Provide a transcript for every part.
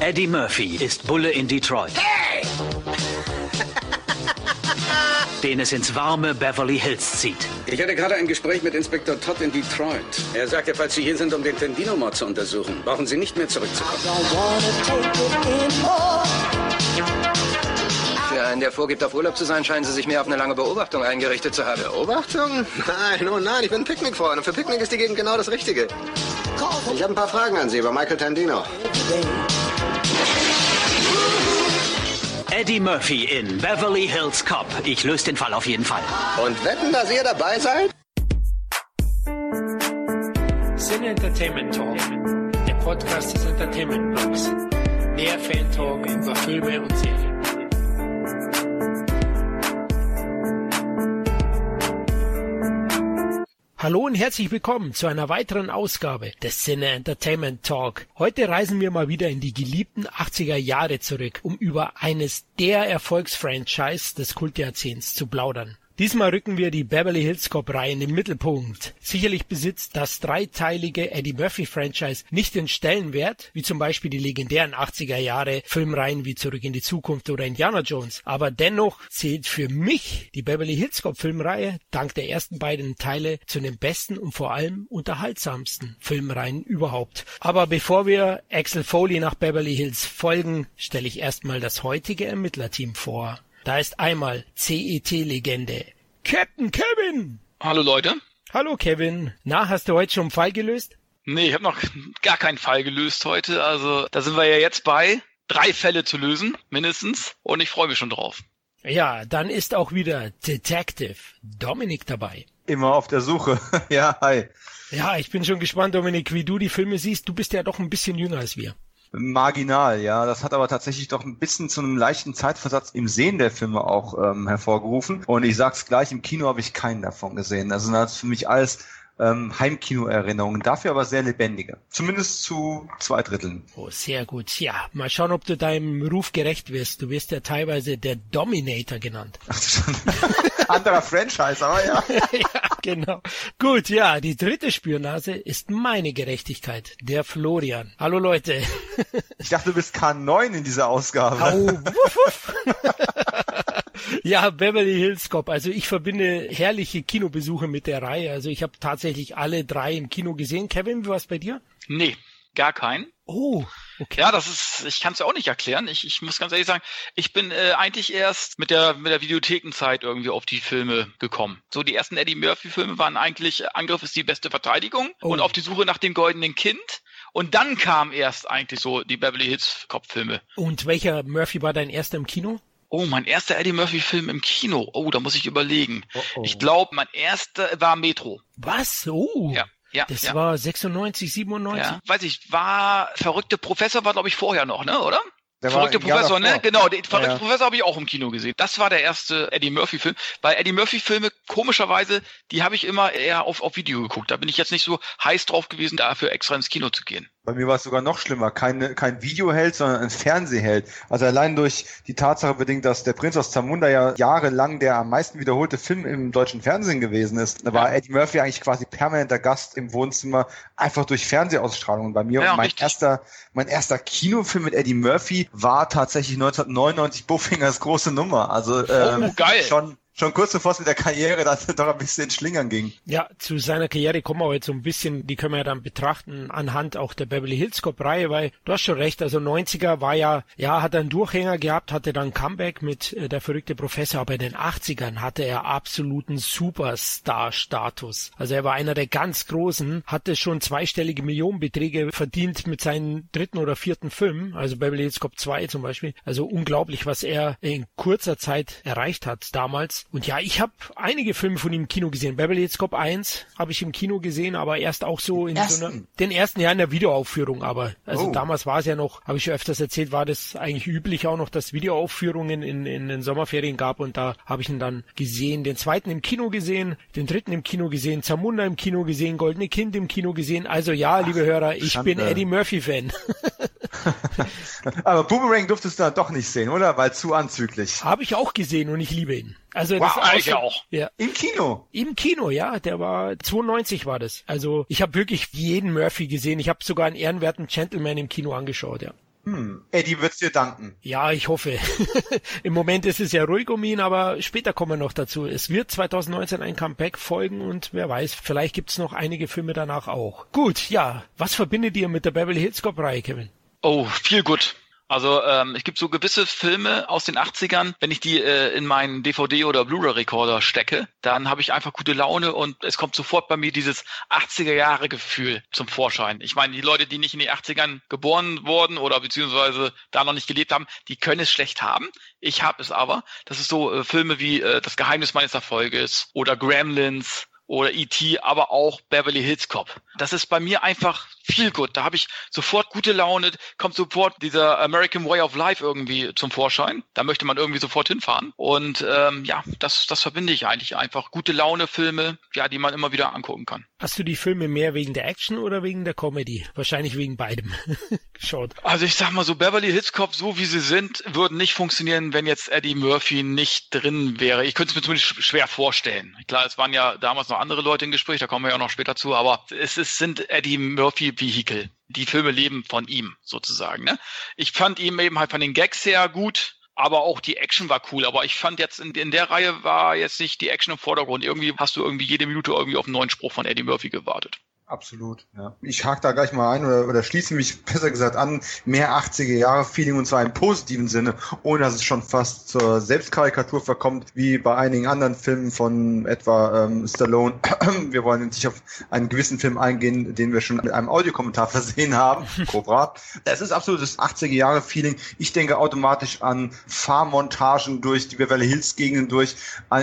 Eddie Murphy ist Bulle in Detroit. Hey! den es ins warme Beverly Hills zieht. Ich hatte gerade ein Gespräch mit Inspektor Todd in Detroit. Er sagte, falls Sie hier sind, um den Tendino-Mord zu untersuchen, brauchen Sie nicht mehr zurückzukommen. Einen, der vorgibt, auf Urlaub zu sein, scheinen Sie sich mehr auf eine lange Beobachtung eingerichtet zu haben. Beobachtung? Nein, oh nein, ich bin Picknickfreund und für Picknick ist die Gegend genau das Richtige. Ich habe ein paar Fragen an Sie über Michael Tandino. Eddie Murphy in Beverly Hills Cop. Ich löse den Fall auf jeden Fall. Und wetten, dass ihr dabei seid? Sin Entertainment Talk, der Podcast des Entertainment Blogs. Der Fan Talk über Filme und Serien. Hallo und herzlich willkommen zu einer weiteren Ausgabe des Cine Entertainment Talk. Heute reisen wir mal wieder in die geliebten 80er Jahre zurück, um über eines der Erfolgsfranchise des Kultjahrzehnts zu plaudern. Diesmal rücken wir die Beverly Hills Cop Reihe in den Mittelpunkt. Sicherlich besitzt das dreiteilige Eddie Murphy Franchise nicht den Stellenwert, wie zum Beispiel die legendären 80er Jahre Filmreihen wie Zurück in die Zukunft oder Indiana Jones. Aber dennoch zählt für mich die Beverly Hills Cop Filmreihe dank der ersten beiden Teile zu den besten und vor allem unterhaltsamsten Filmreihen überhaupt. Aber bevor wir Axel Foley nach Beverly Hills folgen, stelle ich erstmal das heutige Ermittlerteam vor. Da ist einmal CET-Legende. Captain Kevin! Hallo Leute. Hallo Kevin. Na, hast du heute schon einen Fall gelöst? Nee, ich habe noch gar keinen Fall gelöst heute. Also da sind wir ja jetzt bei. Drei Fälle zu lösen, mindestens. Und ich freue mich schon drauf. Ja, dann ist auch wieder Detective Dominik dabei. Immer auf der Suche. ja, hi. Ja, ich bin schon gespannt, Dominik, wie du die Filme siehst. Du bist ja doch ein bisschen jünger als wir marginal, ja. Das hat aber tatsächlich doch ein bisschen zu einem leichten Zeitversatz im Sehen der Filme auch ähm, hervorgerufen. Und ich sag's gleich, im Kino habe ich keinen davon gesehen. Also das ist für mich alles ähm, Heimkino-Erinnerungen, dafür aber sehr lebendige. Zumindest zu zwei Dritteln. Oh, sehr gut. Ja, mal schauen, ob du deinem Ruf gerecht wirst. Du wirst ja teilweise der Dominator genannt. Ach, schon. Anderer Franchise, aber ja. ja, genau. Gut, ja, die dritte Spürnase ist meine Gerechtigkeit, der Florian. Hallo Leute. ich dachte, du bist K9 in dieser Ausgabe. Au, wuff, wuff. ja, Beverly Hills Cop. Also ich verbinde herrliche Kinobesuche mit der Reihe. Also ich habe tatsächlich alle drei im Kino gesehen. Kevin, wie war es bei dir? Nee, gar keinen. Oh, okay. Ja, das ist, ich kann es ja auch nicht erklären. Ich, ich muss ganz ehrlich sagen, ich bin äh, eigentlich erst mit der mit der Videothekenzeit irgendwie auf die Filme gekommen. So die ersten Eddie Murphy Filme waren eigentlich Angriff ist die beste Verteidigung oh. und auf die Suche nach dem goldenen Kind. Und dann kam erst eigentlich so die Beverly Hills Kopffilme. Und welcher Murphy war dein erster im Kino? Oh, mein erster Eddie Murphy-Film im Kino. Oh, da muss ich überlegen. Oh, oh. Ich glaube, mein erster war Metro. Was? Oh. Ja. Ja, das ja. war 96, 97? Ja, weiß ich, war verrückte Professor war glaube ich vorher noch, ne, oder? Der verrückte Professor, ne? Genau, den verrückte ja. Professor habe ich auch im Kino gesehen. Das war der erste Eddie Murphy-Film. Weil Eddie Murphy-Filme, komischerweise, die habe ich immer eher auf, auf Video geguckt. Da bin ich jetzt nicht so heiß drauf gewesen, dafür extra ins Kino zu gehen. Bei mir war es sogar noch schlimmer. Keine, kein Videoheld, sondern ein Fernsehheld. Also allein durch die Tatsache bedingt, dass der Prinz aus Zamunda ja jahrelang der am meisten wiederholte Film im deutschen Fernsehen gewesen ist. Da war. Eddie Murphy eigentlich quasi permanenter Gast im Wohnzimmer, einfach durch Fernsehausstrahlungen bei mir. Ja, und mein erster, mein erster Kinofilm mit Eddie Murphy war tatsächlich 1999 Buffingers große Nummer. Also ähm, oh, geil. schon schon kurz bevor es mit der Karriere dann doch ein bisschen in Schlingern ging. Ja, zu seiner Karriere kommen wir jetzt so ein bisschen, die können wir ja dann betrachten anhand auch der Beverly Hills Cop Reihe, weil du hast schon recht, also 90er war ja, ja, hat einen Durchhänger gehabt, hatte dann Comeback mit äh, der verrückte Professor, aber in den 80ern hatte er absoluten Superstar-Status. Also er war einer der ganz Großen, hatte schon zweistellige Millionenbeträge verdient mit seinen dritten oder vierten Filmen, also Beverly Hills Cop 2 zum Beispiel. Also unglaublich, was er in kurzer Zeit erreicht hat damals. Und ja, ich habe einige Filme von ihm im Kino gesehen. Beverly Hills Cop 1 habe ich im Kino gesehen, aber erst auch so in ersten. so einer, den ersten Jahr in der Videoaufführung. Aber also oh. damals war es ja noch, habe ich schon öfters erzählt, war das eigentlich üblich auch noch, dass Videoaufführungen in, in den Sommerferien gab und da habe ich ihn dann gesehen. Den zweiten im Kino gesehen, den dritten im Kino gesehen, Zamunda im Kino gesehen, Goldene Kind im Kino gesehen. Also ja, Ach, liebe Hörer, ich Schande. bin Eddie Murphy Fan. Aber Boomerang durftest du dann doch nicht sehen, oder? Weil zu anzüglich. Habe ich auch gesehen und ich liebe ihn. Also wow, das ich auch. Ja. Im Kino. Im Kino, ja. Der war 92 war das. Also ich habe wirklich jeden Murphy gesehen. Ich habe sogar einen ehrenwerten Gentleman im Kino angeschaut, ja. Hm. Eddie wird's dir danken. Ja, ich hoffe. Im Moment ist es ja ruhig um ihn, aber später kommen wir noch dazu. Es wird 2019 ein Comeback folgen und wer weiß, vielleicht gibt's noch einige Filme danach auch. Gut, ja. Was verbindet ihr mit der Beverly Hills Cop-Reihe, Kevin? Oh, viel gut. Also ähm, es gibt so gewisse Filme aus den 80ern, wenn ich die äh, in meinen DVD- oder Blu-ray-Recorder stecke, dann habe ich einfach gute Laune und es kommt sofort bei mir dieses 80er-Jahre-Gefühl zum Vorschein. Ich meine, die Leute, die nicht in den 80ern geboren wurden oder beziehungsweise da noch nicht gelebt haben, die können es schlecht haben. Ich habe es aber. Das ist so äh, Filme wie äh, Das Geheimnis meines Erfolges oder Gremlins oder E.T., aber auch Beverly Hills Cop. Das ist bei mir einfach viel gut. Da habe ich sofort gute Laune, kommt sofort dieser American Way of Life irgendwie zum Vorschein. Da möchte man irgendwie sofort hinfahren. Und ähm, ja, das, das verbinde ich eigentlich einfach. Gute Laune Filme, ja, die man immer wieder angucken kann. Hast du die Filme mehr wegen der Action oder wegen der Comedy? Wahrscheinlich wegen beidem geschaut. Also ich sag mal so, Beverly Hills Cop, so wie sie sind, würden nicht funktionieren, wenn jetzt Eddie Murphy nicht drin wäre. Ich könnte es mir zumindest schwer vorstellen. Klar, es waren ja damals noch andere Leute im Gespräch, da kommen wir ja auch noch später zu, aber es ist, sind Eddie Murphy Vehikel. Die Filme leben von ihm sozusagen. Ne? Ich fand ihn eben halt von den Gags her gut, aber auch die Action war cool. Aber ich fand jetzt in, in, der Reihe war jetzt nicht die Action im Vordergrund. Irgendwie hast du irgendwie jede Minute irgendwie auf einen neuen Spruch von Eddie Murphy gewartet. Absolut, ja. Ich hake da gleich mal ein oder, oder schließe mich besser gesagt an, mehr 80er Jahre Feeling und zwar im positiven Sinne, ohne dass es schon fast zur Selbstkarikatur verkommt, wie bei einigen anderen Filmen von etwa ähm, Stallone. Wir wollen nicht auf einen gewissen Film eingehen, den wir schon mit einem Audiokommentar versehen haben, Cobra. Es ist absolutes 80er Jahre Feeling. Ich denke automatisch an Fahrmontagen durch die Beverly Hills Gegenden durch.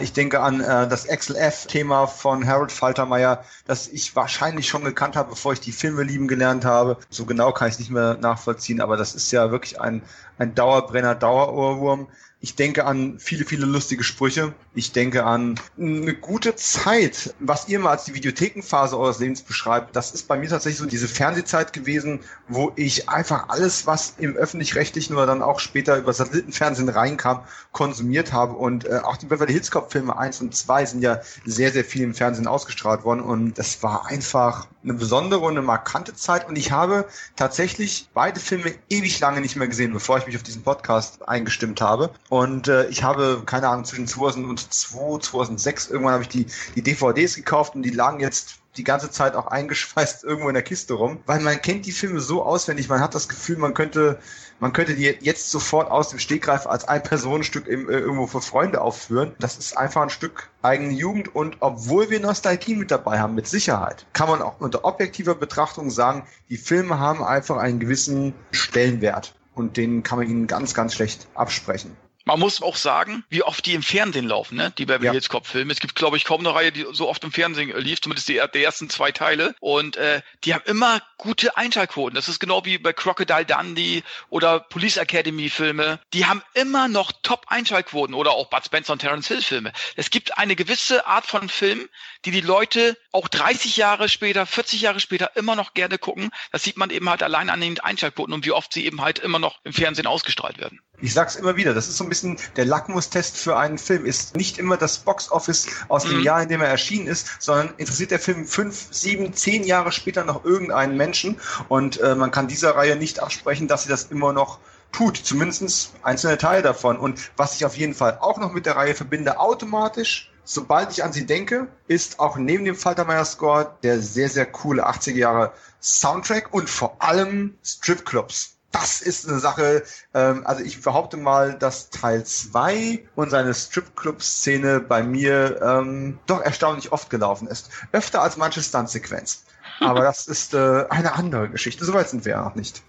Ich denke an äh, das XLF-Thema von Harold Faltermeier, das ich wahrscheinlich schon schon gekannt habe, bevor ich die Filme lieben gelernt habe. So genau kann ich es nicht mehr nachvollziehen, aber das ist ja wirklich ein, ein Dauerbrenner, Dauerohrwurm. Ich denke an viele, viele lustige Sprüche. Ich denke an eine gute Zeit, was ihr mal als die Videothekenphase eures Lebens beschreibt. Das ist bei mir tatsächlich so diese Fernsehzeit gewesen, wo ich einfach alles, was im öffentlich-rechtlichen oder dann auch später über Satellitenfernsehen reinkam, konsumiert habe. Und äh, auch die Beverly Hills Cop Filme 1 und 2 sind ja sehr, sehr viel im Fernsehen ausgestrahlt worden. Und das war einfach eine besondere und eine markante Zeit. Und ich habe tatsächlich beide Filme ewig lange nicht mehr gesehen, bevor ich mich auf diesen Podcast eingestimmt habe. Und äh, ich habe, keine Ahnung, zwischen 2002, 2006, irgendwann habe ich die, die DVDs gekauft und die lagen jetzt die ganze Zeit auch eingeschweißt irgendwo in der Kiste rum, weil man kennt die Filme so auswendig, man hat das Gefühl, man könnte, man könnte die jetzt sofort aus dem Stegreif als ein Personenstück im, äh, irgendwo für Freunde aufführen. Das ist einfach ein Stück eigene Jugend und obwohl wir Nostalgie mit dabei haben, mit Sicherheit, kann man auch unter objektiver Betrachtung sagen, die Filme haben einfach einen gewissen Stellenwert und den kann man ihnen ganz, ganz schlecht absprechen. Man muss auch sagen, wie oft die im Fernsehen laufen, ne? die Beverly ja. Hills Cop-Filme. Es gibt, glaube ich, kaum eine Reihe, die so oft im Fernsehen lief, zumindest die, die ersten zwei Teile. Und äh, die haben immer gute Einschaltquoten. Das ist genau wie bei Crocodile Dundee oder Police Academy-Filme. Die haben immer noch Top-Einschaltquoten oder auch Bud Spencer und Terence Hill-Filme. Es gibt eine gewisse Art von Film, die die Leute auch 30 Jahre später, 40 Jahre später immer noch gerne gucken. Das sieht man eben halt allein an den Einschaltquoten und wie oft sie eben halt immer noch im Fernsehen ausgestrahlt werden. Ich sag's immer wieder, das ist so ein bisschen der Lackmustest für einen Film. Ist nicht immer das Box-Office aus dem mhm. Jahr, in dem er erschienen ist, sondern interessiert der Film fünf, sieben, zehn Jahre später noch irgendeinen Menschen. Und äh, man kann dieser Reihe nicht absprechen, dass sie das immer noch tut. Zumindest einzelne Teile davon. Und was ich auf jeden Fall auch noch mit der Reihe verbinde, automatisch, sobald ich an sie denke, ist auch neben dem Faltermeier-Score der sehr, sehr coole 80er Jahre Soundtrack und vor allem Stripclubs das ist eine Sache, ähm, also ich behaupte mal, dass Teil 2 und seine Stripclub-Szene bei mir ähm, doch erstaunlich oft gelaufen ist. Öfter als manche Stuntsequenz. Aber das ist äh, eine andere Geschichte. Soweit sind wir ja noch nicht.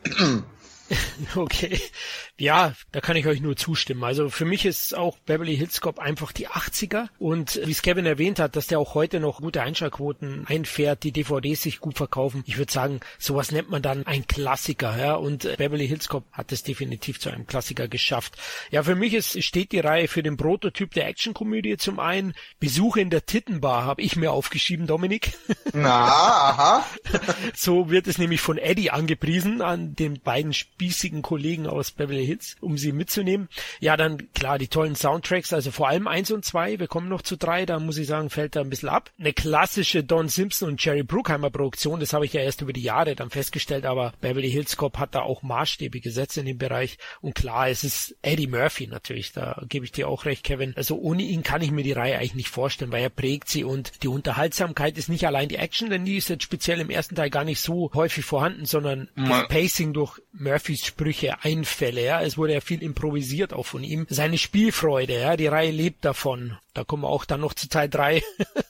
okay. Ja, da kann ich euch nur zustimmen. Also für mich ist auch Beverly Hills Cop einfach die 80er und wie es Kevin erwähnt hat, dass der auch heute noch gute Einschaltquoten einfährt, die DVDs sich gut verkaufen. Ich würde sagen, sowas nennt man dann ein Klassiker, ja, und Beverly Hills Cop hat es definitiv zu einem Klassiker geschafft. Ja, für mich ist, steht die Reihe für den Prototyp der Actionkomödie zum einen. Besuche in der Tittenbar habe ich mir aufgeschrieben, Dominik. Na, aha. so wird es nämlich von Eddie angepriesen an den beiden spießigen Kollegen aus Beverly Hits, um sie mitzunehmen. Ja, dann klar, die tollen Soundtracks, also vor allem eins und zwei. Wir kommen noch zu drei, da muss ich sagen, fällt da ein bisschen ab. Eine klassische Don Simpson und Jerry Bruckheimer Produktion, das habe ich ja erst über die Jahre dann festgestellt, aber Beverly Hills Cop hat da auch Maßstäbe gesetzt in dem Bereich. Und klar, es ist Eddie Murphy natürlich, da gebe ich dir auch recht, Kevin. Also ohne ihn kann ich mir die Reihe eigentlich nicht vorstellen, weil er prägt sie und die Unterhaltsamkeit ist nicht allein die Action, denn die ist jetzt speziell im ersten Teil gar nicht so häufig vorhanden, sondern das Pacing durch Murphys Sprüche, Einfälle, ja. Es wurde ja viel improvisiert auch von ihm. Seine Spielfreude, ja, die Reihe lebt davon. Da kommen wir auch dann noch zu Teil 3.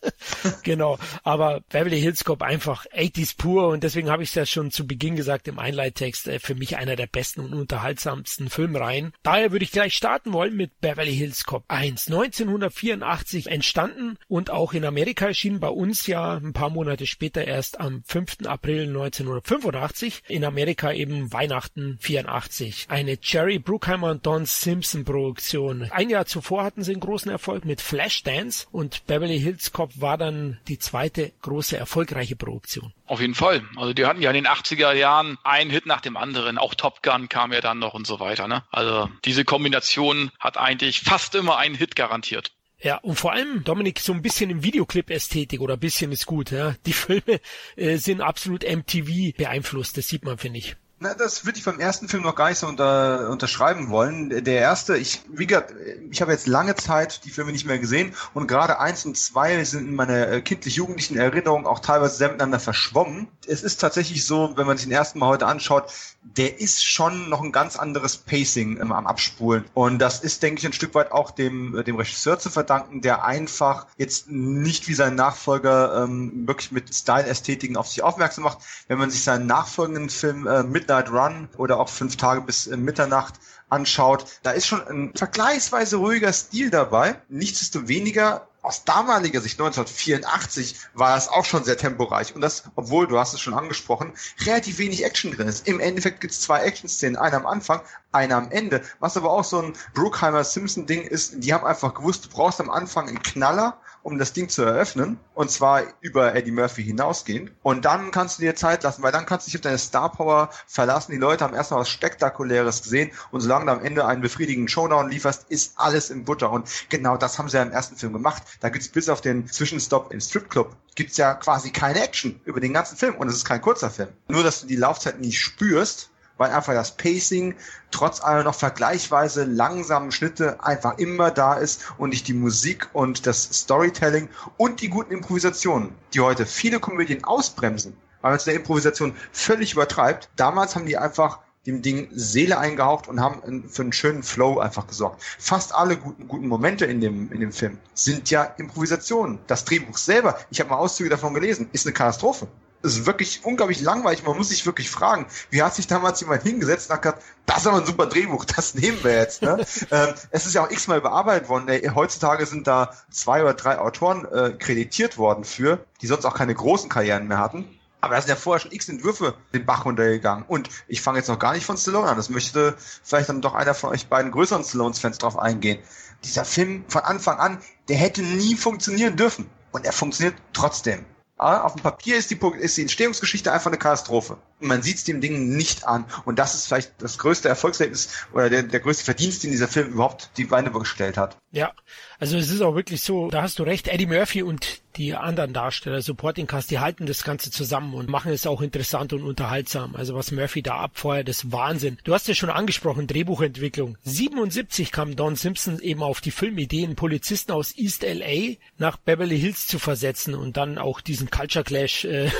genau. Aber Beverly Hills Cop einfach 80s pur und deswegen habe ich es ja schon zu Beginn gesagt im Einleittext, äh, für mich einer der besten und unterhaltsamsten Filmreihen. Daher würde ich gleich starten wollen mit Beverly Hills Cop 1. 1984 entstanden und auch in Amerika erschienen, bei uns ja ein paar Monate später erst am 5. April 1985. In Amerika eben Weihnachten 84. Eine Jerry Bruckheimer und Don Simpson Produktion. Ein Jahr zuvor hatten sie einen großen Erfolg mit Flashdance und Beverly Hills Cop war dann die zweite große erfolgreiche Produktion. Auf jeden Fall. Also die hatten ja in den 80er Jahren einen Hit nach dem anderen. Auch Top Gun kam ja dann noch und so weiter. Ne? Also diese Kombination hat eigentlich fast immer einen Hit garantiert. Ja, und vor allem, Dominik, so ein bisschen im Videoclip-Ästhetik oder ein bisschen ist gut. Ja? Die Filme äh, sind absolut MTV beeinflusst, das sieht man, finde ich. Na, das würde ich beim ersten Film noch gar nicht so unter, unterschreiben wollen. Der erste, ich, wie gesagt, ich habe jetzt lange Zeit die Filme nicht mehr gesehen und gerade eins und zwei sind in meiner äh, kindlich-jugendlichen Erinnerung auch teilweise sehr miteinander verschwommen. Es ist tatsächlich so, wenn man sich den ersten Mal heute anschaut, der ist schon noch ein ganz anderes Pacing am Abspulen. Und das ist, denke ich, ein Stück weit auch dem, äh, dem Regisseur zu verdanken, der einfach jetzt nicht wie sein Nachfolger ähm, wirklich mit Style-Ästhetiken auf sich aufmerksam macht. Wenn man sich seinen nachfolgenden Film äh, Midnight Run oder auch Fünf Tage bis äh, Mitternacht anschaut, da ist schon ein vergleichsweise ruhiger Stil dabei. Nichtsdestoweniger aus damaliger Sicht 1984 war es auch schon sehr temporeich. Und das, obwohl, du hast es schon angesprochen, relativ wenig Action drin ist. Im Endeffekt gibt es zwei Action-Szenen, eine am Anfang, eine am Ende, was aber auch so ein Brookheimer-Simpson-Ding ist, die haben einfach gewusst, du brauchst am Anfang einen Knaller um das Ding zu eröffnen. Und zwar über Eddie Murphy hinausgehend. Und dann kannst du dir Zeit lassen, weil dann kannst du dich auf deine Star Power verlassen. Die Leute haben erstmal was Spektakuläres gesehen. Und solange du am Ende einen befriedigenden Showdown lieferst, ist alles im Butter. Und genau das haben sie ja im ersten Film gemacht. Da gibt's bis auf den Zwischenstopp im Stripclub gibt's ja quasi keine Action über den ganzen Film. Und es ist kein kurzer Film. Nur, dass du die Laufzeit nicht spürst, weil einfach das Pacing trotz aller noch vergleichsweise langsamen Schnitte einfach immer da ist und nicht die Musik und das Storytelling und die guten Improvisationen, die heute viele Komödien ausbremsen, weil man es der Improvisation völlig übertreibt. Damals haben die einfach dem Ding Seele eingehaucht und haben für einen schönen Flow einfach gesorgt. Fast alle guten, guten Momente in dem, in dem Film sind ja Improvisationen. Das Drehbuch selber, ich habe mal Auszüge davon gelesen, ist eine Katastrophe ist wirklich unglaublich langweilig. Man muss sich wirklich fragen, wie hat sich damals jemand hingesetzt und hat gesagt, das ist aber ein super Drehbuch, das nehmen wir jetzt. Ne? ähm, es ist ja auch x-mal überarbeitet worden. Heutzutage sind da zwei oder drei Autoren äh, kreditiert worden für, die sonst auch keine großen Karrieren mehr hatten. Aber da sind ja vorher schon x Entwürfe den Bach runtergegangen. Und ich fange jetzt noch gar nicht von Stallone an. Das möchte vielleicht dann doch einer von euch beiden größeren Stallones-Fans drauf eingehen. Dieser Film von Anfang an, der hätte nie funktionieren dürfen. Und er funktioniert trotzdem. Aber auf dem Papier ist die, ist die Entstehungsgeschichte einfach eine Katastrophe. Man sieht es dem Ding nicht an. Und das ist vielleicht das größte Erfolgserlebnis oder der, der größte Verdienst, den dieser Film überhaupt die Beine gestellt hat. Ja, also es ist auch wirklich so, da hast du recht, Eddie Murphy und die anderen Darsteller, Supporting Cast, die halten das Ganze zusammen und machen es auch interessant und unterhaltsam. Also was Murphy da abfeuert, ist Wahnsinn. Du hast ja schon angesprochen, Drehbuchentwicklung. 77 kam Don Simpson eben auf die Filmidee, einen Polizisten aus East LA nach Beverly Hills zu versetzen und dann auch diesen Culture Clash äh,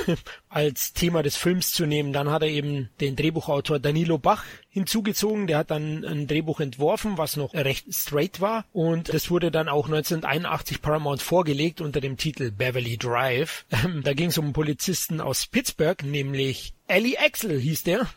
als Thema des Films zu nehmen. Dann hat er eben den Drehbuchautor Danilo Bach hinzugezogen. Der hat dann ein Drehbuch entworfen, was noch recht straight war. Und das wurde dann auch 1981 Paramount vorgelegt unter dem Titel Beverly Drive. Da ging es um einen Polizisten aus Pittsburgh, nämlich Ellie Axel hieß der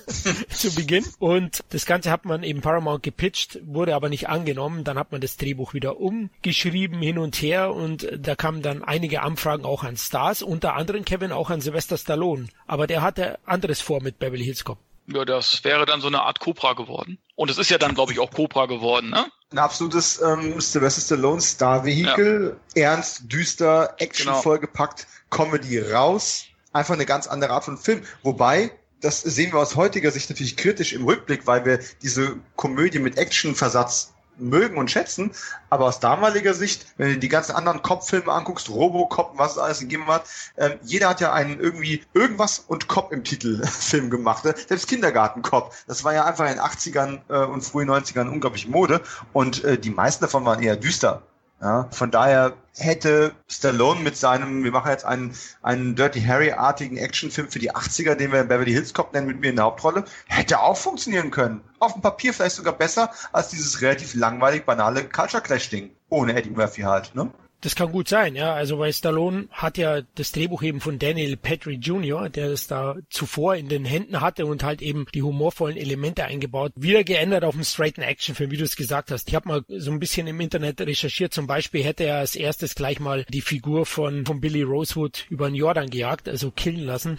zu Beginn. Und das Ganze hat man eben Paramount gepitcht, wurde aber nicht angenommen. Dann hat man das Drehbuch wieder umgeschrieben hin und her und da kamen dann einige Anfragen auch an Stars, unter anderem Kevin auch an Sylvester Stallone. Aber der hatte anderes vor mit Beverly Hills Cop. Ja, das wäre dann so eine Art Cobra geworden. Und es ist ja dann, glaube ich, auch Cobra geworden, ne? Ein absolutes ähm, Sylvester Stallone Star-Vehikel. Ja. Ernst, düster, Action genau. vollgepackt, Comedy raus. Einfach eine ganz andere Art von Film. Wobei, das sehen wir aus heutiger Sicht natürlich kritisch im Rückblick, weil wir diese Komödie mit Actionversatz mögen und schätzen, aber aus damaliger Sicht, wenn du die ganzen anderen Cop-Filme anguckst, Robocop, was es alles gegeben hat, äh, jeder hat ja einen irgendwie irgendwas und Cop im Titel Film gemacht. Ne? Selbst Kindergarten-Cop. Das war ja einfach in den 80ern äh, und frühen 90ern unglaublich Mode und äh, die meisten davon waren eher düster. Ja, von daher hätte Stallone mit seinem, wir machen jetzt einen, einen Dirty Harry-artigen Actionfilm für die 80er, den wir Beverly Hills Cop nennen, mit mir in der Hauptrolle, hätte auch funktionieren können. Auf dem Papier vielleicht sogar besser als dieses relativ langweilig banale Culture Clash-Ding. Ohne Eddie Murphy halt, ne? Das kann gut sein, ja. Also weil Stallone hat ja das Drehbuch eben von Daniel Patrick Jr., der es da zuvor in den Händen hatte und halt eben die humorvollen Elemente eingebaut, wieder geändert auf einen straighten Actionfilm, wie du es gesagt hast. Ich habe mal so ein bisschen im Internet recherchiert. Zum Beispiel hätte er als erstes gleich mal die Figur von, von Billy Rosewood über den Jordan gejagt, also killen lassen.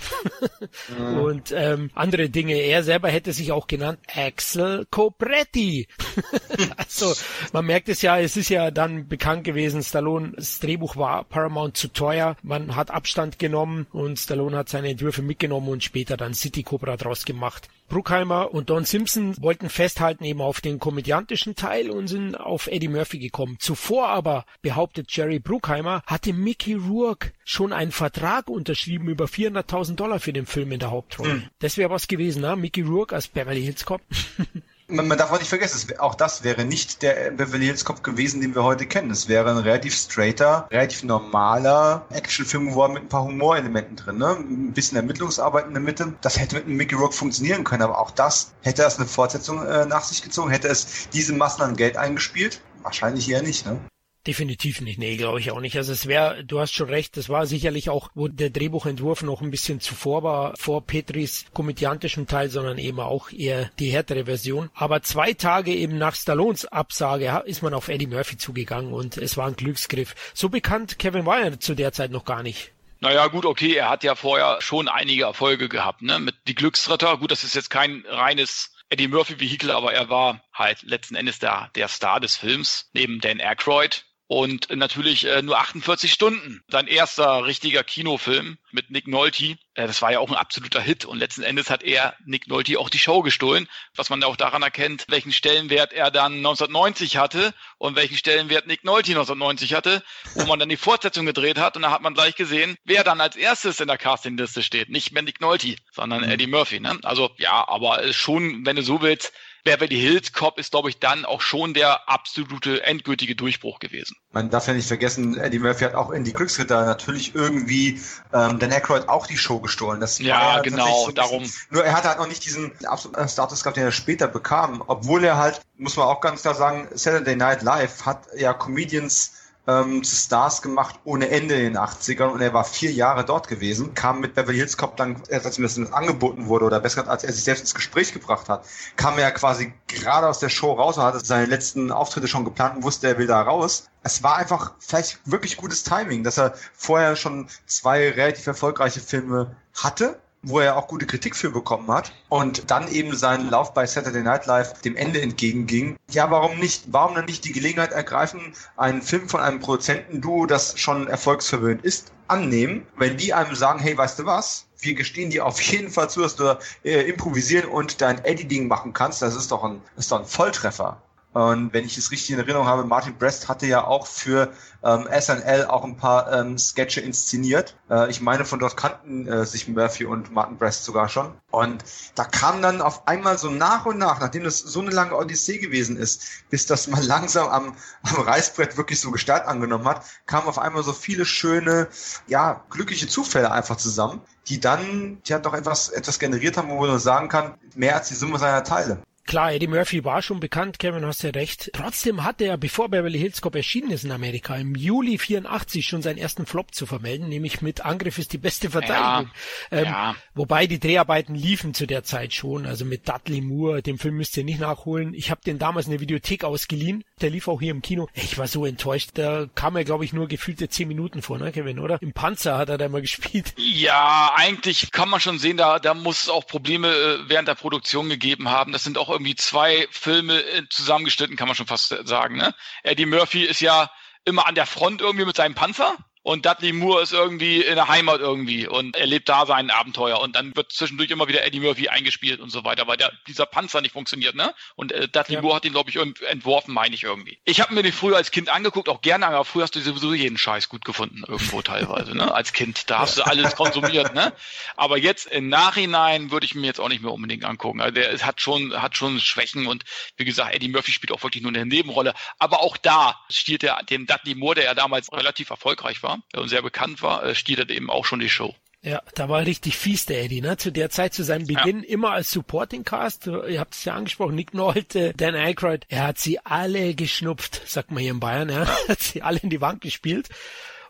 mhm. Und ähm, andere Dinge. Er selber hätte sich auch genannt Axel Copretti. also man merkt es ja, es ist ja dann bekannt gewesen, Stallone das Drehbuch war Paramount zu teuer. Man hat Abstand genommen und Stallone hat seine Entwürfe mitgenommen und später dann City Cobra draus gemacht. Bruckheimer und Don Simpson wollten festhalten eben auf den komödiantischen Teil und sind auf Eddie Murphy gekommen. Zuvor aber, behauptet Jerry Bruckheimer, hatte Mickey Rourke schon einen Vertrag unterschrieben über 400.000 Dollar für den Film in der Hauptrolle. Hm. Das wäre was gewesen, ne? Mickey Rourke als Beverly Hills Cop. Man, man darf auch nicht vergessen, auch das wäre nicht der Beverly Hills Cop gewesen, den wir heute kennen. Es wäre ein relativ straighter, relativ normaler Actionfilm geworden mit ein paar Humorelementen drin, ne? Ein bisschen Ermittlungsarbeit in der Mitte. Das hätte mit einem Mickey Rock funktionieren können, aber auch das hätte es eine Fortsetzung äh, nach sich gezogen, hätte es diese Massen an Geld eingespielt. Wahrscheinlich eher nicht, ne? Definitiv nicht, nee, glaube ich auch nicht. Also es wäre, du hast schon recht, das war sicherlich auch, wo der Drehbuchentwurf noch ein bisschen zuvor war, vor Petris komödiantischem Teil, sondern eben auch eher die härtere Version. Aber zwei Tage eben nach Stallones Absage ist man auf Eddie Murphy zugegangen und es war ein Glücksgriff. So bekannt Kevin Wire zu der Zeit noch gar nicht. Naja, gut, okay, er hat ja vorher schon einige Erfolge gehabt, ne? Mit Die Glücksritter, gut, das ist jetzt kein reines Eddie Murphy-Vehikel, aber er war halt letzten Endes der, der Star des Films, neben Dan Aykroyd und natürlich äh, nur 48 Stunden. Sein erster richtiger Kinofilm mit Nick Nolte. Äh, das war ja auch ein absoluter Hit und letzten Endes hat er Nick Nolte auch die Show gestohlen, was man auch daran erkennt, welchen Stellenwert er dann 1990 hatte und welchen Stellenwert Nick Nolte 1990 hatte, wo man dann die Fortsetzung gedreht hat und da hat man gleich gesehen, wer dann als erstes in der Castingliste steht. Nicht mehr Nick Nolte, sondern mhm. Eddie Murphy. Ne? Also ja, aber schon, wenn du so willst, Beverly Hills Cop ist, glaube ich, dann auch schon der absolute endgültige Durchbruch gewesen. Man darf ja nicht vergessen, Eddie Murphy hat auch in die Glücksritter natürlich irgendwie ähm, Dan Aykroyd auch die Show gestohlen. Das ja, genau, so darum. Nur er hat halt noch nicht diesen absoluten Status gehabt, den er später bekam, obwohl er halt, muss man auch ganz klar sagen, Saturday Night Live hat ja Comedians ähm, zu Stars gemacht ohne Ende in den 80ern und er war vier Jahre dort gewesen, kam mit Beverly Hills Cop dann, als ihm das angeboten wurde oder besser als er sich selbst ins Gespräch gebracht hat, kam er quasi gerade aus der Show raus und hatte seine letzten Auftritte schon geplant und wusste, er will da raus. Es war einfach vielleicht wirklich gutes Timing, dass er vorher schon zwei relativ erfolgreiche Filme hatte wo er auch gute Kritik für bekommen hat und dann eben seinen Lauf bei Saturday Night Live dem Ende entgegenging. Ja, warum nicht? Warum dann nicht die Gelegenheit ergreifen, einen Film von einem Produzentenduo, das schon erfolgsverwöhnt ist, annehmen, wenn die einem sagen, hey, weißt du was? Wir gestehen dir auf jeden Fall zu, dass du äh, improvisieren und dein Editing machen kannst. Das ist doch ein, ist doch ein Volltreffer. Und wenn ich es richtig in Erinnerung habe, Martin Brest hatte ja auch für ähm, SNL auch ein paar ähm, Sketche inszeniert. Äh, ich meine, von dort kannten äh, sich Murphy und Martin Brest sogar schon. Und da kam dann auf einmal so nach und nach, nachdem das so eine lange Odyssee gewesen ist, bis das mal langsam am, am Reißbrett wirklich so Gestalt angenommen hat, kamen auf einmal so viele schöne, ja, glückliche Zufälle einfach zusammen, die dann, hat doch etwas, etwas generiert haben, wo man sagen kann, mehr als die Summe seiner Teile. Klar, Eddie Murphy war schon bekannt, Kevin, hast ja recht. Trotzdem hatte er, bevor Beverly Hills Cop erschienen ist in Amerika, im Juli 84 schon seinen ersten Flop zu vermelden, nämlich mit Angriff ist die beste Verteidigung. Ja, ähm, ja. Wobei die Dreharbeiten liefen zu der Zeit schon, also mit Dudley Moore, den Film müsst ihr nicht nachholen. Ich habe den damals in der Videothek ausgeliehen, der lief auch hier im Kino. Ich war so enttäuscht, da kam er, glaube ich, nur gefühlte zehn Minuten vor, ne, Kevin, oder? Im Panzer hat er da mal gespielt. Ja, eigentlich kann man schon sehen, da, da muss es auch Probleme äh, während der Produktion gegeben haben. Das sind auch irgendwie zwei Filme äh, zusammengeschnitten, kann man schon fast sagen. Ne? Eddie Murphy ist ja immer an der Front irgendwie mit seinem Panzer und Dudley Moore ist irgendwie in der Heimat irgendwie und erlebt da sein Abenteuer und dann wird zwischendurch immer wieder Eddie Murphy eingespielt und so weiter, weil der, dieser Panzer nicht funktioniert, ne? Und äh, Dudley ja. Moore hat ihn, glaube ich, entworfen, meine ich irgendwie. Ich habe mir den früher als Kind angeguckt, auch gerne, aber früher hast du sowieso jeden Scheiß gut gefunden, irgendwo teilweise, ne? Als Kind, da hast du alles konsumiert, ne? Aber jetzt im Nachhinein würde ich mir jetzt auch nicht mehr unbedingt angucken. Also der hat schon, hat schon Schwächen und wie gesagt, Eddie Murphy spielt auch wirklich nur eine Nebenrolle. Aber auch da stiehlt er den Dudley Moore, der ja damals relativ erfolgreich war und sehr bekannt war, äh, stiehlt er eben auch schon die Show. Ja, da war richtig fies der Eddie, ne? Zu der Zeit, zu seinem Beginn, ja. immer als Supporting Cast. Ihr habt es ja angesprochen, Nick Nolte, Dan Aykroyd. Er hat sie alle geschnupft, sagt man hier in Bayern, ja. Er hat sie alle in die Wand gespielt.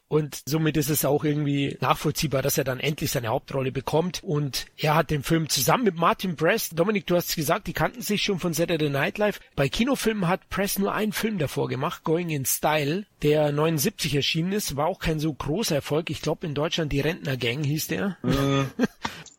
Und somit ist es auch irgendwie nachvollziehbar, dass er dann endlich seine Hauptrolle bekommt. Und er hat den Film zusammen mit Martin Press, Dominik, du hast gesagt, die kannten sich schon von Saturday Night Live. Bei Kinofilmen hat Press nur einen Film davor gemacht, Going in Style, der 79 erschienen ist. War auch kein so großer Erfolg. Ich glaube in Deutschland die Rentner Gang hieß der. Mhm.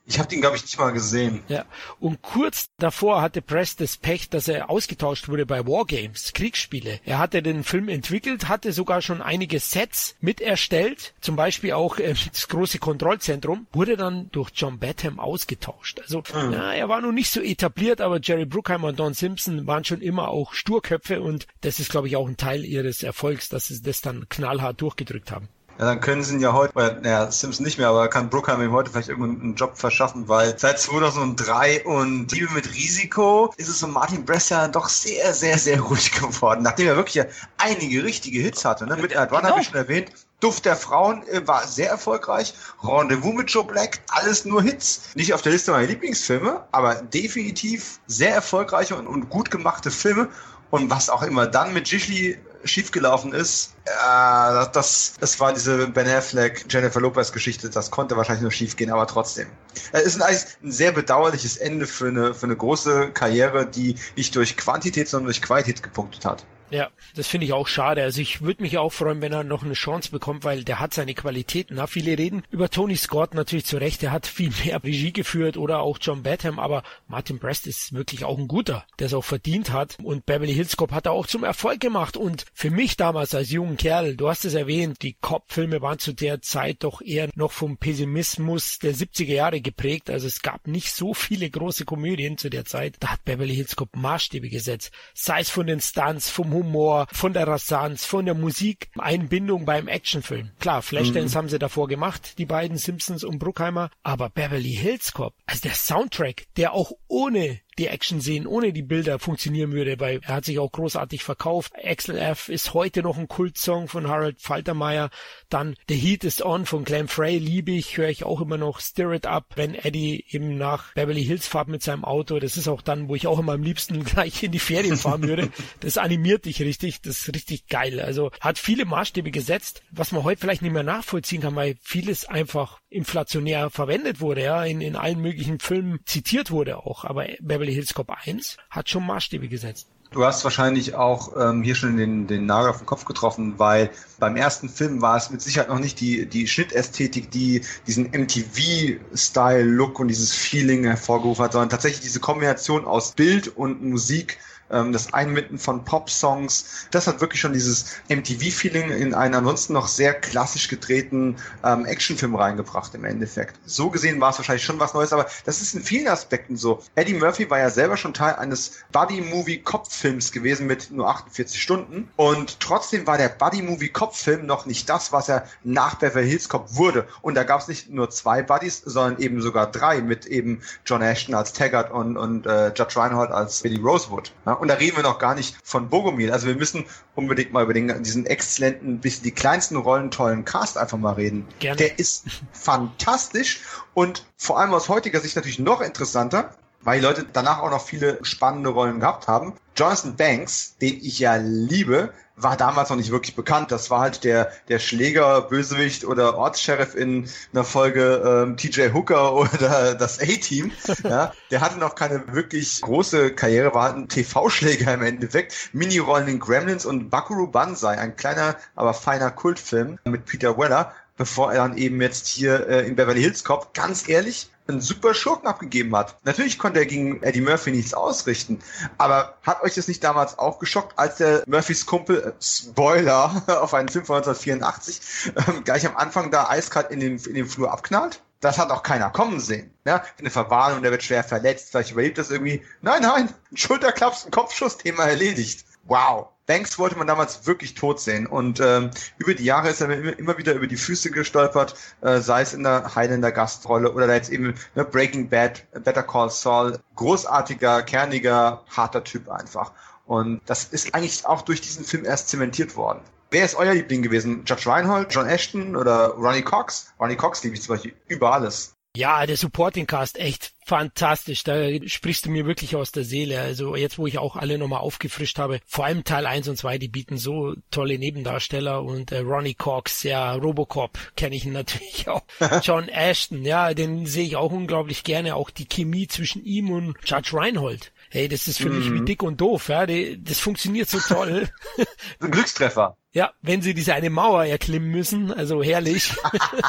Ich habe den, glaube ich, nicht mal gesehen. Ja. Und kurz davor hatte Press das Pech, dass er ausgetauscht wurde bei Wargames, Kriegsspiele. Er hatte den Film entwickelt, hatte sogar schon einige Sets mit erstellt, zum Beispiel auch äh, das große Kontrollzentrum, wurde dann durch John Batham ausgetauscht. Also mhm. ja, er war noch nicht so etabliert, aber Jerry Bruckheimer und Don Simpson waren schon immer auch Sturköpfe und das ist, glaube ich, auch ein Teil ihres Erfolgs, dass sie das dann knallhart durchgedrückt haben. Ja, dann können sie ihn ja heute, oder, naja, Simpson nicht mehr, aber kann Brookham ihm heute vielleicht irgendeinen Job verschaffen, weil seit 2003 und Liebe mit Risiko ist es um Martin Bress ja doch sehr, sehr, sehr ruhig geworden, nachdem er wirklich einige richtige Hits hatte. Ne? Mit Ed genau. habe ich schon erwähnt, Duft der Frauen äh, war sehr erfolgreich. Rendezvous mit Joe Black, alles nur Hits. Nicht auf der Liste meiner Lieblingsfilme, aber definitiv sehr erfolgreiche und, und gut gemachte Filme. Und was auch immer dann mit Gishli schiefgelaufen ist, äh, das, das war diese Ben Affleck, Jennifer Lopez Geschichte, das konnte wahrscheinlich nur schiefgehen, aber trotzdem. Es ist eigentlich ein sehr bedauerliches Ende für eine, für eine große Karriere, die nicht durch Quantität, sondern durch Qualität gepunktet hat. Ja, das finde ich auch schade. Also ich würde mich auch freuen, wenn er noch eine Chance bekommt, weil der hat seine Qualitäten. Na, viele reden über Tony Scott natürlich zu Recht. Der hat viel mehr Regie geführt oder auch John Batham, aber Martin Brest ist wirklich auch ein guter, der es auch verdient hat. Und Beverly Hills Cop hat er auch zum Erfolg gemacht. Und für mich damals als jungen Kerl, du hast es erwähnt, die Cop-Filme waren zu der Zeit doch eher noch vom Pessimismus der 70er Jahre geprägt. Also es gab nicht so viele große Komödien zu der Zeit. Da hat Beverly Hills Cop Maßstäbe gesetzt. Sei es von den Stunts, vom Humor, von der Rassanz, von der Musik, Einbindung beim Actionfilm. Klar, Flashdance mhm. haben sie davor gemacht, die beiden Simpsons und Bruckheimer, aber Beverly Hills Cop, also der Soundtrack, der auch ohne die Action sehen, ohne die Bilder funktionieren würde, weil er hat sich auch großartig verkauft. Axel F ist heute noch ein Kultsong von Harold Faltermeier. Dann The Heat is On von Glenn Frey liebe ich, höre ich auch immer noch Stir It Up, wenn Eddie eben nach Beverly Hills fährt mit seinem Auto. Das ist auch dann, wo ich auch immer am liebsten gleich in die Ferien fahren würde. Das animiert dich richtig, das ist richtig geil. Also hat viele Maßstäbe gesetzt, was man heute vielleicht nicht mehr nachvollziehen kann, weil vieles einfach inflationär verwendet wurde, ja, in, in allen möglichen Filmen zitiert wurde auch. Aber Beverly Hills Cop 1 hat schon Maßstäbe gesetzt. Du hast wahrscheinlich auch ähm, hier schon den, den Nagel auf den Kopf getroffen, weil beim ersten Film war es mit Sicherheit noch nicht die, die Schnittästhetik, die diesen MTV-Style-Look und dieses Feeling hervorgerufen hat, sondern tatsächlich diese Kombination aus Bild und Musik, ähm, das Einmitten von Pop-Songs. Das hat wirklich schon dieses MTV-Feeling in einen ansonsten noch sehr klassisch gedrehten ähm, Actionfilm reingebracht im Endeffekt. So gesehen war es wahrscheinlich schon was Neues, aber das ist in vielen Aspekten so. Eddie Murphy war ja selber schon Teil eines Buddy-Movie-Kopffilms gewesen mit nur 48 Stunden und trotzdem war der Buddy-Movie-Kopffilm noch nicht das, was er nach Beverly Hills Cop wurde. Und da gab es nicht nur zwei Buddies, sondern eben sogar drei mit eben John Ashton als Taggart und, und äh, Judge Reinhold als Billy Rosewood. Ja, und da reden wir noch gar nicht von Bogomil. Also wir müssen unbedingt mal über den, diesen exzellenten, bis die kleinsten Rollen tollen Cast einfach mal reden. Gerne. Der ist fantastisch und vor allem aus heutiger Sicht natürlich noch interessanter, weil die Leute danach auch noch viele spannende Rollen gehabt haben. Jonathan Banks, den ich ja liebe, war damals noch nicht wirklich bekannt. Das war halt der, der Schläger, Bösewicht oder Ortsheriff in einer Folge ähm, TJ Hooker oder das A-Team. Ja, der hatte noch keine wirklich große Karriere, war halt ein TV-Schläger im Endeffekt. Mini-Rollen in Gremlins und Bakuru Banzai, ein kleiner, aber feiner Kultfilm mit Peter Weller, bevor er dann eben jetzt hier äh, in Beverly Hills kommt. Ganz ehrlich, einen super Schurken abgegeben hat. Natürlich konnte er gegen Eddie Murphy nichts ausrichten, aber hat euch das nicht damals auch geschockt, als der Murphys Kumpel, äh, Spoiler, auf einen Film von 1984, äh, gleich am Anfang da eiskalt in den, in den Flur abknallt? Das hat auch keiner kommen sehen. Ja, eine Verwarnung, der wird schwer verletzt, vielleicht überlebt das irgendwie. Nein, nein, ein Schulterklaps, ein Kopfschuss, Thema erledigt. Wow. Banks wollte man damals wirklich tot sehen und ähm, über die Jahre ist er immer wieder über die Füße gestolpert, äh, sei es in der Highlander Gastrolle oder jetzt eben ne, Breaking Bad, Better Call Saul, großartiger, kerniger, harter Typ einfach. Und das ist eigentlich auch durch diesen Film erst zementiert worden. Wer ist euer Liebling gewesen? Judge Reinhold, John Ashton oder Ronnie Cox? Ronnie Cox liebe ich zum Beispiel über alles. Ja, der Supporting Cast echt fantastisch. Da sprichst du mir wirklich aus der Seele. Also jetzt, wo ich auch alle nochmal aufgefrischt habe, vor allem Teil 1 und 2, die bieten so tolle Nebendarsteller und äh, Ronnie Cox, ja, Robocop kenne ich ihn natürlich auch. John Ashton, ja, den sehe ich auch unglaublich gerne. Auch die Chemie zwischen ihm und Judge Reinhold. Hey, das ist für mhm. mich wie dick und doof, ja. Das funktioniert so toll. Ein Glückstreffer. Ja, wenn sie diese eine Mauer erklimmen müssen, also herrlich.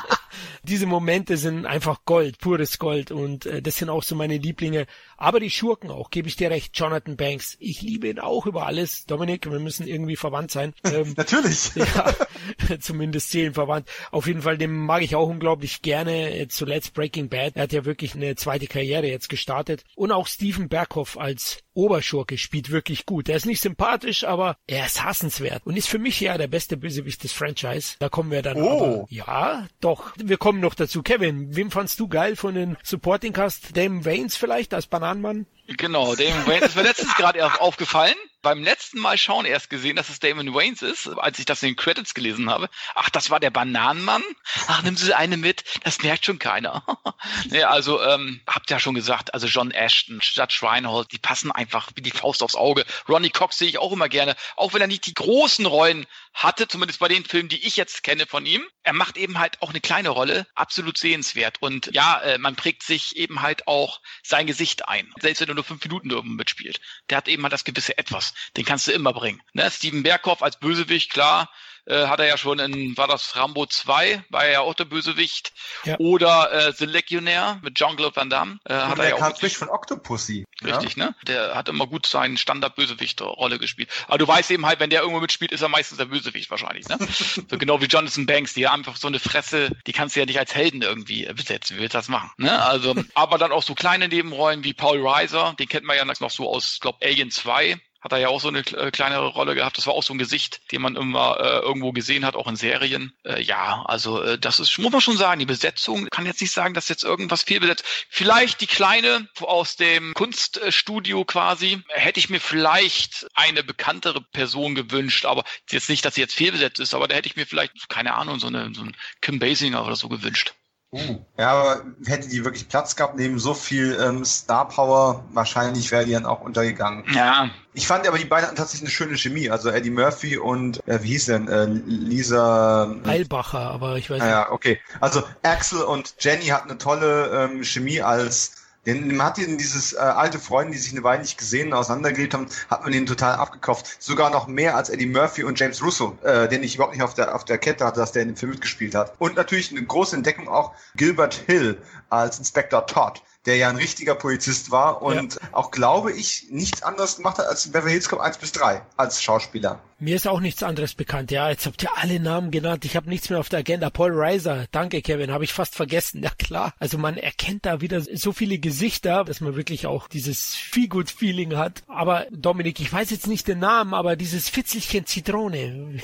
diese Momente sind einfach Gold, pures Gold und äh, das sind auch so meine Lieblinge. Aber die Schurken auch, gebe ich dir recht, Jonathan Banks. Ich liebe ihn auch über alles. Dominik, wir müssen irgendwie verwandt sein. Ähm, Natürlich. ja, zumindest seelenverwandt. Auf jeden Fall, den mag ich auch unglaublich gerne. Zuletzt Breaking Bad. Er hat ja wirklich eine zweite Karriere jetzt gestartet. Und auch Stephen Berghoff als Oberschurke spielt wirklich gut. Er ist nicht sympathisch, aber er ist hassenswert und ist für mich ja der beste Bösewicht des Franchise. Da kommen wir dann. Oh. Aber, ja, doch. Wir kommen noch dazu. Kevin, wem fandst du geil von den Supporting Cast? Damon Waynes vielleicht als Bananenmann? Genau, Damon Waynes ist mir letztens gerade aufgefallen beim letzten Mal schauen erst gesehen, dass es Damon Waynes ist, als ich das in den Credits gelesen habe. Ach, das war der Bananenmann? Ach, nimm Sie eine mit, das merkt schon keiner. nee, also, ähm, habt ja schon gesagt, also John Ashton, Judge Reinhold, die passen einfach wie die Faust aufs Auge. Ronnie Cox sehe ich auch immer gerne, auch wenn er nicht die großen Rollen hatte, zumindest bei den Filmen, die ich jetzt kenne von ihm. Er macht eben halt auch eine kleine Rolle, absolut sehenswert. Und ja, äh, man prägt sich eben halt auch sein Gesicht ein, selbst wenn er nur fünf Minuten irgendwo mitspielt. Der hat eben halt das gewisse Etwas den kannst du immer bringen. Ne? Steven Berghoff als Bösewicht, klar, äh, hat er ja schon in, war das Rambo 2, war er ja auch der Bösewicht. Ja. Oder äh, The Legionnaire mit Jean-Claude Van Damme. Äh, hat er ja kam frisch von Octopussy. Richtig, ja? ne? Der hat immer gut seinen Standard-Bösewicht-Rolle gespielt. Aber du weißt eben halt, wenn der irgendwo mitspielt, ist er meistens der Bösewicht wahrscheinlich, ne? so genau wie Jonathan Banks, die haben einfach so eine Fresse, die kannst du ja nicht als Helden irgendwie besetzen. Wie willst du das machen? Ne? Also, aber dann auch so kleine Nebenrollen wie Paul Reiser, den kennt man ja noch so aus, glaube Alien 2 hat er ja auch so eine äh, kleinere Rolle gehabt. Das war auch so ein Gesicht, den man immer äh, irgendwo gesehen hat, auch in Serien. Äh, ja, also äh, das ist, muss man schon sagen, die Besetzung kann jetzt nicht sagen, dass jetzt irgendwas viel besetzt. Vielleicht die kleine aus dem Kunststudio quasi, hätte ich mir vielleicht eine bekanntere Person gewünscht, aber jetzt nicht, dass sie jetzt fehlbesetzt ist, aber da hätte ich mir vielleicht, keine Ahnung, so, eine, so ein Kim Basinger oder so gewünscht. Uh, ja, aber hätte die wirklich Platz gehabt, neben so viel ähm, Star Power, wahrscheinlich wäre die dann auch untergegangen. Ja. Ich fand aber die beiden tatsächlich eine schöne Chemie. Also Eddie Murphy und, äh, wie hieß denn, äh, Lisa... Heilbacher, aber ich weiß nicht. Ja, okay. Also Axel und Jenny hatten eine tolle ähm, Chemie als denn man hat ihnen dieses äh, alte Freunde, die sich eine Weile nicht gesehen, auseinandergelebt haben, hat man ihnen total abgekauft. Sogar noch mehr als Eddie Murphy und James Russo, äh, den ich überhaupt nicht auf der, auf der Kette hatte, dass der in dem Film mitgespielt hat. Und natürlich eine große Entdeckung auch Gilbert Hill als Inspector Todd der ja ein richtiger Polizist war und ja. auch, glaube ich, nichts anderes gemacht hat als Beverly Hills Cop 1 bis 3 als Schauspieler. Mir ist auch nichts anderes bekannt. Ja, jetzt habt ihr alle Namen genannt. Ich habe nichts mehr auf der Agenda. Paul Reiser, danke Kevin, habe ich fast vergessen. Ja klar. Also man erkennt da wieder so viele Gesichter, dass man wirklich auch dieses Feel-Good-Feeling hat. Aber Dominik, ich weiß jetzt nicht den Namen, aber dieses Fitzelchen Zitrone.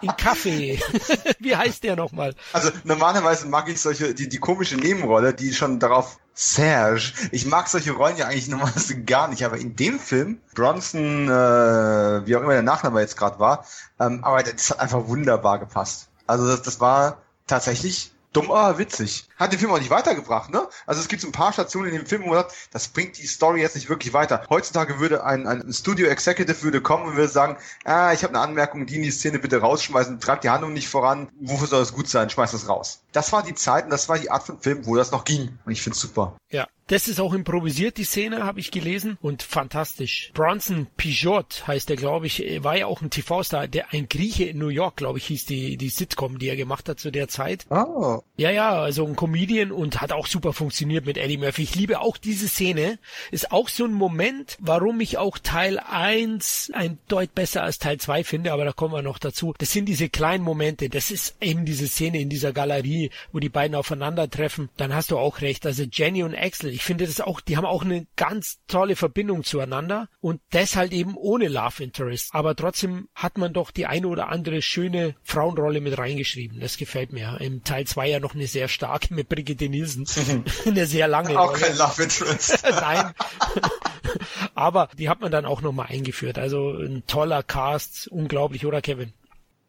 In Kaffee. Wie heißt der nochmal? Also normalerweise mag ich solche, die, die komische Nebenrolle, die schon darauf Serge. Ich mag solche Rollen ja eigentlich normalerweise gar nicht, aber in dem Film, Bronson, äh, wie auch immer der Nachname jetzt gerade war, ähm, aber das hat einfach wunderbar gepasst. Also das, das war tatsächlich dumm, aber witzig. Hat den Film auch nicht weitergebracht, ne? Also es gibt so ein paar Stationen in dem Film, wo man sagt, das bringt die Story jetzt nicht wirklich weiter. Heutzutage würde ein, ein Studio Executive würde kommen und würde sagen, ah, ich habe eine Anmerkung, die in die Szene bitte rausschmeißen, treibt die Handlung nicht voran, wofür soll das gut sein, schmeiß das raus. Das war die Zeit und das war die Art von Film, wo das noch ging. Und ich find's super. Ja, das ist auch improvisiert, die Szene, habe ich gelesen. Und fantastisch. Bronson Pijot heißt er, glaube ich, war ja auch ein TV-Star, der ein Grieche in New York, glaube ich, hieß die, die Sitcom, die er gemacht hat zu der Zeit. Oh. Ja, ja, also ein Comedian und hat auch super funktioniert mit Eddie Murphy. Ich liebe auch diese Szene. Ist auch so ein Moment, warum ich auch Teil 1 ein Deut besser als Teil 2 finde, aber da kommen wir noch dazu. Das sind diese kleinen Momente. Das ist eben diese Szene in dieser Galerie, wo die beiden aufeinandertreffen. Dann hast du auch recht. Also Jenny und Axel, ich finde das auch, die haben auch eine ganz tolle Verbindung zueinander und deshalb eben ohne Love Interest. Aber trotzdem hat man doch die eine oder andere schöne Frauenrolle mit reingeschrieben. Das gefällt mir. Im Teil 2 ja noch eine sehr starke mit Brigitte Nielsen. eine sehr lange Auch Rolle. kein Love Interest. Nein. Aber die hat man dann auch nochmal eingeführt. Also ein toller Cast, unglaublich, oder Kevin?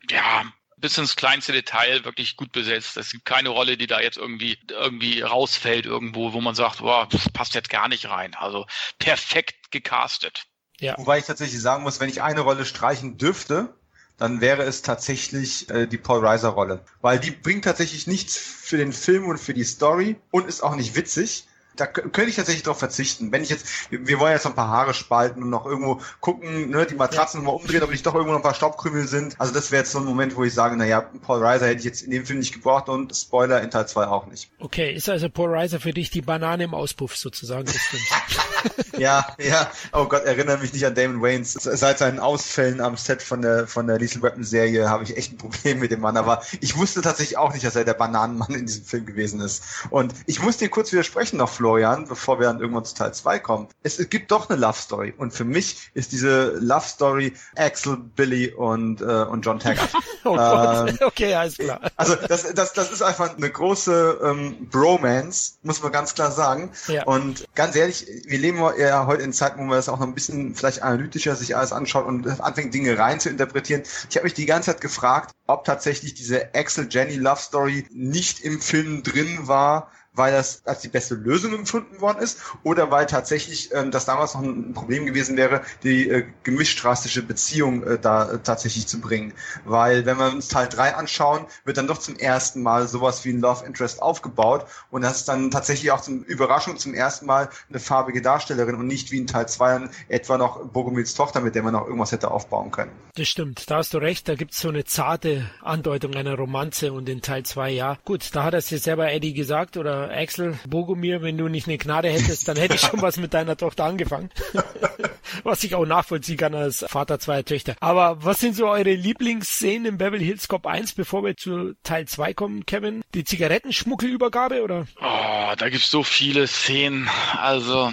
Ja, bis ins kleinste Detail wirklich gut besetzt. Es gibt keine Rolle, die da jetzt irgendwie irgendwie rausfällt irgendwo, wo man sagt, boah, das passt jetzt gar nicht rein. Also perfekt gecastet. Ja. Wobei ich tatsächlich sagen muss, wenn ich eine Rolle streichen dürfte, dann wäre es tatsächlich äh, die Paul Reiser Rolle. Weil die bringt tatsächlich nichts für den Film und für die Story und ist auch nicht witzig. Da könnte ich tatsächlich drauf verzichten. Wenn ich jetzt, wir wollen jetzt noch ein paar Haare spalten und noch irgendwo gucken, ne, die Matratzen mal umdrehen, ob nicht doch irgendwo noch ein paar Staubkrümel sind. Also das wäre jetzt so ein Moment, wo ich sage, naja, Paul Reiser hätte ich jetzt in dem Film nicht gebraucht und Spoiler in Teil 2 auch nicht. Okay, ist also Paul Reiser für dich die Banane im Auspuff sozusagen des Films? Ja, ja. Oh Gott, erinnere mich nicht an Damon Waynes. Seit seinen Ausfällen am Set von der von der Lethal Weapon Serie habe ich echt ein Problem mit dem Mann. Aber ich wusste tatsächlich auch nicht, dass er der Bananenmann in diesem Film gewesen ist. Und ich muss dir kurz widersprechen noch, Florian, bevor wir dann irgendwann zu Teil 2 kommen. Es, es gibt doch eine Love Story. Und für mich ist diese Love Story Axel, Billy und, äh, und John Taggart. Oh Gott, Ähm, okay, alles klar. Also das, das, das ist einfach eine große ähm, Bromance, muss man ganz klar sagen. Ja. Und ganz ehrlich, wir leben ja heute in Zeiten, wo man das auch noch ein bisschen vielleicht analytischer sich alles anschaut und anfängt, Dinge rein zu interpretieren. Ich habe mich die ganze Zeit gefragt, ob tatsächlich diese Axel-Jenny-Love Story nicht im Film drin war, weil das als die beste Lösung empfunden worden ist oder weil tatsächlich ähm, das damals noch ein Problem gewesen wäre, die äh, gemischtrastische Beziehung äh, da äh, tatsächlich zu bringen. Weil wenn wir uns Teil 3 anschauen, wird dann doch zum ersten Mal sowas wie ein Love Interest aufgebaut und das ist dann tatsächlich auch zum Überraschung zum ersten Mal eine farbige Darstellerin und nicht wie in Teil 2 etwa noch Bogomils Tochter, mit der man noch irgendwas hätte aufbauen können. Das stimmt, da hast du recht, da gibt's so eine zarte Andeutung einer Romanze und in Teil 2, ja. Gut, da hat er es dir selber Eddie gesagt oder Axel, Bogomir, wenn du nicht eine Gnade hättest, dann hätte ich schon was mit deiner Tochter angefangen. was ich auch nachvollziehen kann als Vater zweier Töchter. Aber was sind so eure Lieblingsszenen im Beverly Hills Cop 1, bevor wir zu Teil 2 kommen, Kevin? Die Zigarettenschmuggelübergabe oder? Oh, da gibt's so viele Szenen. Also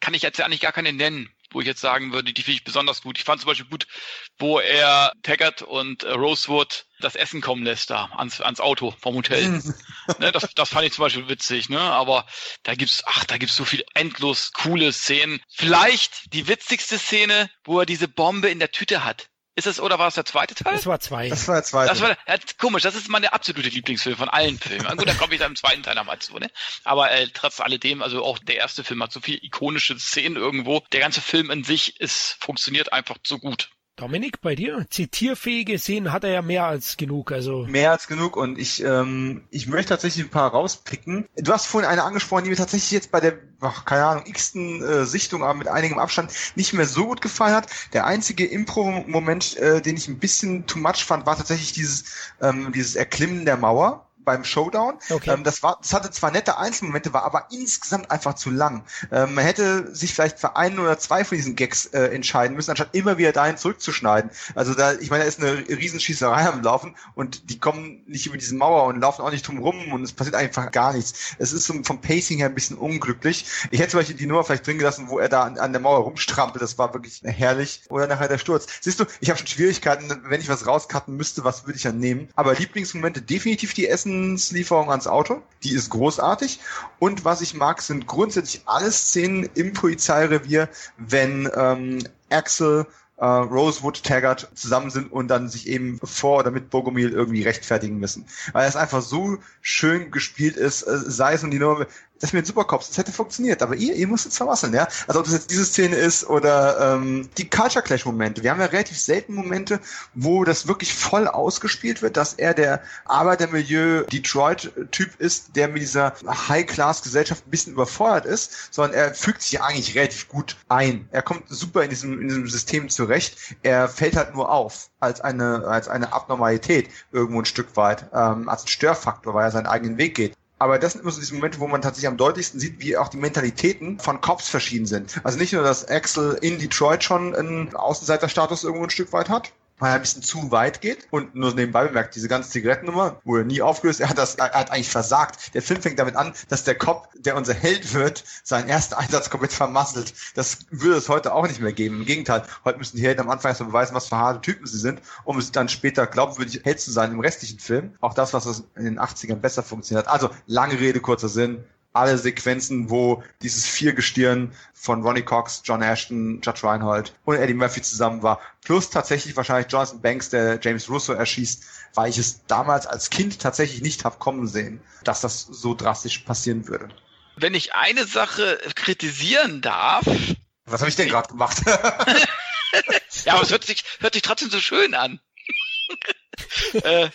kann ich jetzt eigentlich gar keine nennen, wo ich jetzt sagen würde, die finde ich besonders gut. Ich fand zum Beispiel gut, wo er Taggart und äh, Rosewood das Essen kommen lässt da ans, ans Auto vom Hotel. ne, das, das fand ich zum Beispiel witzig, ne? Aber da gibt's, ach, da gibt's so viele endlos coole Szenen. Vielleicht die witzigste Szene, wo er diese Bombe in der Tüte hat. Ist es oder war es der zweite Teil? Das war zwei. Das war der zweite. Das war ja, komisch, das ist meine absolute Lieblingsfilm von allen Filmen. Gut, dann komme ich dann im zweiten Teil nochmal zu, ne? Aber äh, trotz alledem, also auch der erste Film hat so viele ikonische Szenen irgendwo. Der ganze Film in sich ist, funktioniert einfach so gut. Dominik, bei dir? Zitierfähige Szenen hat er ja mehr als genug, also. Mehr als genug und ich, ähm, ich möchte tatsächlich ein paar rauspicken. Du hast vorhin eine angesprochen, die mir tatsächlich jetzt bei der, ach, keine Ahnung, x-ten äh, Sichtung, aber mit einigem Abstand nicht mehr so gut gefallen hat. Der einzige Impro-Moment, äh, den ich ein bisschen too much fand, war tatsächlich dieses, ähm, dieses Erklimmen der Mauer beim Showdown. Okay. Ähm, das war, das hatte zwar nette Einzelmomente, war aber insgesamt einfach zu lang. Ähm, man hätte sich vielleicht für einen oder zwei von diesen Gags äh, entscheiden müssen, anstatt immer wieder dahin zurückzuschneiden. Also da, ich meine, da ist eine Riesenschießerei am Laufen und die kommen nicht über diese Mauer und laufen auch nicht drum rum und es passiert einfach gar nichts. Es ist so vom Pacing her ein bisschen unglücklich. Ich hätte zum Beispiel die Nummer vielleicht drin gelassen, wo er da an, an der Mauer rumstrampelt. Das war wirklich herrlich. Oder nachher der Sturz. Siehst du, ich habe schon Schwierigkeiten, wenn ich was rauscutten müsste, was würde ich dann nehmen? Aber Lieblingsmomente definitiv die Essenslieferung ans Auto. Die ist großartig. Und was ich mag, sind grundsätzlich alle Szenen im Polizeirevier, wenn ähm, Axel äh, Rosewood, Taggart zusammen sind und dann sich eben vor oder mit Bogomil irgendwie rechtfertigen müssen. Weil es einfach so schön gespielt ist, äh, sei es nun die Nummer, das mit den Supercops, das hätte funktioniert, aber ihr, ihr musstet vermasseln, ja. Also ob das jetzt diese Szene ist oder ähm, die Culture Clash Momente. Wir haben ja relativ selten Momente, wo das wirklich voll ausgespielt wird, dass er der Arbeitermilieu Detroit-Typ ist, der mit dieser High-Class-Gesellschaft ein bisschen überfordert ist, sondern er fügt sich eigentlich relativ gut ein. Er kommt super in diesem, in diesem System zurecht. Er fällt halt nur auf als eine, als eine Abnormalität irgendwo ein Stück weit, ähm, als ein Störfaktor, weil er seinen eigenen Weg geht. Aber das sind immer so diese Momente, wo man tatsächlich am deutlichsten sieht, wie auch die Mentalitäten von Cops verschieden sind. Also nicht nur, dass Axel in Detroit schon einen Außenseiterstatus irgendwo ein Stück weit hat, er ein bisschen zu weit geht. Und nur nebenbei bemerkt, diese ganze Zigarettennummer wurde nie aufgelöst. Er hat das, er hat eigentlich versagt. Der Film fängt damit an, dass der Cop, der unser Held wird, seinen ersten Einsatz komplett vermasselt. Das würde es heute auch nicht mehr geben. Im Gegenteil, heute müssen die Helden am Anfang erstmal beweisen, was für harte Typen sie sind, um es dann später glaubwürdig Held zu sein im restlichen Film. Auch das, was in den 80ern besser funktioniert hat. Also, lange Rede, kurzer Sinn alle Sequenzen, wo dieses Viergestirn von Ronnie Cox, John Ashton, Judge Reinhold und Eddie Murphy zusammen war, plus tatsächlich wahrscheinlich Jonathan Banks, der James Russo erschießt, weil ich es damals als Kind tatsächlich nicht habe kommen sehen, dass das so drastisch passieren würde. Wenn ich eine Sache kritisieren darf. Was habe ich denn gerade gemacht? ja, aber es hört sich, hört sich trotzdem so schön an. äh,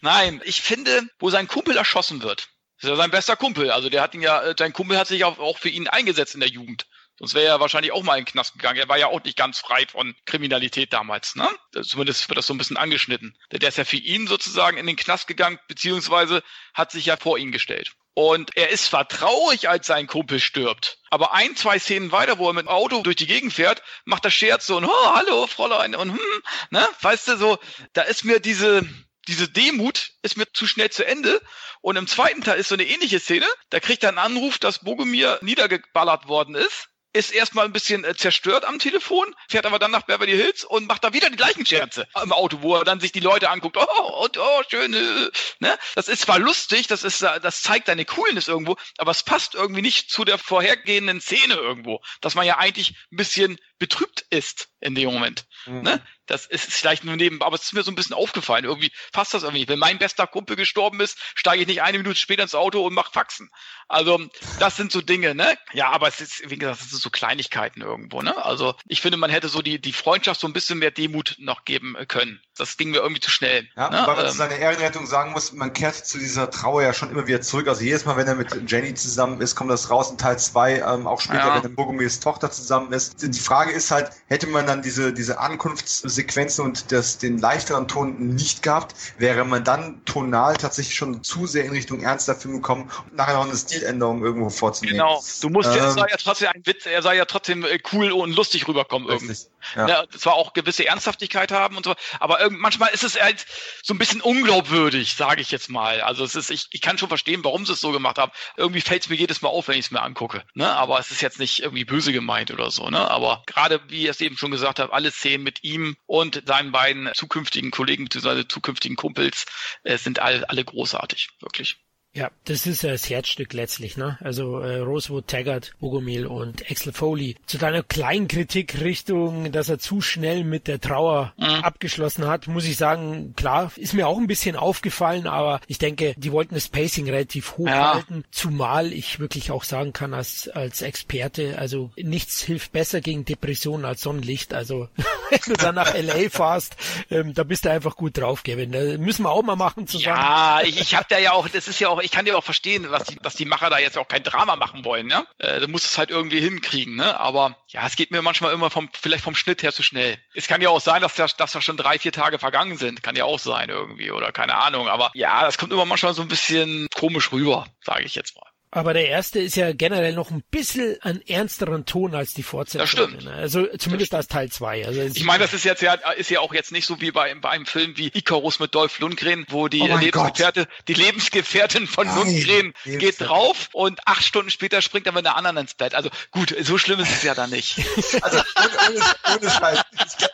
nein, ich finde, wo sein Kumpel erschossen wird, ist ja sein bester Kumpel. Also der hat ihn ja, äh, sein Kumpel hat sich auch, für ihn eingesetzt in der Jugend. Sonst wäre er wahrscheinlich auch mal in den Knast gegangen. Er war ja auch nicht ganz frei von Kriminalität damals, ne? Zumindest wird das so ein bisschen angeschnitten. Der ist ja für ihn sozusagen in den Knast gegangen, beziehungsweise hat sich ja vor ihn gestellt. Und er ist zwar traurig, als sein Kumpel stirbt, aber ein, zwei Szenen weiter, wo er mit dem Auto durch die Gegend fährt, macht er Scherz so und oh, hallo, Fräulein und hm, ne? Weißt du, so, da ist mir diese, diese Demut ist mir zu schnell zu Ende. Und im zweiten Teil ist so eine ähnliche Szene. Da kriegt er einen Anruf, dass Bogomir niedergeballert worden ist ist erstmal ein bisschen äh, zerstört am Telefon, fährt aber dann nach Beverly Hills und macht da wieder die gleichen Scherze im Auto, wo er dann sich die Leute anguckt, oh, und, oh, schön, äh, ne? Das ist zwar lustig, das ist, äh, das zeigt seine Coolness irgendwo, aber es passt irgendwie nicht zu der vorhergehenden Szene irgendwo, dass man ja eigentlich ein bisschen betrübt ist in dem Moment. Mhm. Ne? Das ist vielleicht nur neben, aber es ist mir so ein bisschen aufgefallen. Irgendwie passt das irgendwie nicht. Wenn mein bester Kumpel gestorben ist, steige ich nicht eine Minute später ins Auto und mache Faxen. Also, das sind so Dinge, ne? Ja, aber es ist, wie gesagt, es sind so Kleinigkeiten irgendwo, ne? Also, ich finde, man hätte so die, die Freundschaft so ein bisschen mehr Demut noch geben können. Das ging mir irgendwie zu schnell. Ja, ne? weil man ähm, zu seiner Ehrenrettung sagen muss, man kehrt zu dieser Trauer ja schon immer wieder zurück. Also jedes Mal, wenn er mit Jenny zusammen ist, kommt das raus in Teil 2, ähm, auch später, ja. wenn er mit Bogomirs Tochter zusammen ist. Die Frage ist halt, hätte man dann diese, diese Ankunftssequenzen und das, den leichteren Ton nicht gehabt, wäre man dann tonal tatsächlich schon zu sehr in Richtung ernster Film gekommen und nachher noch eine Stiländerung irgendwo vorzunehmen. Genau. Du musst ähm, jetzt, ja trotzdem ein Witz, er soll ja trotzdem äh, cool und lustig rüberkommen irgendwie. Ja. ja. zwar auch gewisse Ernsthaftigkeit haben und so, aber manchmal ist es halt so ein bisschen unglaubwürdig, sage ich jetzt mal. Also es ist, ich, ich kann schon verstehen, warum sie es so gemacht haben. Irgendwie fällt es mir jedes Mal auf, wenn ich es mir angucke. Ne? Aber es ist jetzt nicht irgendwie böse gemeint oder so. Ne? Aber gerade, wie ich es eben schon gesagt habe, alle Szenen mit ihm und seinen beiden zukünftigen Kollegen bzw. zukünftigen Kumpels äh, sind all, alle großartig, wirklich. Ja, das ist das Herzstück letztlich, ne? Also äh, Rosewood, Taggart, Bogomil und Axel Foley. Zu deiner kleinen Kritik Richtung, dass er zu schnell mit der Trauer mhm. abgeschlossen hat, muss ich sagen, klar, ist mir auch ein bisschen aufgefallen, aber ich denke, die wollten das Pacing relativ hoch ja. halten, zumal ich wirklich auch sagen kann als als Experte, also nichts hilft besser gegen Depressionen als Sonnenlicht. Also wenn du dann nach LA fahrst, ähm, da bist du einfach gut drauf, Kevin. Da müssen wir auch mal machen zusammen. Ja, ich, ich habe da ja auch, das ist ja auch ich kann dir auch verstehen, was die, dass die Macher da jetzt auch kein Drama machen wollen, ja. Äh, du musst es halt irgendwie hinkriegen, ne? Aber ja, es geht mir manchmal immer vom, vielleicht vom Schnitt her zu schnell. Es kann ja auch sein, dass da, dass da schon drei, vier Tage vergangen sind. Kann ja auch sein irgendwie oder keine Ahnung. Aber ja, das kommt immer manchmal so ein bisschen komisch rüber, sage ich jetzt mal. Aber der erste ist ja generell noch ein bisschen an ernsteren Ton als die Fortsetzung. Das stimmt. Also zumindest als Teil 2. Also ich meine, das ist jetzt ja, ist ja auch jetzt nicht so wie bei, bei einem Film wie Icarus mit Dolph Lundgren, wo die oh Lebensgefährte, die Lebensgefährtin von Nein, Lundgren geht drauf und acht Stunden später springt er mit einer anderen ins Bett. Also gut, so schlimm ist es ja dann nicht. Also ohne, ohne, ohne Scheiß.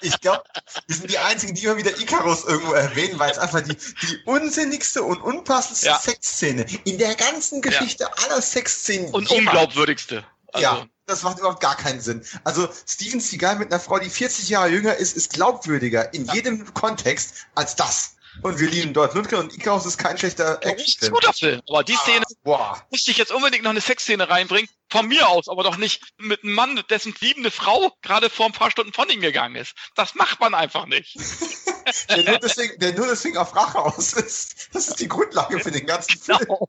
Ich, ich glaube, wir sind die einzigen, die immer wieder Icarus irgendwo erwähnen, weil es einfach die, die unsinnigste und unpassendste ja. Sexszene in der ganzen Geschichte ja aller Sexszenen. Und unglaubwürdigste. Also, ja. das macht überhaupt gar keinen Sinn. Also Steven Seagal mit einer Frau, die 40 Jahre jünger ist, ist glaubwürdiger in jedem Kontext als das. Und wir lieben Dolph Lundgren und Icarus ist kein schlechter Ja, ein guter Film. Aber die Szene Boah. musste ich jetzt unbedingt noch eine Sexszene reinbringen. Von mir aus, aber doch nicht mit einem Mann, dessen liebende Frau gerade vor ein paar Stunden von ihm gegangen ist. Das macht man einfach nicht. Der nur deswegen, der nur deswegen auf Rache aus ist. Das ist die Grundlage für den ganzen Film. Genau.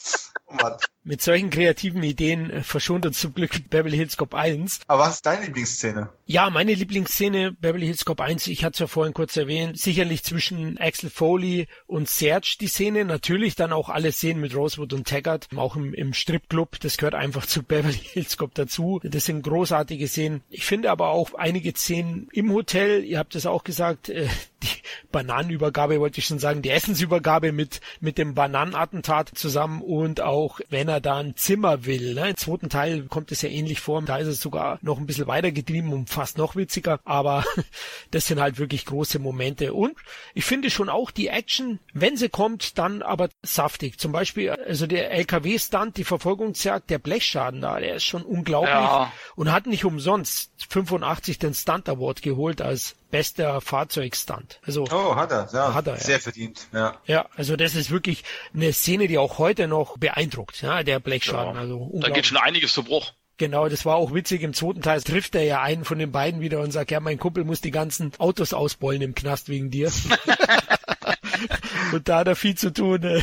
Mann. Mit solchen kreativen Ideen äh, verschont uns zum Glück Beverly Hills Cop 1. Aber was ist deine Lieblingsszene? Ja, meine Lieblingsszene Beverly Hills Cop 1, ich hatte es ja vorhin kurz erwähnt, sicherlich zwischen Axel Foley und Serge die Szene, natürlich dann auch alle Szenen mit Rosewood und Taggart, auch im, im Stripclub, das gehört einfach zu Beverly Hills Cop dazu. Das sind großartige Szenen. Ich finde aber auch einige Szenen im Hotel, ihr habt es auch gesagt, äh, die Bananenübergabe wollte ich schon sagen, die Essensübergabe mit, mit dem Bananenattentat zusammen und auch wenn er da ein Zimmer will. Ne? Im zweiten Teil kommt es ja ähnlich vor, da ist es sogar noch ein bisschen weiter getrieben und fast noch witziger, aber das sind halt wirklich große Momente und ich finde schon auch die Action, wenn sie kommt, dann aber saftig. Zum Beispiel, also der LKW-Stunt, die Verfolgungsjagd, der Blechschaden da, der ist schon unglaublich Ja. und hat nicht umsonst 85 den Stunt Award geholt als bester Fahrzeugstunt. Also Oh, hat er. Ja, Hat er, ja. Sehr verdient. Ja. ja, also das ist wirklich eine Szene, die auch heute noch beeindruckt, ja, der Blechschaden. Ja. Also Da geht schon einiges zu Bruch. Genau, das war auch witzig. Im zweiten Teil trifft er ja einen von den beiden wieder und sagt, ja, mein Kumpel muss die ganzen Autos ausbeulen im Knast wegen dir. und da hat er viel zu tun. äh.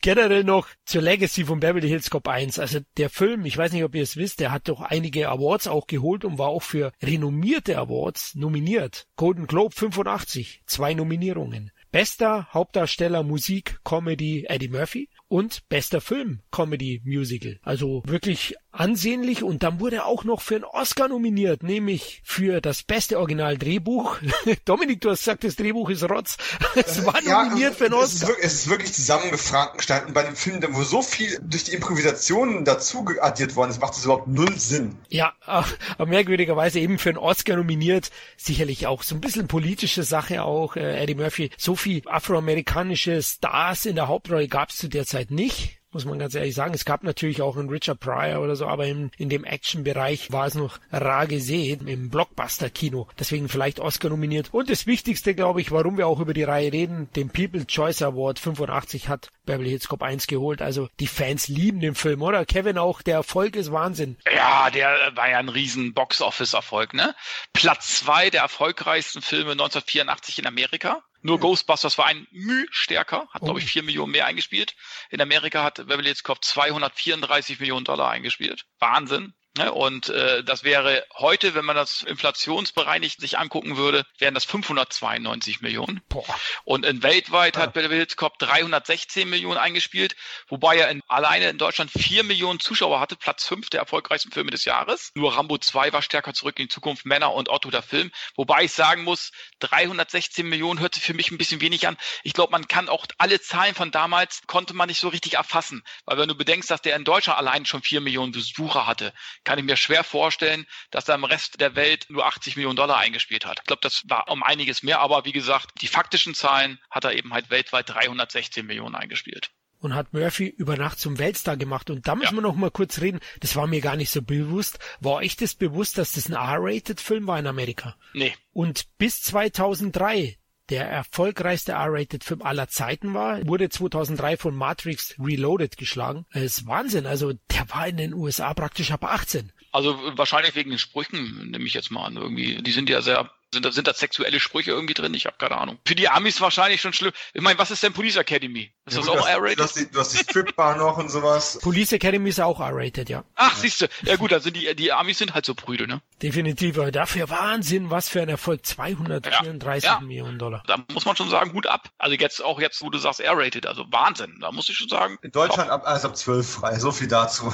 Generell noch zur Legacy von Beverly Hills Cop 1. Also der Film, ich weiß nicht, ob ihr es wisst, der hat doch einige Awards auch geholt und war auch für renommierte Awards nominiert. Golden Globe 85, zwei Nominierungen. Bester Hauptdarsteller Musik Comedy Eddie Murphy und bester Film Comedy Musical. Also wirklich ansehnlich und dann wurde er auch noch für einen Oscar nominiert, nämlich für das beste Originaldrehbuch. Dominik, du hast gesagt, das Drehbuch ist Rotz. Es war nominiert für einen es ist, Oscar. wirklich, es ist wirklich zusammengefrankenstein. Und bei dem Film, wo so viel durch die Improvisationen dazu addiert worden ist, macht es überhaupt null Sinn. Ja, aber merkwürdigerweise eben für einen Oscar nominiert. Sicherlich auch so ein bisschen politische Sache auch. Äh, Eddie Murphy, so viel afroamerikanische Stars in der Hauptrolle gab es zu der Zeit nicht. Muss man ganz ehrlich sagen. Es gab natürlich auch einen Richard Pryor oder so, aber in, in dem Action-Bereich war es noch rar gesehen im Blockbuster-Kino. Deswegen vielleicht Oscar nominiert. Und das Wichtigste, glaube ich, warum wir auch über die Reihe reden, den People's Choice Award 85 hat Beverly Hills Cop 1 geholt. Also die Fans lieben den Film, oder? Kevin, auch der Erfolg ist Wahnsinn. Ja, der war ja ein riesen Box-Office-Erfolg, ne? Platz zwei der erfolgreichsten Filme 1984 in Amerika. Nur Ghostbusters war ein Müh stärker, hat, glaube ich, vier Millionen mehr eingespielt. In Amerika hat Beverly Hills Cop 234 Millionen Dollar eingespielt. Wahnsinn. Ne? Und äh, das wäre heute, wenn man das inflationsbereinigt sich angucken würde, wären das 592 Millionen. Boah. Und in weltweit hat Beverly Hills Cop 316 Millionen eingespielt, wobei er in, alleine in Deutschland 4 Millionen Zuschauer hatte, Platz 5 der erfolgreichsten Filme des Jahres. Nur Rambo 2 war stärker zurück in die Zukunft, Männer und Otto der Film. Wobei ich sagen muss, 316 Millionen hört sich für mich ein bisschen wenig an. Ich glaube, man kann auch alle Zahlen von damals, konnte man nicht so richtig erfassen. Weil wenn du bedenkst, dass der in Deutschland allein schon 4 Millionen Besucher hatte, kann ich mir schwer vorstellen, dass er im Rest der Welt nur 80 Millionen Dollar eingespielt hat. Ich glaube, das war um einiges mehr, aber wie gesagt, die faktischen Zahlen hat er eben halt weltweit 316 Millionen eingespielt. und hat Murphy über Nacht zum Weltstar gemacht. Und da müssen Ja. wir noch mal kurz reden. Das war mir gar nicht so bewusst. War euch das bewusst, dass das ein R-Rated-Film war in Amerika? Nee, Und bis 2003 der erfolgreichste R-Rated-Film aller Zeiten war, wurde 2003 von Matrix Reloaded geschlagen. Das ist Wahnsinn. Also der war in den USA praktisch ab 18. also wahrscheinlich wegen den Sprüchen, nehme ich jetzt mal an. Irgendwie, die sind ja sehr, sind da, sind da sexuelle Sprüche irgendwie drin? Ich habe keine Ahnung. Für die Amis wahrscheinlich schon schlimm. Ich meine, was ist denn Police Academy? Ist Ja, das gut, auch du, R-rated? hast die, du hast die Stripbar noch und sowas. Police Academy ist auch R-Rated, ja. Ach, siehst du. Ja gut, sind die, die Amis sind halt so prüde, ne? Definitiv. Aber dafür Wahnsinn, was für ein Erfolg. 234 Ja, ja. Millionen Dollar. Da muss man schon sagen, Hut ab. Also jetzt auch jetzt, wo du sagst R-rated, also Wahnsinn. Da muss ich schon sagen. In Deutschland ab, also ab 12 frei. So viel dazu.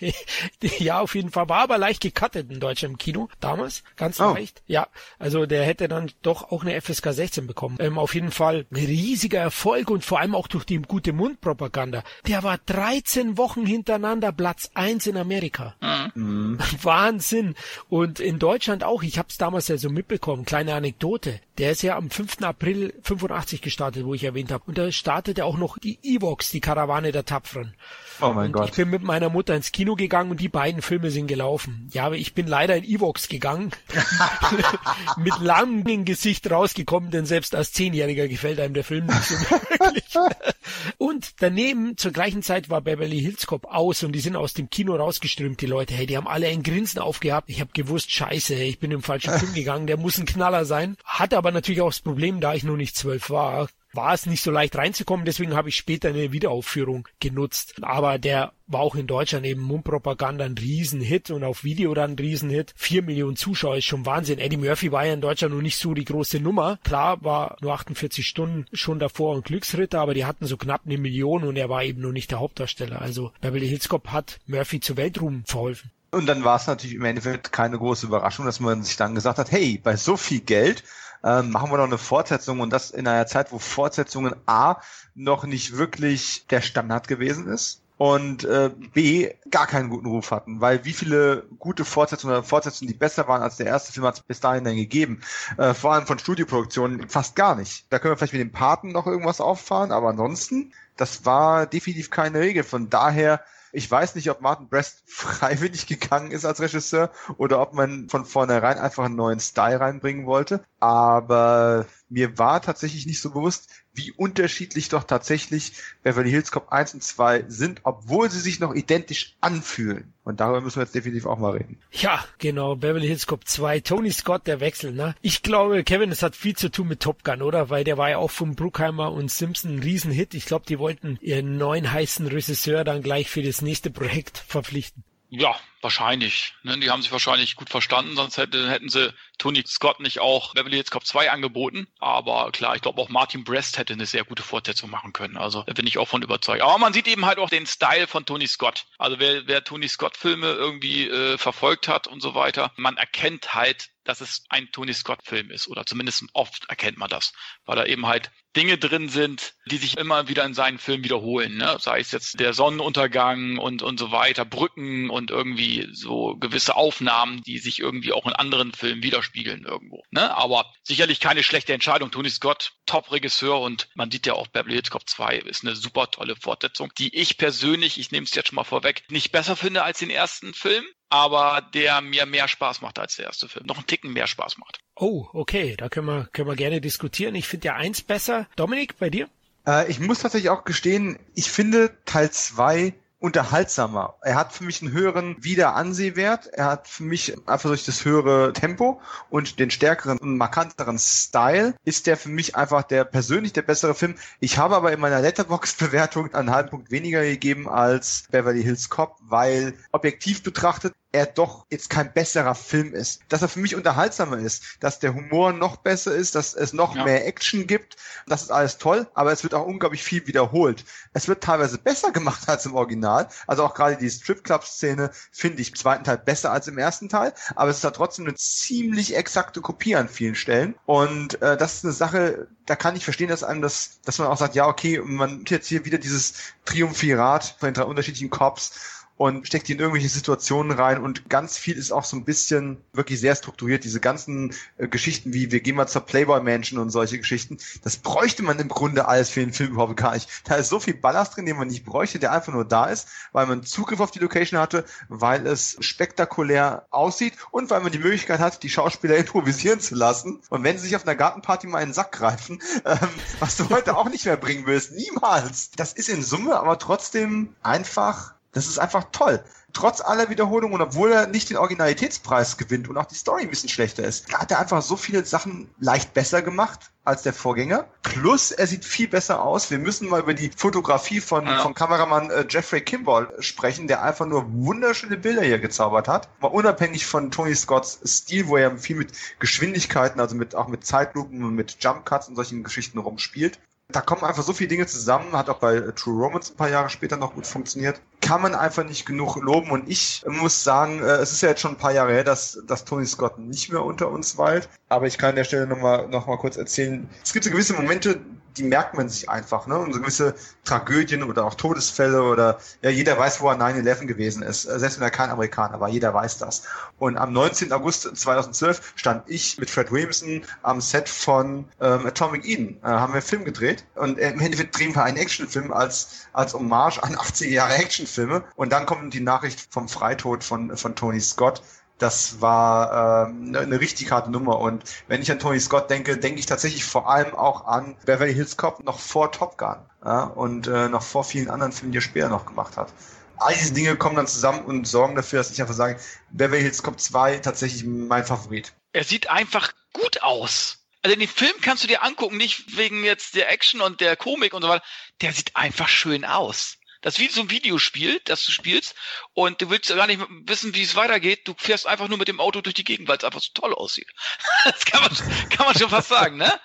ja, auf jeden Fall. War aber leicht gecuttet in Deutschland im Kino. Damals. Ganz Oh. leicht. Ja. Also der hätte dann doch auch eine FSK 16 bekommen. Ähm, auf jeden Fall ein riesiger Erfolg und vor allem auch durch die gute Mundpropaganda. Der war 13 Wochen hintereinander Platz 1 in Amerika. Wahnsinn. Und in Deutschland auch. Ich habe es damals ja so mitbekommen. Kleine Anekdote. Der ist ja am 5. April 85 gestartet, wo ich erwähnt habe. Und da startete auch noch die Evox, die Karawane der Tapferen. Oh mein und Gott. Ich bin mit meiner Mutter ins Kino gegangen und die beiden Filme sind gelaufen. Ja, aber ich bin leider in Evox gegangen. mit langem Gesicht rausgekommen, denn selbst als Zehnjähriger gefällt einem der Film nicht so wirklich. und daneben zur gleichen Zeit war Beverly Hills Cop aus und die sind aus dem Kino rausgeströmt, die Leute. Hey, die haben alle ein Grinsen aufgehabt. Ich habe gewusst, scheiße, ich bin im falschen Film gegangen, der muss ein Knaller sein. Hatte aber natürlich auch das Problem, da ich noch nicht zwölf war, war es nicht so leicht reinzukommen, deswegen habe ich später eine Wiederaufführung genutzt. Aber der war auch in Deutschland eben Mundpropaganda ein Riesenhit und auf Video dann ein Riesenhit. Vier Millionen Zuschauer ist schon Wahnsinn. Eddie Murphy war ja in Deutschland noch nicht so die große Nummer. Klar war nur 48 Stunden schon davor ein Glücksritter, aber die hatten so knapp eine Million und er war eben noch nicht der Hauptdarsteller. Also Beverly Hills Cop hat Murphy zu Weltruhm verholfen. Und dann war es natürlich im Endeffekt keine große Überraschung, dass man sich dann gesagt hat, hey, bei so viel Geld ähm, machen wir noch eine Fortsetzung und das in einer Zeit, wo Fortsetzungen A noch nicht wirklich der Standard gewesen ist und äh, B gar keinen guten Ruf hatten, weil wie viele gute Fortsetzungen oder Fortsetzungen, die besser waren als der erste Film, hat es bis dahin dann gegeben. Äh, vor allem von Studioproduktionen fast gar nicht. Da können wir vielleicht mit dem Paten noch irgendwas auffahren, aber ansonsten, das war definitiv keine Regel. Von daher ich weiß nicht, ob Martin Brest freiwillig gegangen ist als Regisseur oder ob man von vornherein einfach einen neuen Style reinbringen wollte. Aber mir war tatsächlich nicht so bewusst, wie unterschiedlich doch tatsächlich Beverly Hills Cop 1 und 2 sind, obwohl sie sich noch identisch anfühlen. Und darüber müssen wir jetzt definitiv auch mal reden. Ja, genau, Beverly Hills Cop 2, Tony Scott, der Wechsel, ne? Ich glaube, Kevin, es hat viel zu tun mit Top Gun, oder? Weil der war ja auch von Bruckheimer und Simpson ein Riesenhit. Ich glaube, die wollten ihren neuen heißen Regisseur dann gleich für das nächste Projekt verpflichten. Ja, wahrscheinlich. Ne? Die haben sich wahrscheinlich gut verstanden, sonst hätte, hätten sie Tony Scott nicht auch Beverly Hills Cop 2 angeboten. Aber klar, ich glaube auch Martin Brest hätte eine sehr gute Fortsetzung machen können. Also da bin ich auch von überzeugt. Aber man sieht eben halt auch den Style von Tony Scott. Also wer, wer Tony Scott-Filme irgendwie äh, verfolgt hat und so weiter, man erkennt halt, dass es ein Tony Scott-Film ist. Oder zumindest oft erkennt man das. Weil da eben halt Dinge drin sind, die sich immer wieder in seinen Filmen wiederholen. Ne? Sei es jetzt der Sonnenuntergang und, und so weiter, Brücken und irgendwie so gewisse Aufnahmen, die sich irgendwie auch in anderen Filmen widerspiegeln irgendwo. Ne? Aber sicherlich keine schlechte Entscheidung. Tony Scott, Top-Regisseur und man sieht ja auch Beverly Hills Cop 2 ist eine super tolle Fortsetzung, die ich persönlich, ich nehme es jetzt schon mal vorweg, nicht besser finde als den ersten Film, aber der mir mehr Spaß macht als der erste Film. Noch einen Ticken mehr Spaß macht. Oh, okay, da können wir, können wir gerne diskutieren. Ich finde ja eins besser. Dominik, bei dir? Äh, ich muss tatsächlich auch gestehen, ich finde Teil zwei unterhaltsamer. Er hat für mich einen höheren Wiederansehwert. Er hat für mich einfach durch das höhere Tempo und den stärkeren und markanteren Style ist der für mich einfach der persönlich der bessere Film. Ich habe aber in meiner Letterbox-Bewertung einen halben Punkt weniger gegeben als Beverly Hills Cop, weil objektiv betrachtet er doch jetzt kein besserer Film ist. Dass er für mich unterhaltsamer ist, dass der Humor noch besser ist, dass es noch ja. mehr Action gibt. Das ist alles toll, aber es wird auch unglaublich viel wiederholt. Es wird teilweise besser gemacht als im Original. Also auch gerade die Strip-Club-Szene finde ich im zweiten Teil besser als im ersten Teil, aber es ist ja trotzdem eine ziemlich exakte Kopie an vielen Stellen. Und äh, das ist eine Sache, da kann ich verstehen, dass einem das, dass man auch sagt, ja, okay, man jetzt hier wieder dieses Triumphirat von den drei unterschiedlichen Cops und steckt die in irgendwelche Situationen rein und ganz viel ist auch so ein bisschen wirklich sehr strukturiert. Diese ganzen äh, Geschichten wie wir gehen mal zur Playboy Mansion und solche Geschichten, das bräuchte man im Grunde alles für den Film überhaupt gar nicht. Da ist so viel Ballast drin, den man nicht bräuchte, der einfach nur da ist, weil man Zugriff auf die Location hatte, weil es spektakulär aussieht und weil man die Möglichkeit hat, die Schauspieler improvisieren zu lassen. Und wenn sie sich auf einer Gartenparty mal einen Sack greifen, ähm, was du heute auch nicht mehr bringen willst, niemals. Das ist in Summe aber trotzdem einfach das ist einfach toll. Trotz aller Wiederholungen und obwohl er nicht den Originalitätspreis gewinnt und auch die Story ein bisschen schlechter ist, hat er einfach so viele Sachen leicht besser gemacht als der Vorgänger. Plus, er sieht viel besser aus. Wir müssen mal über die Fotografie von, ja. von Kameramann äh, Jeffrey Kimball sprechen, der einfach nur wunderschöne Bilder hier gezaubert hat. Mal unabhängig von Tony Scotts Stil, wo er viel mit Geschwindigkeiten, also mit, auch mit Zeitlupen und mit Jump Cuts und solchen Geschichten rumspielt. Da kommen einfach so viele Dinge zusammen, hat auch bei True Romance ein paar Jahre später noch gut funktioniert. Kann man einfach nicht genug loben und ich muss sagen, äh, es ist ja jetzt schon ein paar Jahre her, dass, dass Tony Scott nicht mehr unter uns weilt. Aber ich kann an der Stelle nochmal noch mal kurz erzählen. Es gibt so gewisse Momente, die merkt man sich einfach, ne? Und so gewisse Tragödien oder auch Todesfälle oder ja, jeder weiß, wo er 9-11 gewesen ist. Äh, selbst wenn er kein Amerikaner war, jeder weiß das. Und am 19. August 2012 stand ich mit Fred Williamson am Set von ähm, Atomic Eden. Äh, haben wir einen Film gedreht. Und äh, im Endeffekt drehen wir einen Actionfilm als, als Hommage an 80er Jahre Actionfilme. Und dann kommt die Nachricht vom Freitod von, von Tony Scott das war ähm, eine richtig harte Nummer. Und wenn ich an Tony Scott denke, denke ich tatsächlich vor allem auch an Beverly Hills Cop noch vor Top Gun ja, und äh, noch vor vielen anderen Filmen, die er später noch gemacht hat. All diese Dinge kommen dann zusammen und sorgen dafür, dass ich einfach sage, Beverly Hills Cop 2 tatsächlich mein Favorit. Er sieht einfach gut aus. Also den Film kannst du dir angucken, nicht wegen jetzt der Action und der Komik und so weiter. Der sieht einfach schön aus. Das ist wie so ein Videospiel, das du spielst und du willst gar nicht wissen, wie es weitergeht. Du fährst einfach nur mit dem Auto durch die Gegend, weil es einfach so toll aussieht. Das kann man, kann man schon fast sagen, ne?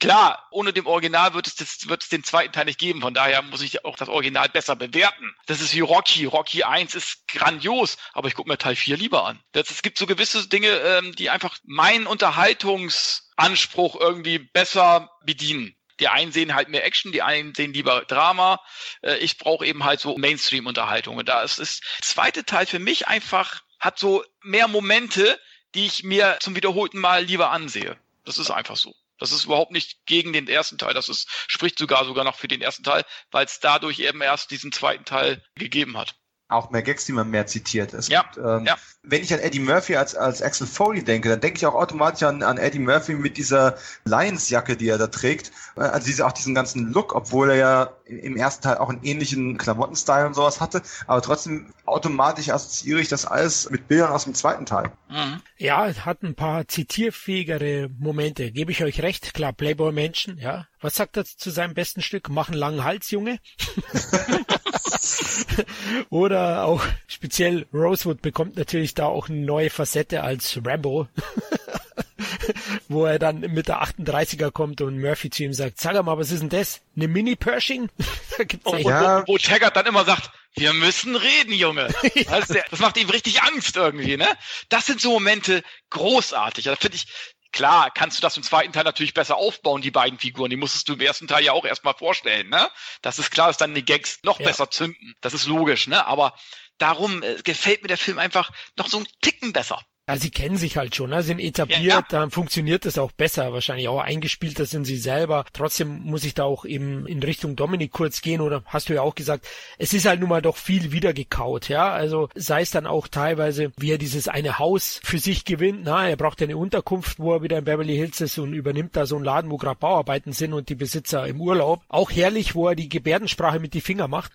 Klar, ohne dem Original wird es, wird es den zweiten Teil nicht geben. Von daher muss ich auch das Original besser bewerten. Das ist wie Rocky. Rocky 1 ist grandios, aber ich gucke mir Teil 4 lieber an. Das, es gibt so gewisse Dinge, ähm, die einfach meinen Unterhaltungsanspruch irgendwie besser bedienen. Die einen sehen halt mehr Action, die einen sehen lieber Drama. Äh, ich brauche eben halt so Mainstream-Unterhaltung. Und da ist das zweite Teil für mich einfach, hat so mehr Momente, die ich mir zum wiederholten Mal lieber ansehe. Das ist einfach so. Das ist überhaupt nicht gegen den ersten Teil. Das ist, spricht sogar sogar noch für den ersten Teil, weil es dadurch eben erst diesen zweiten Teil gegeben hat auch mehr Gags, die man mehr zitiert. Es ja, gibt, ähm, ja. Wenn ich an Eddie Murphy als, als Axel Foley denke, dann denke ich auch automatisch an, an Eddie Murphy mit dieser Lions-Jacke, die er da trägt. Äh, also diese, auch diesen ganzen Look, obwohl er ja im ersten Teil auch einen ähnlichen Klamottenstyle und sowas hatte. Aber trotzdem automatisch assoziiere ich das alles mit Bildern aus dem zweiten Teil. Mhm. Ja, es hat ein paar zitierfähigere Momente. Gebe ich euch recht. Klar, Playboy-Menschen, ja. Was sagt er zu seinem besten Stück? Mach einen langen Hals, Junge. Oder auch speziell Rosewood bekommt natürlich da auch eine neue Facette als Rambo. wo er dann mit der 38er kommt und Murphy zu ihm sagt, sag mal, was ist denn das? Eine Mini-Pershing? da gibt's und, ja. wo, wo Taggart dann immer sagt, wir müssen reden, Junge. ja. das macht ihm richtig Angst irgendwie, ne? Das sind so Momente großartig. Da finde ich, Klar, kannst du das im zweiten Teil natürlich besser aufbauen, die beiden Figuren. Die musstest du im ersten Teil ja auch erstmal vorstellen, ne? Das ist klar, dass dann die Gags noch ja. besser zünden. Das ist logisch, ne? Aber darum äh, gefällt mir der Film einfach noch so ein Ticken besser. Ja, sie kennen sich halt schon, ne? sind etabliert, ja, ja. dann funktioniert das auch besser, wahrscheinlich auch eingespielter sind sie selber. Trotzdem muss ich da auch eben in Richtung Dominik kurz gehen oder hast du ja auch gesagt, es ist halt nun mal doch viel wiedergekaut, ja, also sei es dann auch teilweise, wie er dieses eine Haus für sich gewinnt, na, er braucht eine Unterkunft, wo er wieder in Beverly Hills ist und übernimmt da so einen Laden, wo gerade Bauarbeiten sind und die Besitzer im Urlaub. Auch herrlich, wo er die Gebärdensprache mit die Finger macht.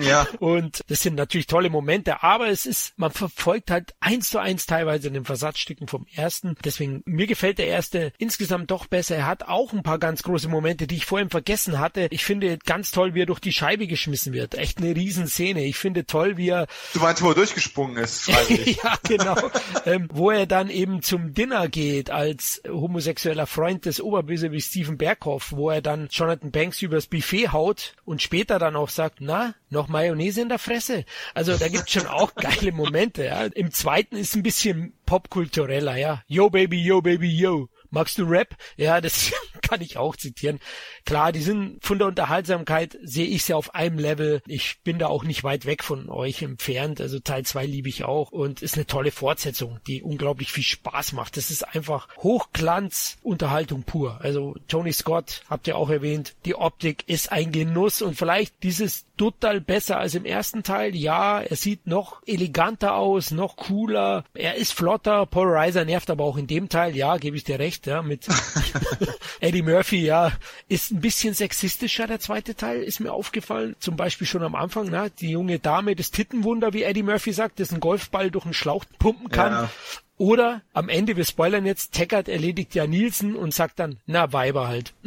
ja. Und das sind natürlich tolle Momente, aber es ist, man verfolgt halt eins zu eins teilweise in den Versatzstücken vom ersten. Deswegen, mir gefällt der erste insgesamt doch besser. Er hat auch ein paar ganz große Momente, die ich vorhin vergessen hatte. Ich finde ganz toll, wie er durch die Scheibe geschmissen wird. Echt eine Riesenszene. Ich finde toll, wie er... Du meinst, wo er durchgesprungen ist, ja, genau. ähm, wo er dann eben zum Dinner geht als homosexueller Freund des wie Stephen Berghoff, wo er dann Jonathan Banks übers Buffet haut und später dann auch sagt, na, noch Mayonnaise in der Fresse. Also da gibt's schon auch geile Momente. Ja. Im zweiten ist ein bisschen popkultureller, ja. Yo Baby, yo Baby, yo. Magst du Rap? Ja, das kann ich auch zitieren. Klar, die sind von der Unterhaltsamkeit sehe ich sie auf einem Level. Ich bin da auch nicht weit weg von euch entfernt. Also Teil 2 liebe ich auch und ist eine tolle Fortsetzung, die unglaublich viel Spaß macht. Das ist einfach Hochglanz Unterhaltung pur. Also Tony Scott habt ihr auch erwähnt. Die Optik ist ein Genuss und vielleicht dieses total besser als im ersten Teil. Ja, er sieht noch eleganter aus, noch cooler. Er ist flotter. Paul Reiser nervt aber auch in dem Teil. Ja, gebe ich dir recht. Ja, mit Eddie Murphy. Ja, ist ein bisschen sexistischer. Der zweite Teil ist mir aufgefallen. Zum Beispiel schon am Anfang. Na, die junge Dame, das Tittenwunder, wie Eddie Murphy sagt, das einen Golfball durch einen Schlauch pumpen kann. Ja. Oder am Ende, wir spoilern jetzt, Taggart erledigt ja Nielsen und sagt dann, na, Weiber halt.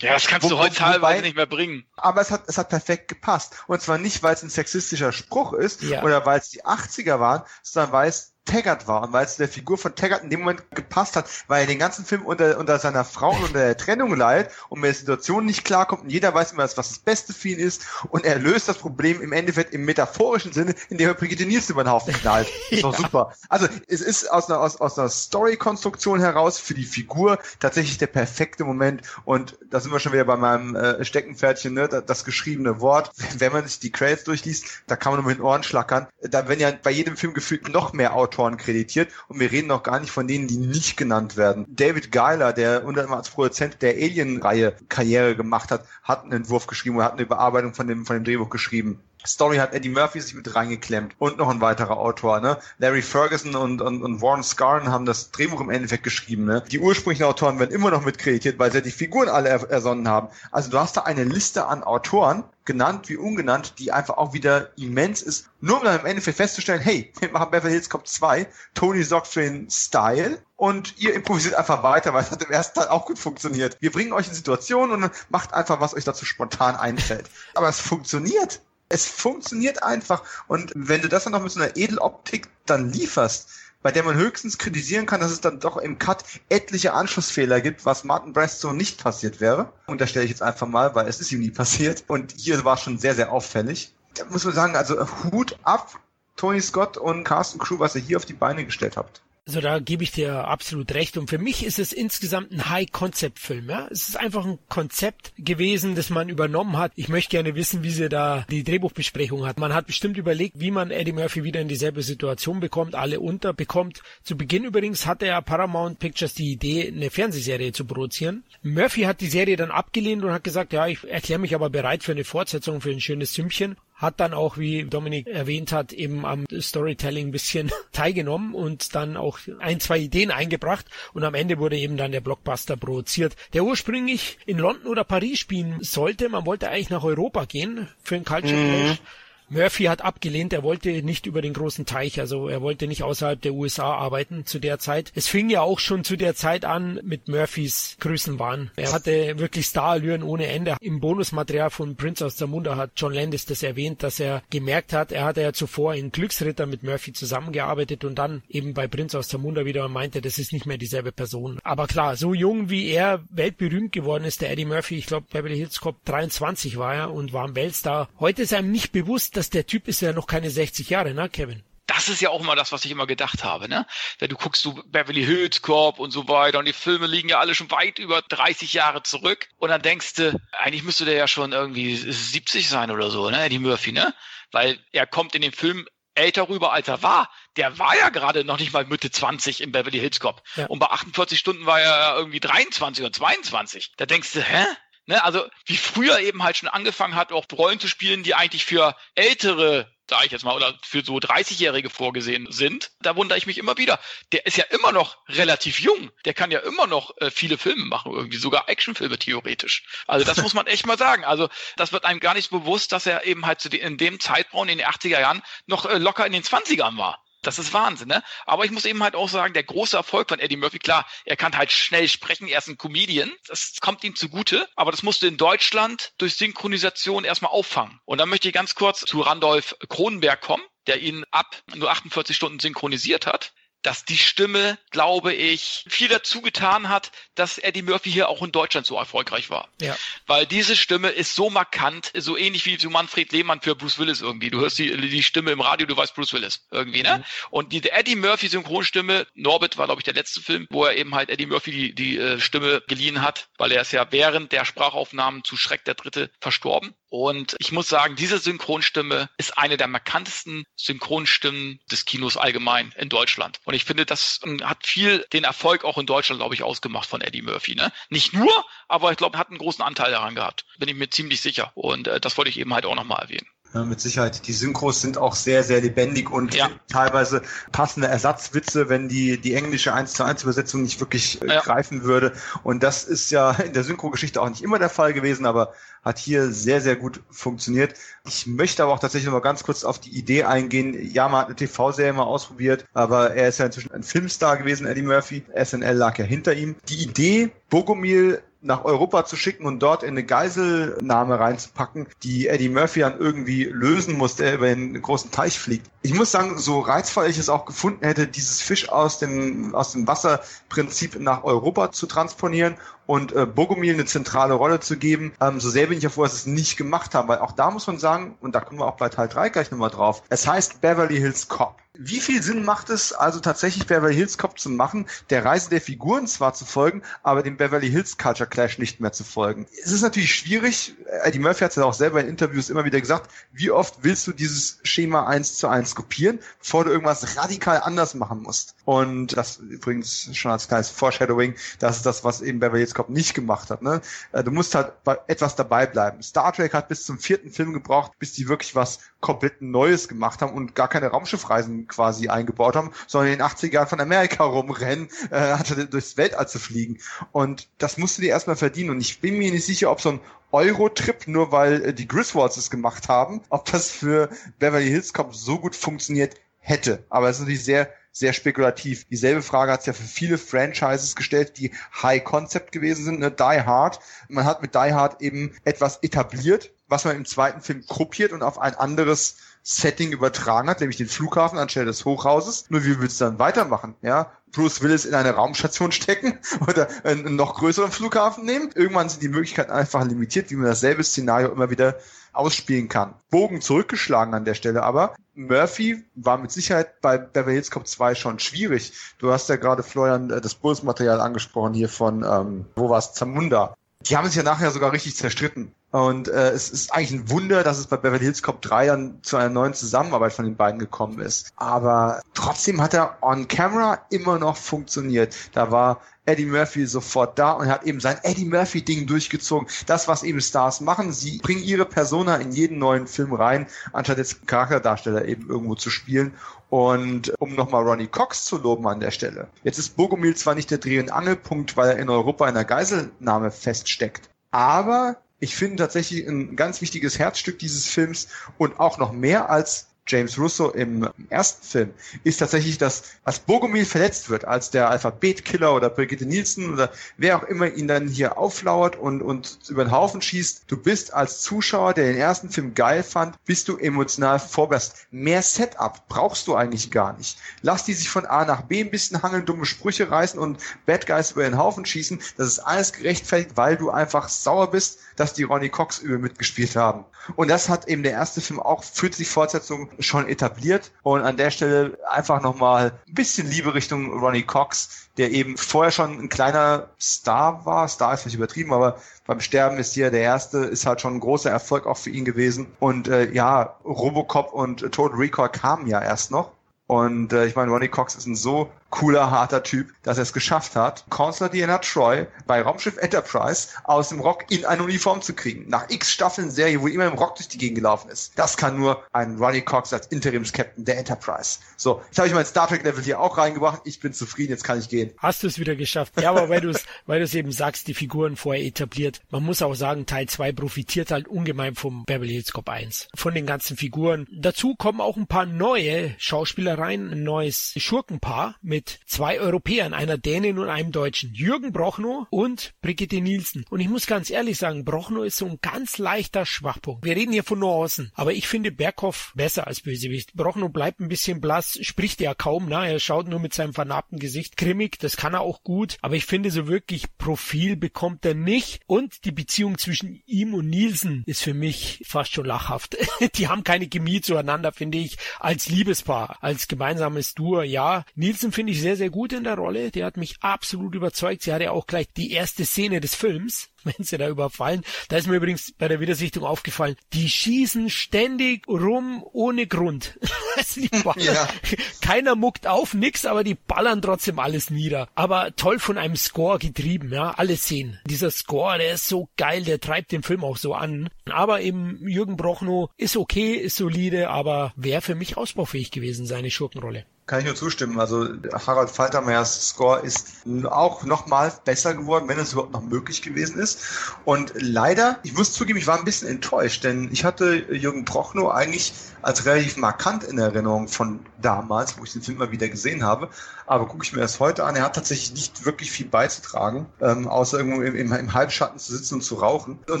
Ja, das kannst wo, du heute teilweise nicht mehr bringen. Aber es hat, es hat perfekt gepasst. Und zwar nicht, weil es ein sexistischer Spruch ist ja. oder weil es die 80er waren, sondern weil es Taggart war und weil es der Figur von Taggart in dem Moment gepasst hat, weil er den ganzen Film unter, unter seiner Frau und unter der Trennung leidet und mit der Situation nicht klarkommt und jeder weiß immer, was das Beste für ihn ist und er löst das Problem im Endeffekt im metaphorischen Sinne, indem er Brigitte Nielsen über den Haufen knallt. Ist doch ja. super. Also es ist aus einer, aus, aus einer Story-Konstruktion heraus für die Figur tatsächlich der perfekte Moment und da sind wir schon wieder bei meinem äh, Steckenpferdchen, ne? das, das geschriebene Wort. Wenn man sich die Credits durchliest, da kann man nur mit den Ohren schlackern. Da werden ja bei jedem Film gefühlt noch mehr Autoren kreditiert und wir reden noch gar nicht von denen, die nicht genannt werden. David Geiler, der unter anderem als Produzent der Alien-Reihe Karriere gemacht hat, hat einen Entwurf geschrieben oder hat eine Überarbeitung von dem, von dem Drehbuch geschrieben. Story hat Eddie Murphy sich mit reingeklemmt und noch ein weiterer Autor, ne? Larry Ferguson und, und, und Warren Scarn haben das Drehbuch im Endeffekt geschrieben, ne? Die ursprünglichen Autoren werden immer noch mitkreditiert, weil sie die Figuren alle er ersonnen haben. Also du hast da eine Liste an Autoren, genannt wie ungenannt, die einfach auch wieder immens ist, nur um dann im Endeffekt festzustellen, hey, wir machen Beverly Hills Cop 2, Tony sorgt für den Style und ihr improvisiert einfach weiter, weil es hat im ersten Teil auch gut funktioniert. Wir bringen euch in Situationen und macht einfach, was euch dazu spontan einfällt. Aber es funktioniert. Es funktioniert einfach. Und wenn du das dann noch mit so einer Edeloptik dann lieferst, bei der man höchstens kritisieren kann, dass es dann doch im Cut etliche Anschlussfehler gibt, was Martin Brest so nicht passiert wäre. Und da stelle ich jetzt einfach mal, weil es ist ihm nie passiert. Und hier war es schon sehr, sehr auffällig. Da muss man sagen, also Hut ab, Tony Scott und Carsten Crew, was ihr hier auf die Beine gestellt habt. Also da gebe ich dir absolut recht. Und für mich ist es insgesamt ein High-Concept-Film. Ja? Es ist einfach ein Konzept gewesen, das man übernommen hat. Ich möchte gerne wissen, wie sie da die Drehbuchbesprechung hat. Man hat bestimmt überlegt, wie man Eddie Murphy wieder in dieselbe Situation bekommt, alle unterbekommt. Zu Beginn übrigens hatte ja Paramount Pictures die Idee, eine Fernsehserie zu produzieren. Murphy hat die Serie dann abgelehnt und hat gesagt, ja, ich erkläre mich aber bereit für eine Fortsetzung, für ein schönes Sümmchen hat dann auch, wie Dominik erwähnt hat, eben am Storytelling ein bisschen teilgenommen und dann auch ein, zwei Ideen eingebracht und am Ende wurde eben dann der Blockbuster produziert, der ursprünglich in London oder Paris spielen sollte. Man wollte eigentlich nach Europa gehen für ein Culture Clash. Mhm. Murphy hat abgelehnt, er wollte nicht über den großen Teich, also er wollte nicht außerhalb der USA arbeiten zu der Zeit. Es fing ja auch schon zu der Zeit an mit Murphys Größenwahn. Er hatte wirklich Starallüren ohne Ende. Im Bonusmaterial von Prince of Zamunda hat John Landis das erwähnt, dass er gemerkt hat, er hatte ja zuvor in Glücksritter mit Murphy zusammengearbeitet und dann eben bei Prince of Zamunda wieder meinte, das ist nicht mehr dieselbe Person. Aber klar, so jung wie er weltberühmt geworden ist, der Eddie Murphy, ich glaube Beverly Hills Cop 23 war er und war ein Weltstar. Heute ist einem nicht bewusst, dass der Typ ist ja noch keine 60 Jahre, ne, Kevin? das ist ja auch immer das, was ich immer gedacht habe, ne? Wenn du guckst, du Beverly Hills Cop und so weiter und die Filme liegen ja alle schon weit über 30 Jahre zurück und dann denkst du, eigentlich müsste der ja schon irgendwie 70 sein oder so, ne? Eddie Murphy, ne? Weil er kommt in dem Film älter rüber, als er war. Der war ja gerade noch nicht mal Mitte 20 im Beverly Hills Cop. Ja. Und bei 48 Stunden war er irgendwie 23 oder 22. Da denkst du, hä? Ne, also wie früher eben halt schon angefangen hat, auch Rollen zu spielen, die eigentlich für ältere sage ich jetzt mal, oder für so 30-Jährige vorgesehen sind, da wundere ich mich immer wieder. Der ist ja immer noch relativ jung. Der kann ja immer noch äh, viele Filme machen, irgendwie sogar Actionfilme theoretisch. Also das muss man echt mal sagen. Also das wird einem gar nicht bewusst, dass er eben halt zu de in dem Zeitraum in den 80er Jahren noch äh, locker in den 20ern war. Das ist Wahnsinn, ne? Aber ich muss eben halt auch sagen, der große Erfolg von Eddie Murphy, klar, er kann halt schnell sprechen, er ist ein Comedian, das kommt ihm zugute, aber das musste in Deutschland durch Synchronisation erstmal auffangen. Und dann möchte ich ganz kurz zu Randolph Kronenberg kommen, der ihn ab nur 48 Stunden synchronisiert hat dass die Stimme, glaube ich, viel dazu getan hat, dass Eddie Murphy hier auch in Deutschland so erfolgreich war. Ja. Weil diese Stimme ist so markant, so ähnlich wie zu Manfred Lehmann für Bruce Willis irgendwie. Du hörst die, die Stimme im Radio, du weißt Bruce Willis irgendwie, ne? Mhm. Und die Eddie Murphy Synchronstimme, Norbit war, glaube ich, der letzte Film, wo er eben halt Eddie Murphy die, die äh, Stimme geliehen hat, weil er ist ja während der Sprachaufnahmen zu Schreck der Dritte verstorben. Und ich muss sagen, diese Synchronstimme ist eine der markantesten Synchronstimmen des Kinos allgemein in Deutschland. Und ich finde, das ähm, hat viel den Erfolg auch in Deutschland, glaube ich, ausgemacht von Eddie Murphy. Ne? Nicht nur, aber ich glaube, hat einen großen Anteil daran gehabt. Bin ich mir ziemlich sicher. Und äh, das wollte ich eben halt auch nochmal erwähnen. Ja, mit Sicherheit. Die Synchros sind auch sehr, sehr lebendig und ja. teilweise passende Ersatzwitze, wenn die, die englische 1 zu 1 Übersetzung nicht wirklich äh, ja. greifen würde. Und das ist ja in der Synchro-Geschichte auch nicht immer der Fall gewesen, aber hat hier sehr, sehr gut funktioniert. Ich möchte aber auch tatsächlich noch mal ganz kurz auf die Idee eingehen. Ja, man hat eine TV-Serie mal ausprobiert, aber er ist ja inzwischen ein Filmstar gewesen, Eddie Murphy. SNL lag ja hinter ihm. Die Idee, Bogomil nach Europa zu schicken und dort in eine Geiselnahme reinzupacken, die Eddie Murphy dann irgendwie lösen muss, der über den großen Teich fliegt. Ich muss sagen, so reizvoll ich es auch gefunden hätte, dieses Fisch aus dem, aus dem Wasserprinzip nach Europa zu transponieren und äh, Bogomil eine zentrale Rolle zu geben, ähm, so sehr bin ich ja froh, dass sie es nicht gemacht haben, weil auch da muss man sagen, und da kommen wir auch bei Teil 3 gleich nochmal drauf, es heißt Beverly Hills Cop. Wie viel Sinn macht es also tatsächlich Beverly Hills Cop zu machen, der Reise der Figuren zwar zu folgen, aber dem Beverly Hills Culture Clash nicht mehr zu folgen? Es ist natürlich schwierig, Eddie Murphy hat es ja auch selber in Interviews immer wieder gesagt, wie oft willst du dieses Schema eins zu eins kopieren, bevor du irgendwas radikal anders machen musst? Und das übrigens schon als kleines Foreshadowing, das ist das, was eben Beverly Hills Cop nicht gemacht hat. Ne? Äh, du musst halt etwas dabei bleiben. Star Trek hat bis zum vierten Film gebraucht, bis die wirklich was komplett Neues gemacht haben und gar keine Raumschiffreisen quasi eingebaut haben, sondern in den 80er Jahren von Amerika rumrennen, äh, hatte durchs Weltall zu fliegen. Und das musst du dir erstmal verdienen. Und ich bin mir nicht sicher, ob so ein Euro-Trip, nur weil äh, die Griswolds es gemacht haben, ob das für Beverly Hills Cop so gut funktioniert hätte. Aber es ist natürlich sehr sehr spekulativ. Dieselbe Frage hat es ja für viele Franchises gestellt, die High Concept gewesen sind, ne? Die Hard. Man hat mit Die Hard eben etwas etabliert, was man im zweiten Film gruppiert und auf ein anderes Setting übertragen hat, nämlich den Flughafen anstelle des Hochhauses. Nur wie willst du dann weitermachen? Ja, Bruce Willis in eine Raumstation stecken oder einen noch größeren Flughafen nehmen. Irgendwann sind die Möglichkeiten einfach limitiert, wie man dasselbe Szenario immer wieder ausspielen kann. Bogen zurückgeschlagen an der Stelle, aber Murphy war mit Sicherheit bei Beverly Hills Cop 2 schon schwierig. Du hast ja gerade, Florian, äh, das Bulls-Material angesprochen hier von, ähm, wo war es, Zamunda. Die haben sich ja nachher sogar richtig zerstritten. Und äh, es ist eigentlich ein Wunder, dass es bei Beverly Hills Cop 3 dann zu einer neuen Zusammenarbeit von den beiden gekommen ist. Aber trotzdem hat er on camera immer noch funktioniert. Da war Eddie Murphy sofort da und hat eben sein Eddie Murphy-Ding durchgezogen. Das, was eben Stars machen, sie bringen ihre Persona in jeden neuen Film rein, anstatt jetzt Charakterdarsteller eben irgendwo zu spielen. Und um nochmal Ronnie Cox zu loben an der Stelle. Jetzt ist Bogomil zwar nicht der Dreh- und Angelpunkt, weil er in Europa in der Geiselnahme feststeckt. Aber ich finde tatsächlich ein ganz wichtiges Herzstück dieses Films und auch noch mehr als James Russo im ersten Film, ist tatsächlich, dass als Bogomil verletzt wird, als der Alphabetkiller oder Brigitte Nielsen oder wer auch immer ihn dann hier auflauert und, und über den Haufen schießt, du bist als Zuschauer, der den ersten Film geil fand, bist du emotional vorwärts. Mehr Setup brauchst du eigentlich gar nicht. Lass die sich von A nach B ein bisschen hangeln, dumme Sprüche reißen und Bad Guys über den Haufen schießen. Das ist alles gerechtfertigt, weil du einfach sauer bist, dass die Ronnie Cox über mitgespielt haben. Und das hat eben der erste Film auch für die Fortsetzung schon etabliert. Und an der Stelle einfach nochmal ein bisschen Liebe Richtung Ronnie Cox, der eben vorher schon ein kleiner Star war. Star ist nicht übertrieben, aber beim Sterben ist hier der erste, ist halt schon ein großer Erfolg auch für ihn gewesen. Und äh, ja, Robocop und Total Recall kamen ja erst noch. Und äh, ich meine, Ronnie Cox ist ein so cooler, harter Typ, dass er es geschafft hat, Counselor Diana Troy bei Raumschiff Enterprise aus dem Rock in eine Uniform zu kriegen. Nach x Staffeln Serie, wo immer im Rock durch die Gegend gelaufen ist. Das kann nur ein Ronnie Cox als Interims-Captain der Enterprise. So, jetzt habe ich mein Star Trek-Level hier auch reingebracht. Ich bin zufrieden, jetzt kann ich gehen. Hast du es wieder geschafft. Ja, aber weil du es weil du's eben sagst, die Figuren vorher etabliert. Man muss auch sagen, Teil 2 profitiert halt ungemein vom Beverly Hills Cop 1. Von den ganzen Figuren. Dazu kommen auch ein paar neue Schauspielereien, ein neues Schurkenpaar mit zwei Europäern, einer Dänin und einem Deutschen. Jürgen Brochnow und Brigitte Nielsen. Und ich muss ganz ehrlich sagen, Brochnow ist so ein ganz leichter Schwachpunkt. Wir reden hier von Nuancen. Aber ich finde Berghoff besser als Bösewicht. Brochnow bleibt ein bisschen blass, spricht ja kaum, na, er schaut nur mit seinem vernarbten Gesicht grimmig, das kann er auch gut. Aber ich finde, so wirklich Profil bekommt er nicht. Und die Beziehung zwischen ihm und Nielsen ist für mich fast schon lachhaft. die haben keine Chemie zueinander, finde ich, als Liebespaar, als gemeinsames Duo. Ja, Nielsen finde ich sehr, sehr gut in der Rolle. Der hat mich absolut überzeugt. Sie hatte auch gleich die erste Szene des Films, wenn sie da überfallen. Da ist mir übrigens bei der Wiedersichtung aufgefallen, die schießen ständig rum ohne Grund. Also ja. Keiner muckt auf, nix, aber die ballern trotzdem alles nieder. Aber toll von einem Score getrieben, ja, alle sehen. Dieser Score, der ist so geil, der treibt den Film auch so an. Aber eben Jürgen Brochnow ist okay, ist solide, aber wäre für mich ausbaufähig gewesen, seine Schurkenrolle. Kann ich nur zustimmen. Also Harald Faltermeyers Score ist auch nochmal besser geworden, wenn es überhaupt noch möglich gewesen ist. Und leider, ich muss zugeben, ich war ein bisschen enttäuscht, denn ich hatte Jürgen Prochnow eigentlich als relativ markant in Erinnerung von damals, wo ich den Film mal wieder gesehen habe. Aber gucke ich mir das heute an, er hat tatsächlich nicht wirklich viel beizutragen, ähm, außer irgendwo im, im, im, Halbschatten zu sitzen und zu rauchen. Und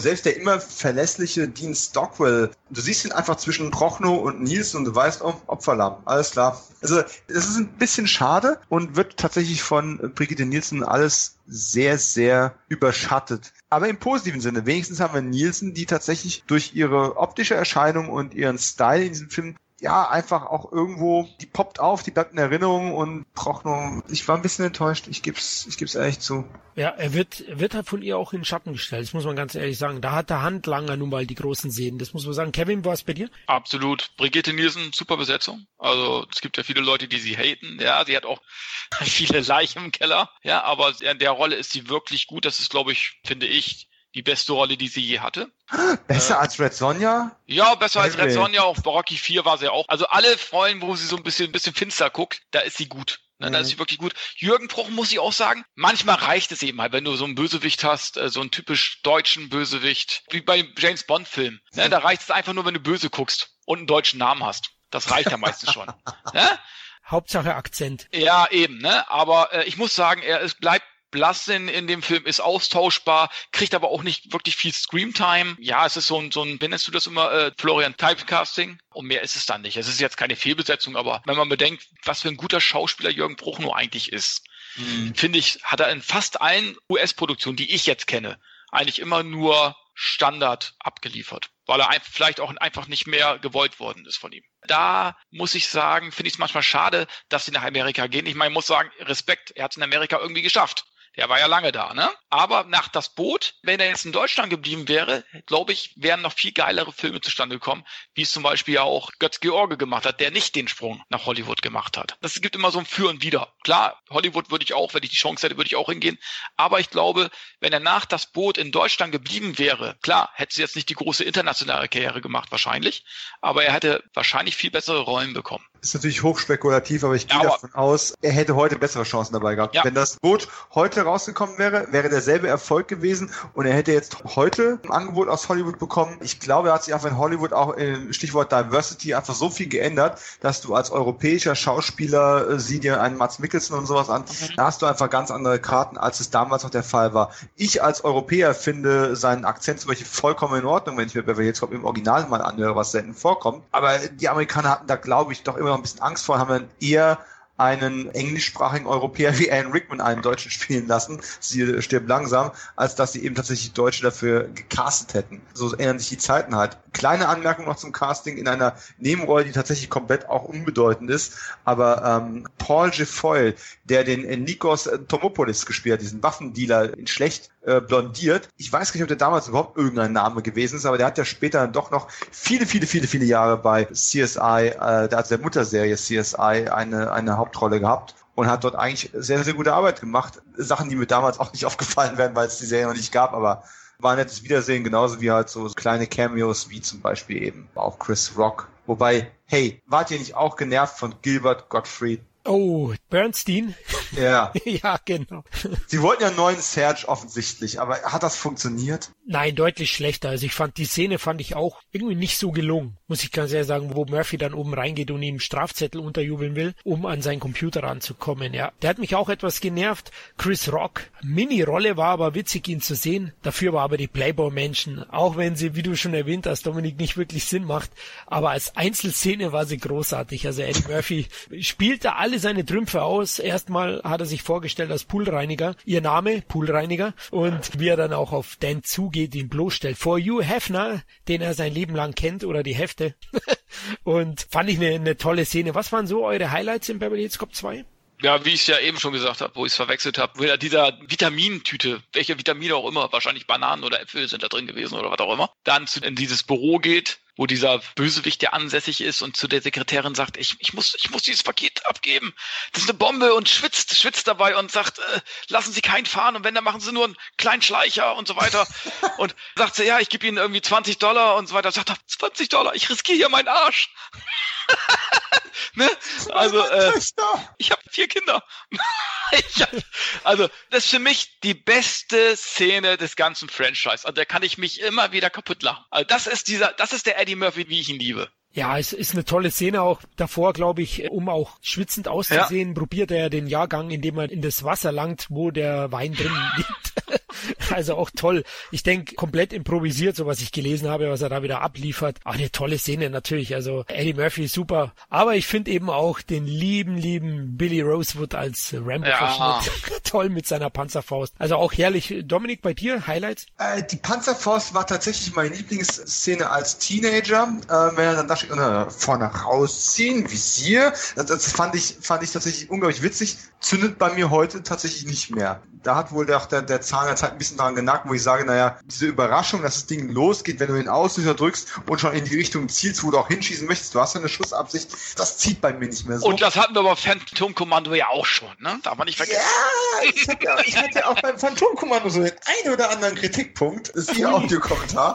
selbst der immer verlässliche Dean Stockwell, du siehst ihn einfach zwischen Prochnow und Nils und du weißt, oh, Opferlamm, alles klar. Also es ist ein bisschen schade und wird tatsächlich von Brigitte Nielsen alles sehr, sehr überschattet. Aber im positiven Sinne. Wenigstens haben wir Nielsen, die tatsächlich durch ihre optische Erscheinung und ihren Style in diesem Film ja, einfach auch irgendwo, die poppt auf, die bleibt in Erinnerung und braucht nur, ich war ein bisschen enttäuscht, ich geb's, ich geb's ehrlich zu. Ja, er wird, er wird halt von ihr auch in Schatten gestellt, das muss man ganz ehrlich sagen. Da hat der Handlanger nun mal die großen Szenen, das muss man sagen. Kevin, war es bei dir? Absolut. Brigitte Nielsen, super Besetzung. Also, es gibt ja viele Leute, die sie haten. Ja, sie hat auch viele Leichen im Keller. Ja, aber in der Rolle ist sie wirklich gut. Das ist, glaube ich, finde ich, die beste Rolle, die sie je hatte. Besser äh, als Red Sonja? Ja, besser als Red Sonja. Auch Rocky 4 war sie auch. Also alle Rollen, wo sie so ein bisschen, ein bisschen finster guckt, da ist sie gut. Ne, mhm. Da ist sie wirklich gut. Jürgen Bruch muss ich auch sagen, manchmal reicht es eben mal, wenn du so einen Bösewicht hast, äh, so einen typisch deutschen Bösewicht, wie bei James Bond Filmen. Ne, da reicht es einfach nur, wenn du böse guckst und einen deutschen Namen hast. Das reicht ja meistens schon. Ne? Hauptsache Akzent. Ja, eben, ne? Aber äh, ich muss sagen, er es bleibt Blassin in dem Film ist austauschbar, kriegt aber auch nicht wirklich viel Screamtime. Ja, es ist so ein, so ein, nennst du das immer, äh, Florian Typecasting? Und mehr ist es dann nicht. Es ist jetzt keine Fehlbesetzung, aber wenn man bedenkt, was für ein guter Schauspieler Jürgen Bruchno eigentlich ist, mhm. finde ich, hat er in fast allen US-Produktionen, die ich jetzt kenne, eigentlich immer nur Standard abgeliefert, weil er vielleicht auch einfach nicht mehr gewollt worden ist von ihm. Da muss ich sagen, finde ich es manchmal schade, dass sie nach Amerika gehen. Ich meine, ich muss sagen, Respekt, er hat es in Amerika irgendwie geschafft. Der war ja lange da, ne? Aber nach das Boot, wenn er jetzt in Deutschland geblieben wäre, glaube ich, wären noch viel geilere Filme zustande gekommen, wie es zum Beispiel ja auch Götz George gemacht hat, der nicht den Sprung nach Hollywood gemacht hat. Das gibt immer so ein Für und Wider. Klar, Hollywood würde ich auch, wenn ich die Chance hätte, würde ich auch hingehen. Aber ich glaube, wenn er nach das Boot in Deutschland geblieben wäre, klar, hätte sie jetzt nicht die große internationale Karriere gemacht, wahrscheinlich. Aber er hätte wahrscheinlich viel bessere Rollen bekommen. Ist natürlich hochspekulativ, aber ich gehe ja, davon aus, er hätte heute bessere Chancen dabei gehabt. Ja. Wenn das Boot heute rausgekommen wäre, wäre derselbe Erfolg gewesen und er hätte jetzt heute ein Angebot aus Hollywood bekommen. Ich glaube, er hat sich einfach in Hollywood auch im Stichwort Diversity einfach so viel geändert, dass du als europäischer Schauspieler, äh, sieh dir einen Mats Mikkelsen und sowas an, mhm. da hast du einfach ganz andere Karten, als es damals noch der Fall war. Ich als Europäer finde seinen Akzent zum Beispiel vollkommen in Ordnung, wenn ich mir Beverly Hills im Original mal anhöre, was selten vorkommt. Aber die Amerikaner hatten da, glaube ich, doch immer noch ein bisschen Angst vor, haben dann eher einen englischsprachigen Europäer wie Alan Rickman einen Deutschen spielen lassen, sie stirbt langsam, als dass sie eben tatsächlich Deutsche dafür gecastet hätten. So ändern sich die Zeiten halt. Kleine Anmerkung noch zum Casting in einer Nebenrolle, die tatsächlich komplett auch unbedeutend ist, aber ähm, Paul Gefoyle, der den Nikos Tomopoulos gespielt hat, diesen Waffendealer in schlecht äh, blondiert. Ich weiß nicht, ob der damals überhaupt irgendein Name gewesen ist, aber der hat ja später doch noch viele, viele, viele, viele Jahre bei CSI, äh, also der Mutterserie CSI, eine, eine Hauptrolle gehabt und hat dort eigentlich sehr, sehr gute Arbeit gemacht. Sachen, die mir damals auch nicht aufgefallen wären, weil es die Serie noch nicht gab, aber war ein nettes Wiedersehen, genauso wie halt so kleine Cameos, wie zum Beispiel eben auch Chris Rock. Wobei, hey, wart ihr nicht auch genervt von Gilbert Gottfried? Oh, Bernstein? Ja. ja, genau. Sie wollten ja einen neuen Serge offensichtlich, aber hat das funktioniert? Nein, deutlich schlechter. Also ich fand die Szene fand ich auch irgendwie nicht so gelungen, muss ich ganz ehrlich sagen, wo Murphy dann oben reingeht und ihm Strafzettel unterjubeln will, um an seinen Computer ranzukommen. Ja, der hat mich auch etwas genervt. Chris Rock, Mini-Rolle war aber witzig, ihn zu sehen. Dafür war aber die Playboy-Menschen, auch wenn sie, wie du schon erwähnt hast, Dominik nicht wirklich Sinn macht, aber als Einzelszene war sie großartig. Also Eddie Murphy spielte alle seine Trümpfe aus. Erstmal hat er sich vorgestellt als Poolreiniger, ihr Name Poolreiniger und wie er dann auch auf Dan zugeht, ihn bloßstellt. For You Hefner, den er sein Leben lang kennt oder die Hefte. und fand ich eine, eine tolle Szene. Was waren so eure Highlights in Beverly Hills Cop 2? Ja, wie ich es ja eben schon gesagt habe, wo ich es verwechselt habe, wieder dieser Vitamintüte, welche Vitamine auch immer, wahrscheinlich Bananen oder Äpfel sind da drin gewesen oder was auch immer, dann zu, in dieses Büro geht, wo dieser Bösewicht, der ansässig ist und zu der Sekretärin sagt, ich, ich muss, ich muss dieses Paket abgeben. Das ist eine Bombe und schwitzt, schwitzt dabei und sagt, äh, lassen Sie keinen fahren und wenn, dann machen Sie nur einen kleinen Schleicher und so weiter. und sagt sie, ja, ich gebe Ihnen irgendwie 20 Dollar und so weiter. Sagt er, 20 Dollar, ich riskiere hier meinen Arsch. ne? Also, äh, ich habe vier Kinder. hab, also, das ist für mich die beste Szene des ganzen Franchise. Also, da kann ich mich immer wieder kaputt lachen. Also, das ist dieser, das ist der Eddie Murphy, wie ich ihn liebe. Ja, es ist eine tolle Szene auch davor, glaube ich, um auch schwitzend auszusehen, ja. probiert er den Jahrgang, indem er in das Wasser langt, wo der Wein drin liegt. also auch toll. Ich denke, komplett improvisiert, so was ich gelesen habe, was er da wieder abliefert. Auch eine tolle Szene natürlich. Also Eddie Murphy ist super. Aber ich finde eben auch den lieben, lieben Billy Rosewood als Rambo-Verschnitt ja. toll mit seiner Panzerfaust. Also auch herrlich. Dominik, bei dir Highlights? Äh, die Panzerfaust war tatsächlich meine Lieblingsszene als Teenager, äh, wenn er dann da steht und äh, vorne rausziehen, Visier. Das, das fand ich, fand ich tatsächlich unglaublich witzig. Zündet bei mir heute tatsächlich nicht mehr da hat wohl der, der, der Zahn jetzt halt ein bisschen daran genagt, wo ich sage, naja, diese Überraschung, dass das Ding losgeht, wenn du den Auslöser drückst und schon in die Richtung zielst, wo du auch hinschießen möchtest, du hast ja eine Schussabsicht, das zieht bei mir nicht mehr so. Und das hatten wir beim Phantom Kommando ja auch schon, ne? Darf man nicht vergessen. Ja, ich hatte, ja, ich hatte auch beim Phantom Kommando so den einen oder anderen Kritikpunkt, das ist ihr Audiokommentar.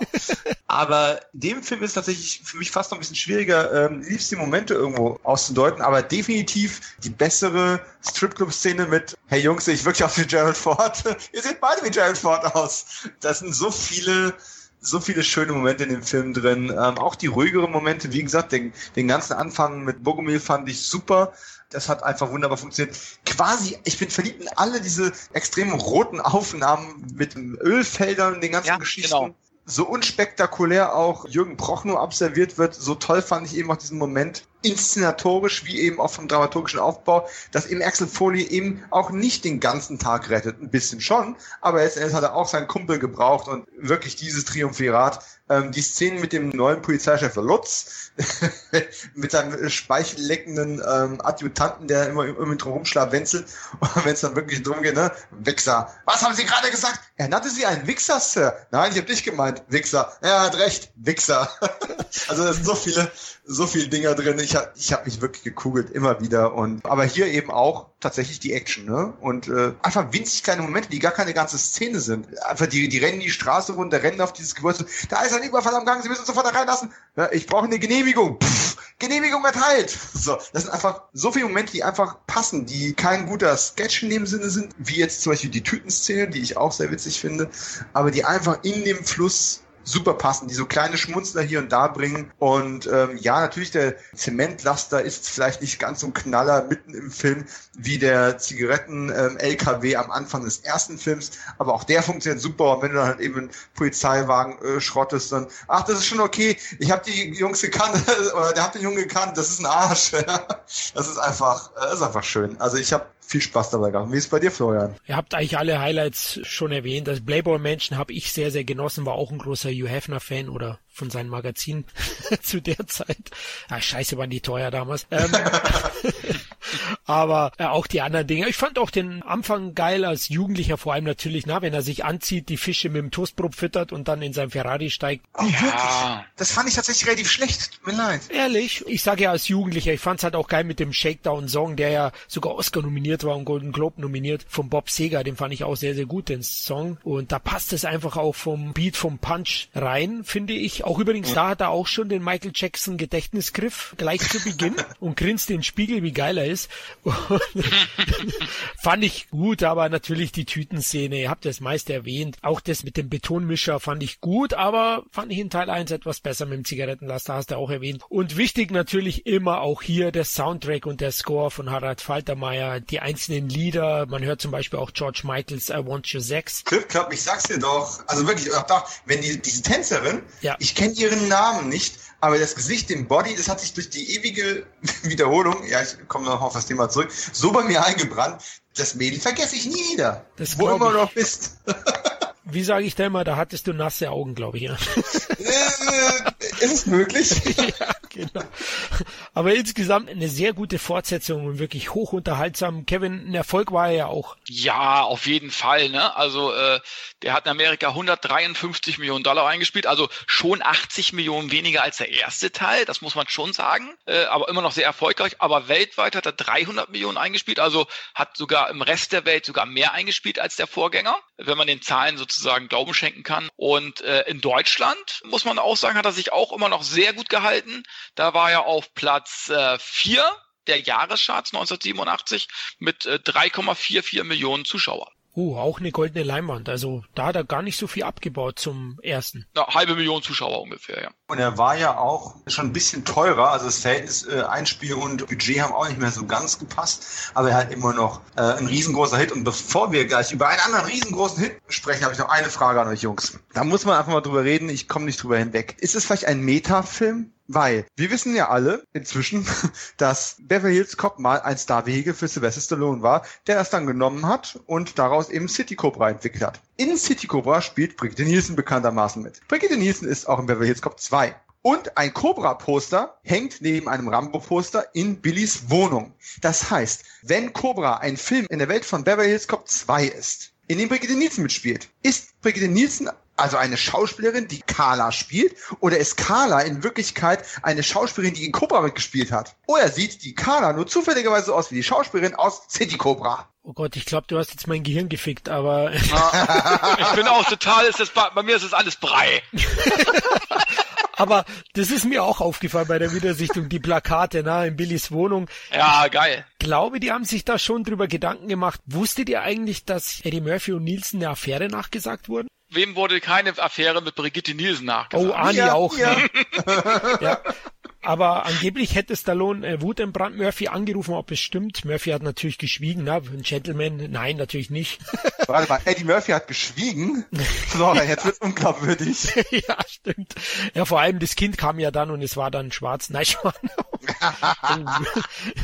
aber dem Film ist tatsächlich für mich fast noch ein bisschen schwieriger, ähm, liebste Momente irgendwo auszudeuten, aber definitiv die bessere Stripclub-Szene mit, hey Jungs, ich wirklich aus wie Gerald Ford. Ihr seht beide wie Gerald Ford aus. Das sind so viele, so viele schöne Momente in dem Film drin. Ähm, auch die ruhigeren Momente, wie gesagt, den, den ganzen Anfang mit Bogomil fand ich super. Das hat einfach wunderbar funktioniert. Quasi, ich bin verliebt in alle diese extrem roten Aufnahmen mit Ölfeldern und den ganzen ja, Geschichten. Genau so unspektakulär auch Jürgen Prochnow absolviert wird, so toll fand ich eben auch diesen Moment, inszenatorisch wie eben auch vom dramaturgischen Aufbau, dass eben Axel Foley eben auch nicht den ganzen Tag rettet. Ein bisschen schon, aber jetzt hat er auch seinen Kumpel gebraucht und wirklich dieses Triumphirat. Ähm, die Szene mit dem neuen Polizeichef Lutz, mit seinem speichelleckenden ähm, Adjutanten, der immer, immer drum rumschlawenzelt und wenn es dann wirklich drum geht, ne, Wichser. Was haben Sie gerade gesagt? Er nannte Sie einen Wichser, Sir. Nein, ich habe dich gemeint, Wichser. Er hat recht, Wichser. also da sind so viele, so viele Dinger drin. Ich habe ich hab mich wirklich gekugelt, immer wieder. Und aber hier eben auch tatsächlich die Action, ne? Und äh, einfach winzig kleine Momente, die gar keine ganze Szene sind. Einfach die, die rennen die Straße runter, rennen auf dieses Gebäude. Da ist ein Überfall am Gang, Sie müssen sofort da reinlassen. Ja, ich brauche eine Genehmigung. Pff, Genehmigung erteilt. So, das sind einfach so viele Momente, die einfach passen, die kein guter Sketch in dem Sinne sind, wie jetzt zum Beispiel die Tütenszene, die ich auch sehr witzig finde, aber die einfach in dem Fluss super passen, die so kleine Schmunzler hier und da bringen. Und ähm, ja, natürlich, der Zementlaster ist vielleicht nicht ganz so ein Knaller mitten im Film wie der Zigaretten-LKW ähm, am Anfang des ersten Films, aber auch der funktioniert super. Und wenn du dann halt eben einen Polizeiwagen äh, schrottest, dann, ach, das ist schon okay, ich habe die Jungs gekannt, oder der hat den Jungen gekannt, das ist ein Arsch. das ist einfach, äh, das ist einfach schön. Also ich habe viel Spaß dabei gehabt. Wie ist es bei dir, Florian? Ihr habt eigentlich alle Highlights schon erwähnt. Das Playboy Menschen habe ich sehr, sehr genossen, war auch ein großer Hugh Hefner Fan oder von seinem Magazin zu der Zeit. Ah, scheiße, waren die teuer damals. Ähm, aber äh, auch die anderen Dinge. Ich fand auch den Anfang geil als Jugendlicher, vor allem natürlich, na, wenn er sich anzieht, die Fische mit dem Toastbrot füttert und dann in sein Ferrari steigt. Oh, ja. wirklich? Das fand ich tatsächlich relativ schlecht. Tut mir leid. Ehrlich, ich sage ja als Jugendlicher, ich fand's halt auch geil mit dem Shakedown-Song, der ja sogar Oscar nominiert war und Golden Globe nominiert, von Bob Seger, den fand ich auch sehr, sehr gut, den Song. Und da passt es einfach auch vom Beat, vom Punch rein, finde ich auch übrigens, da hat er auch schon den Michael Jackson Gedächtnisgriff gleich zu Beginn und grinst den Spiegel, wie geil er ist. fand ich gut, aber natürlich die Tütenszene, ihr habt das meist erwähnt. Auch das mit dem Betonmischer fand ich gut, aber fand ich in Teil 1 etwas besser mit dem Zigarettenlaster, hast du auch erwähnt. Und wichtig natürlich immer auch hier der Soundtrack und der Score von Harald Faltermeier, die einzelnen Lieder. Man hört zum Beispiel auch George Michaels I Want You Sex. Clip Club, ich sag's dir doch. Also wirklich, auch da, wenn die, diese Tänzerin, ja. ich kenne ihren Namen nicht, aber das Gesicht, den Body, das hat sich durch die ewige Wiederholung, ja, ich komme noch auf das Thema zurück, so bei mir eingebrannt. Das Mädel vergesse ich nie wieder. Das wo immer du noch bist. Wie sage ich da immer, da hattest du nasse Augen, glaube ich. Ja. Äh, ist es möglich? ja, genau. Aber insgesamt eine sehr gute Fortsetzung und wirklich hoch. Kevin, ein Erfolg war er ja auch. Ja, auf jeden Fall. Ne? Also äh, der hat in Amerika 153 Millionen Dollar eingespielt, also schon 80 Millionen weniger als der erste Teil, das muss man schon sagen, äh, aber immer noch sehr erfolgreich. Aber weltweit hat er 300 Millionen eingespielt, also hat sogar im Rest der Welt sogar mehr eingespielt als der Vorgänger, wenn man den Zahlen sozusagen Glauben schenken kann. Und äh, in Deutschland, muss man auch sagen, hat er sich auch immer noch sehr gut gehalten. Da war er auf Platz 4 äh, der Jahrescharts 1987 mit äh, 3,44 Millionen Zuschauern. Uh, auch eine goldene Leinwand. Also da hat er gar nicht so viel abgebaut zum ersten. Eine halbe Million Zuschauer ungefähr, ja. Und er war ja auch schon ein bisschen teurer. Also das Verhältnis äh, Einspiel und Budget haben auch nicht mehr so ganz gepasst. Aber er hat immer noch äh, ein riesengroßer Hit. Und bevor wir gleich über einen anderen riesengroßen Hit sprechen, habe ich noch eine Frage an euch Jungs. Da muss man einfach mal drüber reden. Ich komme nicht drüber hinweg. Ist es vielleicht ein Metafilm? Weil wir wissen ja alle inzwischen, dass Beverly Hills Cop mal ein Star-Vehikel für Sylvester Stallone war, der das dann genommen hat und daraus eben City Cobra entwickelt hat. In City Cobra spielt Brigitte Nielsen bekanntermaßen mit. Brigitte Nielsen ist auch in Beverly Hills Cop 2. Und ein Cobra-Poster hängt neben einem Rambo-Poster in Billys Wohnung. Das heißt, wenn Cobra ein Film in der Welt von Beverly Hills Cop 2 ist, in dem Brigitte Nielsen mitspielt, ist Brigitte Nielsen also eine Schauspielerin, die Carla spielt, oder ist Carla in Wirklichkeit eine Schauspielerin, die in Cobra mitgespielt hat? Oder sieht die Carla nur zufälligerweise aus wie die Schauspielerin aus City Cobra? Oh Gott, ich glaube, du hast jetzt mein Gehirn gefickt, aber. ich bin auch total, ist das, bei mir ist das alles Brei. Aber das ist mir auch aufgefallen bei der Wiedersichtung, die Plakate na, in Billys Wohnung. Ja, geil. Ich glaube, die haben sich da schon drüber Gedanken gemacht. Wusstet ihr eigentlich, dass Eddie Murphy und Nielsen eine Affäre nachgesagt wurden? Wem wurde keine Affäre mit Brigitte Nielsen nachgesagt? Oh, Ani ja, auch. Ja. Ne? ja. Aber angeblich hätte Stallone äh, Wutentbrannt Murphy angerufen, ob es stimmt. Murphy hat natürlich geschwiegen, na, ein Gentleman, nein, natürlich nicht. Warte mal, Eddie Murphy hat geschwiegen? So, jetzt wird's unglaubwürdig. ja, stimmt. Ja, vor allem das Kind kam ja dann und es war dann schwarz. Nein,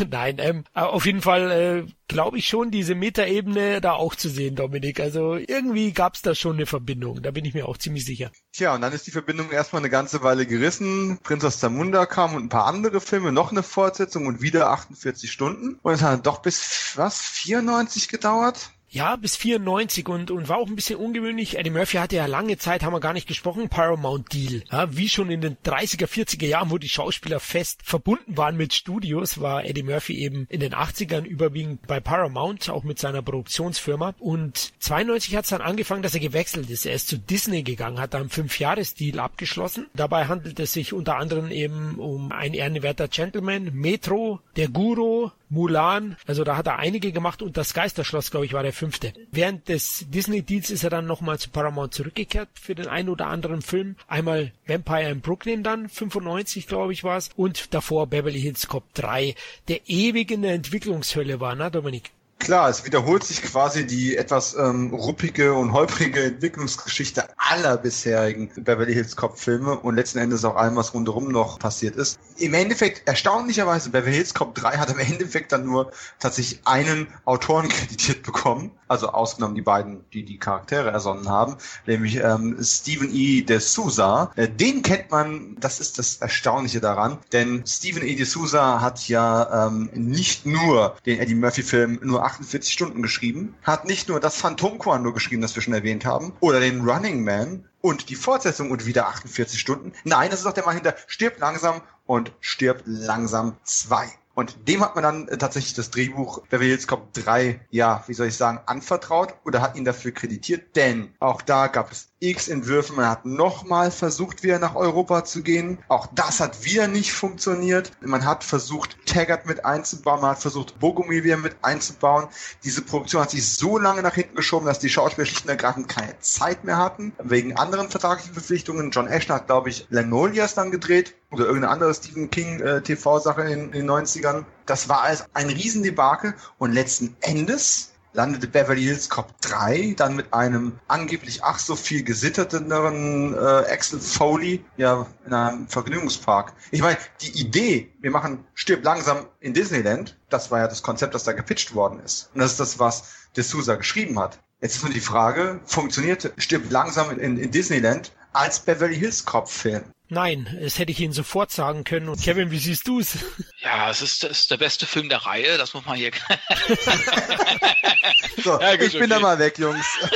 nein, ähm, auf jeden Fall äh, glaube ich schon, diese Metaebene da auch zu sehen, Dominik. Also irgendwie gab's da schon eine Verbindung, da bin ich mir auch ziemlich sicher. Tja, und dann ist die Verbindung erstmal eine ganze Weile gerissen. Prinz aus Zamunda kam und ein paar andere Filme, noch eine Fortsetzung und wieder 48 Stunden. Und es hat doch bis, was, 94 gedauert? Ja, bis 94 und, und war auch ein bisschen ungewöhnlich. Eddie Murphy hatte ja lange Zeit, haben wir gar nicht gesprochen, Paramount Deal. Ja, wie schon in den 30er, 40er Jahren, wo die Schauspieler fest verbunden waren mit Studios, war Eddie Murphy eben in den 80ern überwiegend bei Paramount, auch mit seiner Produktionsfirma. Und 92 hat es dann angefangen, dass er gewechselt ist. Er ist zu Disney gegangen, hat da einen Fünf-Jahres-Deal abgeschlossen. Dabei handelt es sich unter anderem eben um ein ehrenwerter Gentleman, Metro, der Guru, Mulan, also da hat er einige gemacht und das Geisterschloss, glaube ich, war der fünfte. Während des Disney-Deals ist er dann nochmal zu Paramount zurückgekehrt für den einen oder anderen Film. Einmal Vampire in Brooklyn dann, 95 glaube ich war es, und davor Beverly Hills Cop 3, der ewig in der Entwicklungshölle war, na Dominik? Klar, es wiederholt sich quasi die etwas ähm, ruppige und holprige Entwicklungsgeschichte aller bisherigen Beverly Hills Cop Filme und letzten Endes auch allem, was rundherum noch passiert ist. Im Endeffekt, erstaunlicherweise, Beverly Hills Cop 3 hat im Endeffekt dann nur tatsächlich einen Autoren kreditiert bekommen, also ausgenommen die beiden, die die Charaktere ersonnen haben, nämlich ähm, Stephen E. de Souza. Äh, den kennt man, das ist das Erstaunliche daran, denn Stephen E. de Souza hat ja ähm, nicht nur den Eddie Murphy Film nur 48 Stunden geschrieben, hat nicht nur das Phantom Quando geschrieben, das wir schon erwähnt haben, oder den Running Man und die Fortsetzung und wieder 48 Stunden. Nein, das ist auch der Mann hinter Stirbt langsam und Stirbt langsam 2. Und dem hat man dann äh, tatsächlich das Drehbuch Beverly Hills Cop 3, ja, wie soll ich sagen, anvertraut oder hat ihn dafür kreditiert, denn auch da gab es x Entwürfe. Man hat nochmal versucht, wieder nach Europa zu gehen. Auch das hat wieder nicht funktioniert. Man hat versucht, Taggart mit einzubauen. Man hat versucht, Bogomil wieder mit einzubauen. Diese Produktion hat sich so lange nach hinten geschoben, dass die Schauspieler schlicht und ergreifend keine Zeit mehr hatten. Wegen anderen vertraglichen Verpflichtungen. John Ashton hat, glaube ich, Lanolias dann gedreht. Oder irgendeine andere Stephen King äh, TV-Sache in, in den 90ern. Das war alles ein Riesendebakel. Und letzten Endes landete Beverly Hills Cop 3 dann mit einem angeblich ach so viel gesitterteren äh, Axel Foley ja in einem Vergnügungspark. Ich meine, die Idee, wir machen Stirb langsam in Disneyland, das war ja das Konzept, das da gepitcht worden ist. Und das ist das, was D'Souza geschrieben hat. Jetzt ist nur die Frage, funktioniert Stirb langsam in, in Disneyland als Beverly Hills Cop Film? Nein, es hätte ich Ihnen sofort sagen können. Und Kevin, wie siehst du es? Ja, es ist, ist der beste Film der Reihe, das muss man hier. so, ja, gut, ich bin okay. da mal weg, Jungs.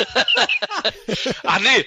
Ach nee,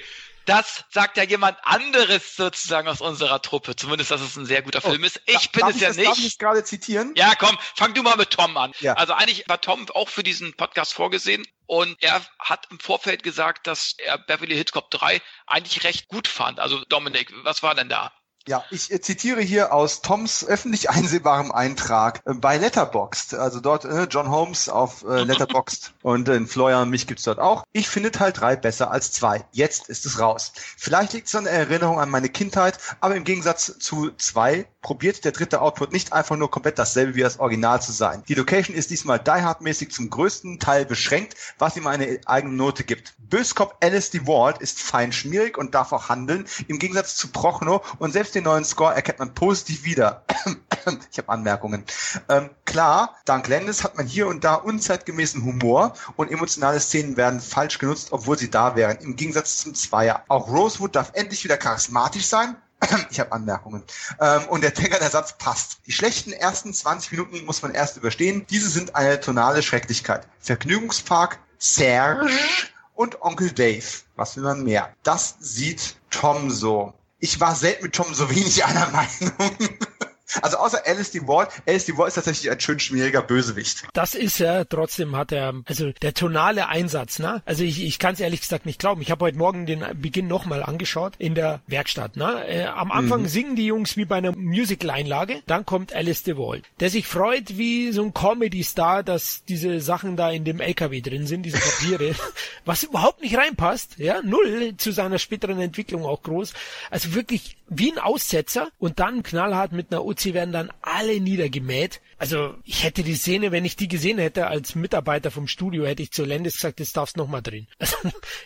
das sagt ja jemand anderes sozusagen aus unserer Truppe. Zumindest, dass es ein sehr guter oh, Film ist. Ich bin es ich ja das, nicht. Darf ich gerade zitieren? Ja, komm, fang du mal mit Tom an. Ja. Also eigentlich war Tom auch für diesen Podcast vorgesehen und er hat im Vorfeld gesagt, dass er Beverly Hills Cop 3 eigentlich recht gut fand. Also Dominik, was war denn da? Ja, ich äh, zitiere hier aus Toms öffentlich einsehbarem Eintrag äh, bei Letterboxd. Also dort äh, John Holmes auf äh, Letterboxd und in Florian und mich gibt's dort auch. Ich finde Teil 3 besser als 2. Jetzt ist es raus. Vielleicht liegt es an der Erinnerung an meine Kindheit, aber im Gegensatz zu 2 probiert der dritte Output nicht einfach nur komplett dasselbe wie das Original zu sein. Die Location ist diesmal Die Hard-mäßig zum größten Teil beschränkt, was ihm eine eigene Note gibt. Böskop Alice DeWalt ist fein schmierig und darf auch handeln, im Gegensatz zu Prochno und selbst den neuen Score erkennt man positiv wieder. ich habe Anmerkungen. Ähm, klar, dank Landis hat man hier und da unzeitgemäßen Humor und emotionale Szenen werden falsch genutzt, obwohl sie da wären, im Gegensatz zum Zweier. Auch Rosewood darf endlich wieder charismatisch sein, ich habe Anmerkungen. Ähm, und der Tänker, der Satz passt. Die schlechten ersten 20 Minuten muss man erst überstehen. Diese sind eine tonale Schrecklichkeit. Vergnügungspark, Serge und Onkel Dave. Was will man mehr? Das sieht Tom so. Ich war selten mit Tom so wenig einer Meinung. Also außer Alice DeWalt, Alice DeWalt ist tatsächlich ein schön schmieriger Bösewicht. Das ist er, trotzdem hat er, also der tonale Einsatz, ne? Also ich, ich kann es ehrlich gesagt nicht glauben. Ich habe heute Morgen den Beginn nochmal angeschaut in der Werkstatt, ne? Äh, am Anfang mhm. singen die Jungs wie bei einer Musical-Einlage, dann kommt Alice DeWalt, der sich freut wie so ein Comedy-Star, dass diese Sachen da in dem LKW drin sind, diese Papiere, was überhaupt nicht reinpasst, ja, null zu seiner späteren Entwicklung auch groß. Also wirklich wie ein Aussetzer und dann knallhart mit einer sie werden dann alle niedergemäht. Also ich hätte die Szene, wenn ich die gesehen hätte als Mitarbeiter vom Studio, hätte ich zu Landis gesagt, das darfst noch mal drehen. Also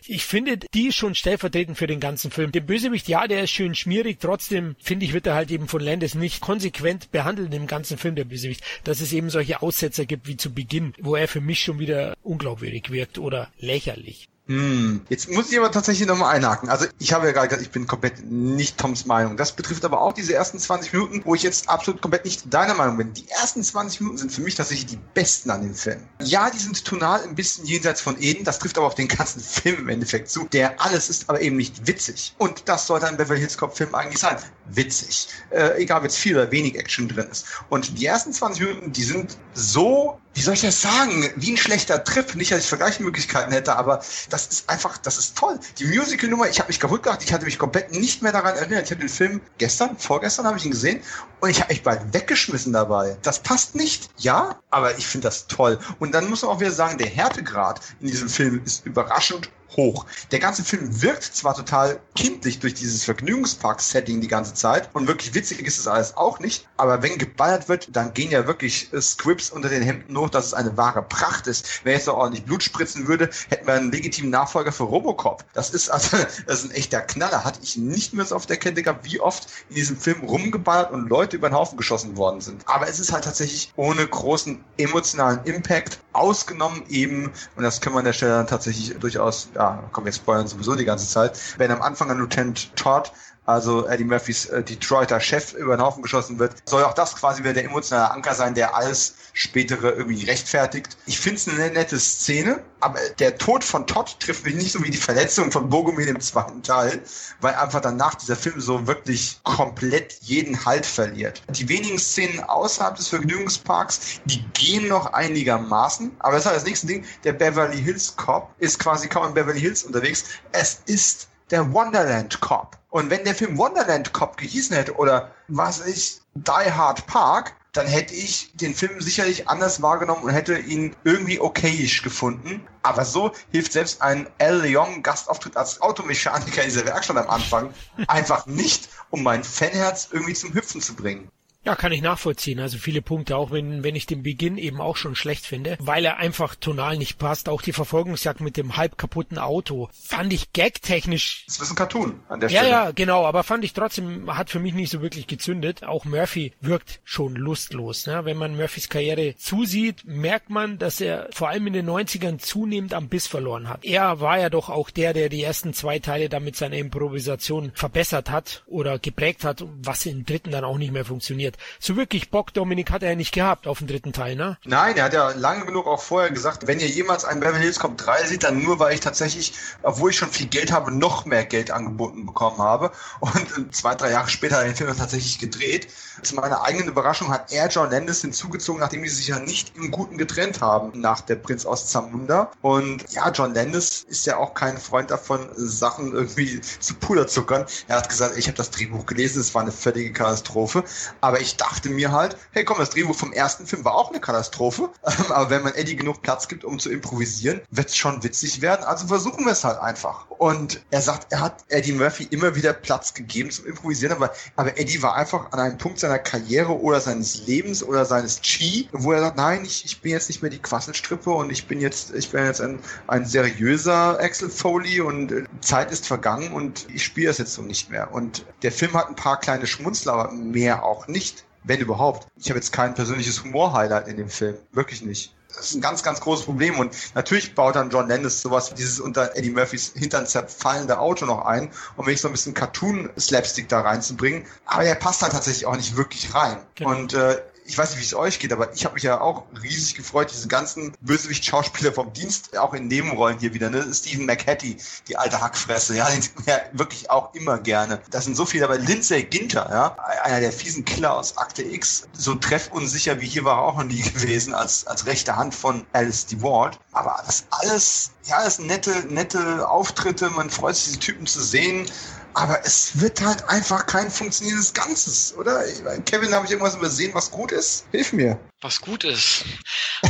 ich finde die schon stellvertretend für den ganzen Film. Der Bösewicht, ja, der ist schön schmierig, trotzdem finde ich, wird er halt eben von Landis nicht konsequent behandelt im ganzen Film, der Bösewicht, dass es eben solche Aussetzer gibt wie zu Beginn, wo er für mich schon wieder unglaubwürdig wirkt oder lächerlich. Hm. Jetzt muss ich aber tatsächlich nochmal einhaken. Also ich habe ja gerade gesagt, ich bin komplett nicht Toms Meinung. Das betrifft aber auch diese ersten 20 Minuten, wo ich jetzt absolut komplett nicht deiner Meinung bin. Die ersten 20 Minuten sind für mich tatsächlich die besten an dem Film. Ja, die sind tonal ein bisschen jenseits von Eden, das trifft aber auf den ganzen Film im Endeffekt zu. Der alles ist aber eben nicht witzig. Und das sollte ein Beverly Hills Cop Film eigentlich sein. Witzig. Äh, egal, ob jetzt viel oder wenig Action drin ist. Und die ersten 20 Minuten, die sind so wie soll ich das sagen, wie ein schlechter Trip. Nicht, dass ich Vergleichsmöglichkeiten hätte, aber das ist einfach, das ist toll. Die Musical-Nummer, ich habe mich kaputt gemacht, ich hatte mich komplett nicht mehr daran erinnert. Ich habe den Film gestern, vorgestern habe ich ihn gesehen und ich habe mich bald weggeschmissen dabei. Das passt nicht, ja, aber ich finde das toll. Und dann muss man auch wieder sagen, der Härtegrad in diesem Film ist überraschend hoch. Der ganze Film wirkt zwar total kindlich durch dieses Vergnügungspark-Setting die ganze Zeit und wirklich witzig ist es alles auch nicht, aber wenn geballert wird, dann gehen ja wirklich äh, Scripts unter den Hemden hoch, dass es eine wahre Pracht ist. Wenn jetzt noch ordentlich Blut spritzen würde, hätten wir einen legitimen Nachfolger für Robocop. Das ist also, das ist ein echter Knaller. Hatte ich nicht mehr so auf der Kette gehabt, wie oft in diesem Film rumgeballert und Leute über den Haufen geschossen worden sind. Aber es ist halt tatsächlich ohne großen emotionalen Impact, ausgenommen eben, und das können wir an der Stelle dann tatsächlich durchaus ja, ja, komm, wir spoilern sowieso die ganze Zeit, wenn am Anfang ein Lieutenant Todd also Eddie Murphys äh, Detroiter Chef über den Haufen geschossen wird, soll auch das quasi wieder der emotionale Anker sein, der alles spätere irgendwie rechtfertigt. Ich finde es eine nette Szene, aber der Tod von Todd trifft mich nicht so wie die Verletzung von Bogomil im zweiten Teil, weil einfach danach dieser Film so wirklich komplett jeden Halt verliert. Die wenigen Szenen außerhalb des Vergnügungsparks, die gehen noch einigermaßen, aber das ist halt das nächste Ding, der Beverly Hills Cop ist quasi kaum in Beverly Hills unterwegs. Es ist der Wonderland Cop. Und wenn der Film Wonderland Cop gehießen hätte oder was ich, Die Hard Park, dann hätte ich den Film sicherlich anders wahrgenommen und hätte ihn irgendwie okayisch gefunden. Aber so hilft selbst ein L. Leong Gastauftritt als Automechaniker in dieser Werkstatt am Anfang einfach nicht, um mein Fanherz irgendwie zum Hüpfen zu bringen. Ja, kann ich nachvollziehen. Also viele Punkte, auch wenn, wenn ich den Beginn eben auch schon schlecht finde, weil er einfach tonal nicht passt. Auch die Verfolgungsjagd mit dem halb kaputten Auto fand ich gagtechnisch. Das ist ein Cartoon an der Stelle. Ja, ja, genau. Aber fand ich trotzdem, hat für mich nicht so wirklich gezündet. Auch Murphy wirkt schon lustlos. Ne? Wenn man Murphys Karriere zusieht, merkt man, dass er vor allem in den 90ern zunehmend am Biss verloren hat. Er war ja doch auch der, der die ersten zwei Teile damit seine Improvisation verbessert hat oder geprägt hat, was im dritten dann auch nicht mehr funktioniert passiert. So wirklich Bock, Dominik, hat er ja nicht gehabt auf den dritten Teil, ne? Nein, er hat ja lange genug auch vorher gesagt, wenn ihr jemals einen Beverly Hills Cop 3 seht, dann nur, weil ich tatsächlich, obwohl ich schon viel Geld habe, noch mehr Geld angeboten bekommen habe. Und zwei, drei Jahre später hat er den Film tatsächlich gedreht. Zu meiner eigenen Überraschung hat er John Landis hinzugezogen, nachdem die sich ja nicht im Guten getrennt haben nach der Prinz aus Zamunda. Und ja, John Landis ist ja auch kein Freund davon, Sachen irgendwie zu puderzuckern. Er hat gesagt, ich habe das Drehbuch gelesen, es war eine völlige Katastrophe. Aber ich dachte mir halt, hey komm, das Drehbuch vom ersten Film war auch eine Katastrophe. Aber wenn man Eddie genug Platz gibt, um zu improvisieren, wird es schon witzig werden. Also versuchen wir es halt einfach. Und er sagt, er hat Eddie Murphy immer wieder Platz gegeben zum Improvisieren, aber, aber Eddie war einfach an einem Punkt seiner Karriere oder seines Lebens oder seines Chi, wo er sagt, nein, ich, ich bin jetzt nicht mehr die Quasselstrippe und ich bin jetzt, ich bin jetzt ein, ein seriöser Axel Foley und äh, Zeit ist vergangen und ich spiele das jetzt so nicht mehr. Und der Film hat ein paar kleine Schmunzler, aber mehr auch nicht. Wenn überhaupt. Ich habe jetzt kein persönliches Humor-Highlight in dem Film. Wirklich nicht. Das ist ein ganz, ganz großes Problem. Und natürlich baut dann John Landis sowas wie dieses unter Eddie Murphys Hintern zerfallende Auto noch ein, um wirklich so ein bisschen Cartoon-Slapstick da reinzubringen. Aber der passt halt tatsächlich auch nicht wirklich rein. Genau. Und äh, ich weiß nicht, wie es euch geht, aber ich habe mich ja auch riesig gefreut, diese ganzen Bösewicht-Schauspieler vom Dienst, auch in Nebenrollen hier wieder, ne? Stephen McHattie, die alte Hackfresse, ja, den ja wirklich auch immer gerne. Das sind so viele, aber Lindsay Ginter, ja, einer der fiesen Killer aus Akte X, so treffunsicher wie hier war er auch noch nie gewesen, als, als rechte Hand von Alice DeWalt. Aber das alles, ja, das nette, nette Auftritte, man freut sich, diese Typen zu sehen. Aber es wird halt einfach kein funktionierendes Ganzes, oder? Kevin, habe ich irgendwas übersehen, was gut ist? Hilf mir. Was gut ist.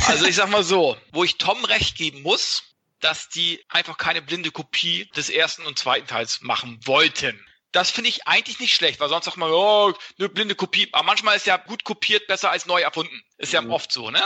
Also ich sag mal so, wo ich Tom recht geben muss, dass die einfach keine blinde Kopie des ersten und zweiten Teils machen wollten. Das finde ich eigentlich nicht schlecht, weil sonst sagt man, oh, eine blinde Kopie. Aber manchmal ist ja gut kopiert besser als neu erfunden. Ist ja mhm. oft so, ne?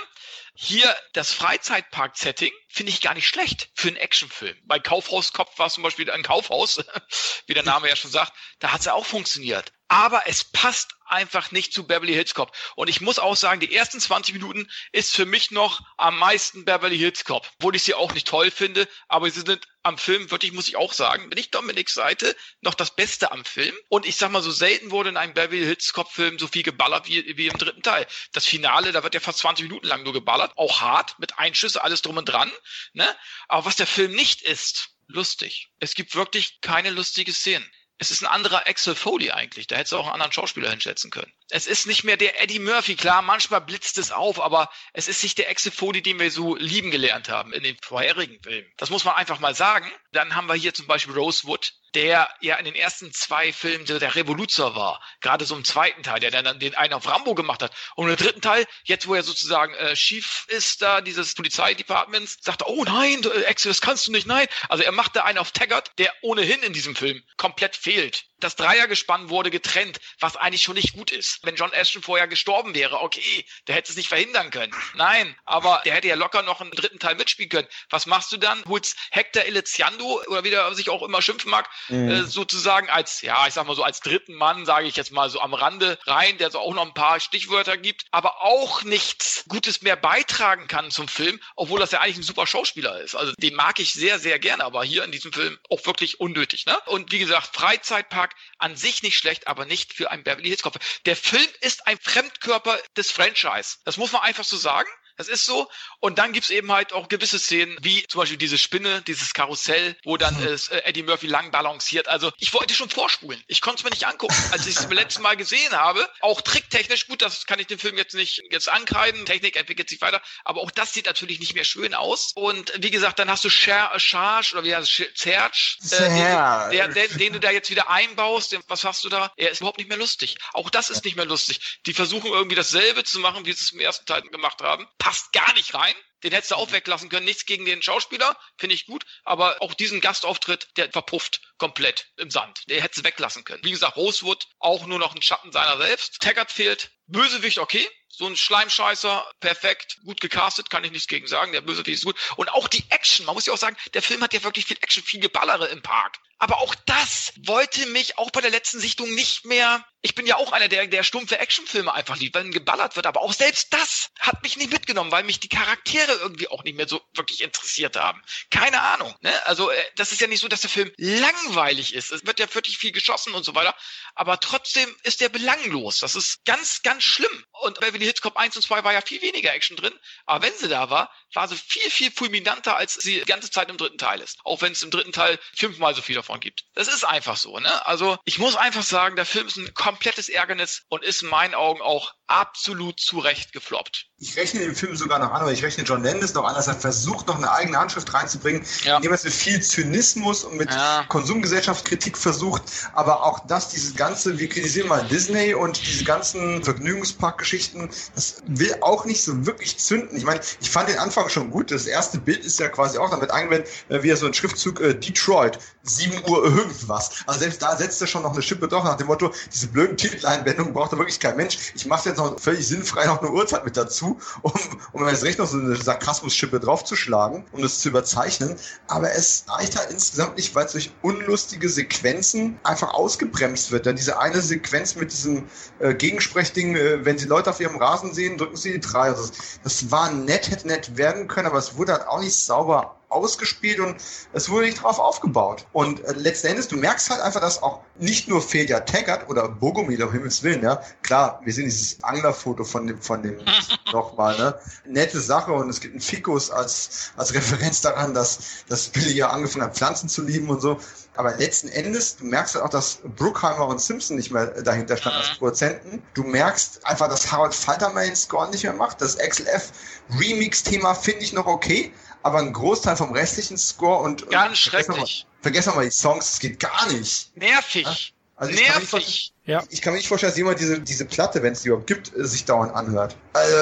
Hier das Freizeitpark-Setting finde ich gar nicht schlecht für einen Actionfilm. Bei Kaufhauskopf war es zum Beispiel ein Kaufhaus, wie der Name ja schon sagt. Da hat es ja auch funktioniert. Aber es passt einfach nicht zu Beverly Hills Cop. Und ich muss auch sagen, die ersten 20 Minuten ist für mich noch am meisten Beverly Hills Cop. Obwohl ich sie auch nicht toll finde, aber sie sind am Film, wirklich muss ich auch sagen, bin ich Dominiks Seite, noch das Beste am Film. Und ich sag mal, so selten wurde in einem Beverly Hills Cop Film so viel geballert wie, wie im dritten Teil. Das Finale, da wird ja fast 20 Minuten lang nur geballert. Auch hart, mit Einschüsse, alles drum und dran. Ne? Aber was der Film nicht ist, lustig. Es gibt wirklich keine lustige Szenen. Es ist ein anderer Axel Foley eigentlich. Da hättest du auch einen anderen Schauspieler hinschätzen können. Es ist nicht mehr der Eddie Murphy. Klar, manchmal blitzt es auf, aber es ist nicht der Foley, den wir so lieben gelernt haben in den vorherigen Filmen. Das muss man einfach mal sagen. Dann haben wir hier zum Beispiel Rosewood, der ja in den ersten zwei Filmen der Revoluzer war. Gerade so im zweiten Teil, der dann den einen auf Rambo gemacht hat. Und im dritten Teil, jetzt wo er sozusagen äh, Chief ist da, dieses Polizeidepartments, sagt er, oh nein, äh, Axel, das kannst du nicht, nein. Also er macht da einen auf Taggart, der ohnehin in diesem Film komplett fehlt. Das Dreiergespann wurde getrennt, was eigentlich schon nicht gut ist. Wenn John Ashton vorher gestorben wäre, okay, der hätte es nicht verhindern können. Nein, aber der hätte ja locker noch einen dritten Teil mitspielen können. Was machst du dann? Holst Hector Eliziando oder wie der sich auch immer schimpfen mag, mhm. äh, sozusagen als, ja, ich sag mal so als dritten Mann, sage ich jetzt mal so am Rande rein, der so auch noch ein paar Stichwörter gibt, aber auch nichts Gutes mehr beitragen kann zum Film, obwohl das ja eigentlich ein super Schauspieler ist. Also den mag ich sehr, sehr gerne, aber hier in diesem Film auch wirklich unnötig. Ne? Und wie gesagt, Freizeitpark Beitrag an sich nicht schlecht, aber nicht für einen Beverly Hills Cop. Der Film ist ein Fremdkörper des Franchise. Das muss man einfach so sagen. Das ist so. Und dann gibt's eben halt auch gewisse Szenen, wie zum Beispiel diese Spinne, dieses Karussell, wo dann mhm. äh, Eddie Murphy lang balanciert. Also ich wollte schon vorspulen. Ich konnte es mir nicht angucken. Als ich es beim letzten Mal gesehen habe, auch tricktechnisch, gut, das kann ich den Film jetzt nicht jetzt ankreiden. Technik entwickelt sich weiter. Aber auch das sieht natürlich nicht mehr schön aus. Und wie gesagt, dann hast du Cher, Charge oder wie heißt es, Serge, äh, den, den, den, du da jetzt wieder einbaust. Was hast du da? Er ist überhaupt nicht mehr lustig. Auch das ist nicht mehr lustig. Die versuchen irgendwie dasselbe zu machen, wie sie es im ersten Teil gemacht haben passt gar nicht rein. Den hättest du auch weglassen können. Nichts gegen den Schauspieler, finde ich gut. Aber auch diesen Gastauftritt, der verpufft komplett im Sand. Der hätte es weglassen können. Wie gesagt, Rosewood auch nur noch ein Schatten seiner selbst. Taggart fehlt. Bösewicht, okay. So ein Schleimscheißer, perfekt, gut gecastet, kann ich nichts gegen sagen. Der Bösewicht ist gut. Und auch die Action, man muss ja auch sagen, der Film hat ja wirklich viel Action, viel Geballere im Park. Aber auch das wollte mich auch bei der letzten Sichtung nicht mehr ich bin ja auch einer, der, der stumpfe Actionfilme einfach liebt, wenn geballert wird, aber auch selbst das hat mich nicht mitgenommen, weil mich die Charaktere irgendwie auch nicht mehr so wirklich interessiert haben. Keine Ahnung. Ne? Also äh, das ist ja nicht so, dass der Film langweilig ist. Es wird ja wirklich viel geschossen und so weiter, aber trotzdem ist der belanglos. Das ist ganz, ganz schlimm. Und Beverly Cop 1 und 2 war ja viel weniger Action drin, aber wenn sie da war, war sie viel, viel fulminanter, als sie die ganze Zeit im dritten Teil ist. Auch wenn es im dritten Teil fünfmal so viel davon gibt. Das ist einfach so. Ne? Also ich muss einfach sagen, der Film ist ein komplettes Ärgernis und ist in meinen Augen auch absolut zu Recht gefloppt. Ich rechne den Film sogar noch an, aber ich rechne John Landis noch an, dass er versucht, noch eine eigene Handschrift reinzubringen, ja. indem er es mit viel Zynismus und mit ja. Konsumgesellschaftskritik versucht. Aber auch das, dieses ganze, wir kritisieren mal Disney und diese ganzen Vergnügungsparkgeschichten, das will auch nicht so wirklich zünden. Ich meine, ich fand den Anfang schon gut. Das erste Bild ist ja quasi auch damit eingeblendet, äh, wie er so ein Schriftzug äh, Detroit, 7 Uhr irgendwas. Also selbst da setzt er schon noch eine Schippe doch nach dem Motto, diese blöden Titeleinblendungen braucht da wirklich kein Mensch. Ich mache jetzt noch völlig sinnfrei noch eine Uhrzeit mit dazu, um, um jetzt recht noch so eine Sarkasmus-Schippe draufzuschlagen, um das zu überzeichnen. Aber es reicht halt insgesamt nicht, weil es durch unlustige Sequenzen einfach ausgebremst wird. Dann diese eine Sequenz mit diesem äh, Gegensprechding, äh, wenn sie Leute auf ihrem Rasen sehen, drücken sie die drei. Also das, das war nett, hätte nett werden können, aber es wurde halt auch nicht sauber ausgespielt und es wurde nicht drauf aufgebaut. Und äh, letzten Endes, du merkst halt einfach, dass auch nicht nur Fedia Taggart oder Bogomil, um Himmels Willen, ja, klar, wir sehen dieses Anglerfoto von dem, von dem nochmal, ne, nette Sache und es gibt einen Fikus als, als Referenz daran, dass, dass Billy ja angefangen hat, Pflanzen zu lieben und so. Aber letzten Endes, du merkst halt auch, dass Bruckheimer und Simpson nicht mehr dahinter standen als Produzenten. Du merkst einfach, dass Harold Falterman den Score nicht mehr macht. Das XLF Remix-Thema finde ich noch okay, aber ein Großteil vom restlichen Score und. Ganz und schrecklich. Vergessen wir mal die Songs, das geht gar nicht. Nervig. Also Nervig. Ja. Ich kann mir nicht vorstellen, dass jemand diese, diese Platte, wenn es die überhaupt gibt, sich dauernd anhört. Also,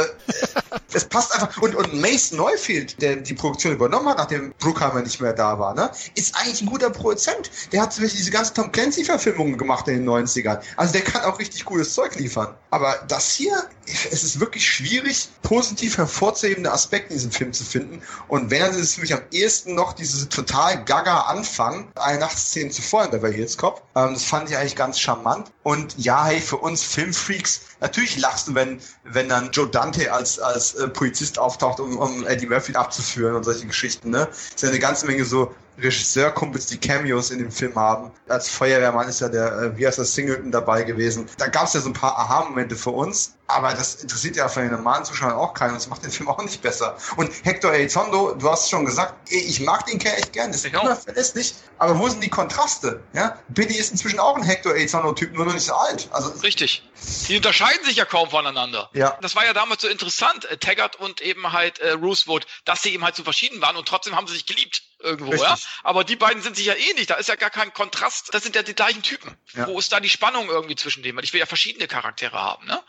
es passt einfach. Und, und Mace Neufield, der die Produktion übernommen hat, nachdem Bruckheimer nicht mehr da war, ne, ist eigentlich ein guter Produzent. Der hat zum Beispiel diese ganzen Tom Clancy-Verfilmungen gemacht in den 90ern. Also der kann auch richtig cooles Zeug liefern. Aber das hier, es ist wirklich schwierig, positiv hervorzuhebende Aspekte in diesem Film zu finden. Und wenn, dann ist es für mich am ehesten noch diese total gaga Anfang, eine Nachtszene zuvor in Hills Cop. Ähm, das fand ich eigentlich ganz charmant. Und und ja, hey, für uns Filmfreaks, natürlich lachst du, wenn, wenn dann Joe Dante als, als äh, Polizist auftaucht, um, um Eddie Murphy abzuführen und solche Geschichten, ne? Ist ja eine ganze Menge so Regisseurkumpels, die Cameos in dem Film haben. Als Feuerwehrmann ist ja der, äh, wie heißt das, Singleton dabei gewesen. Da gab es ja so ein paar Aha-Momente für uns. Aber das interessiert ja von den normalen Zuschauern auch keinen und das macht den Film auch nicht besser. Und Hector Elizondo, du hast schon gesagt, ich mag den Kerl echt gern, ist immer verlässlich. Aber wo sind die Kontraste? Ja? Billy ist inzwischen auch ein Hector Elizondo-Typ, nur noch nicht so alt. Also, Richtig. Die unterscheiden sich ja kaum voneinander. Ja. Das war ja damals so interessant, äh, Taggart und eben halt äh, Roosevelt, dass sie eben halt so verschieden waren und trotzdem haben sie sich geliebt irgendwo, Richtig. ja. Aber die beiden sind sich ja eh nicht. Da ist ja gar kein Kontrast. Das sind ja die gleichen Typen. Ja. Wo ist da die Spannung irgendwie zwischen denen? Weil ich will ja verschiedene Charaktere haben, ne?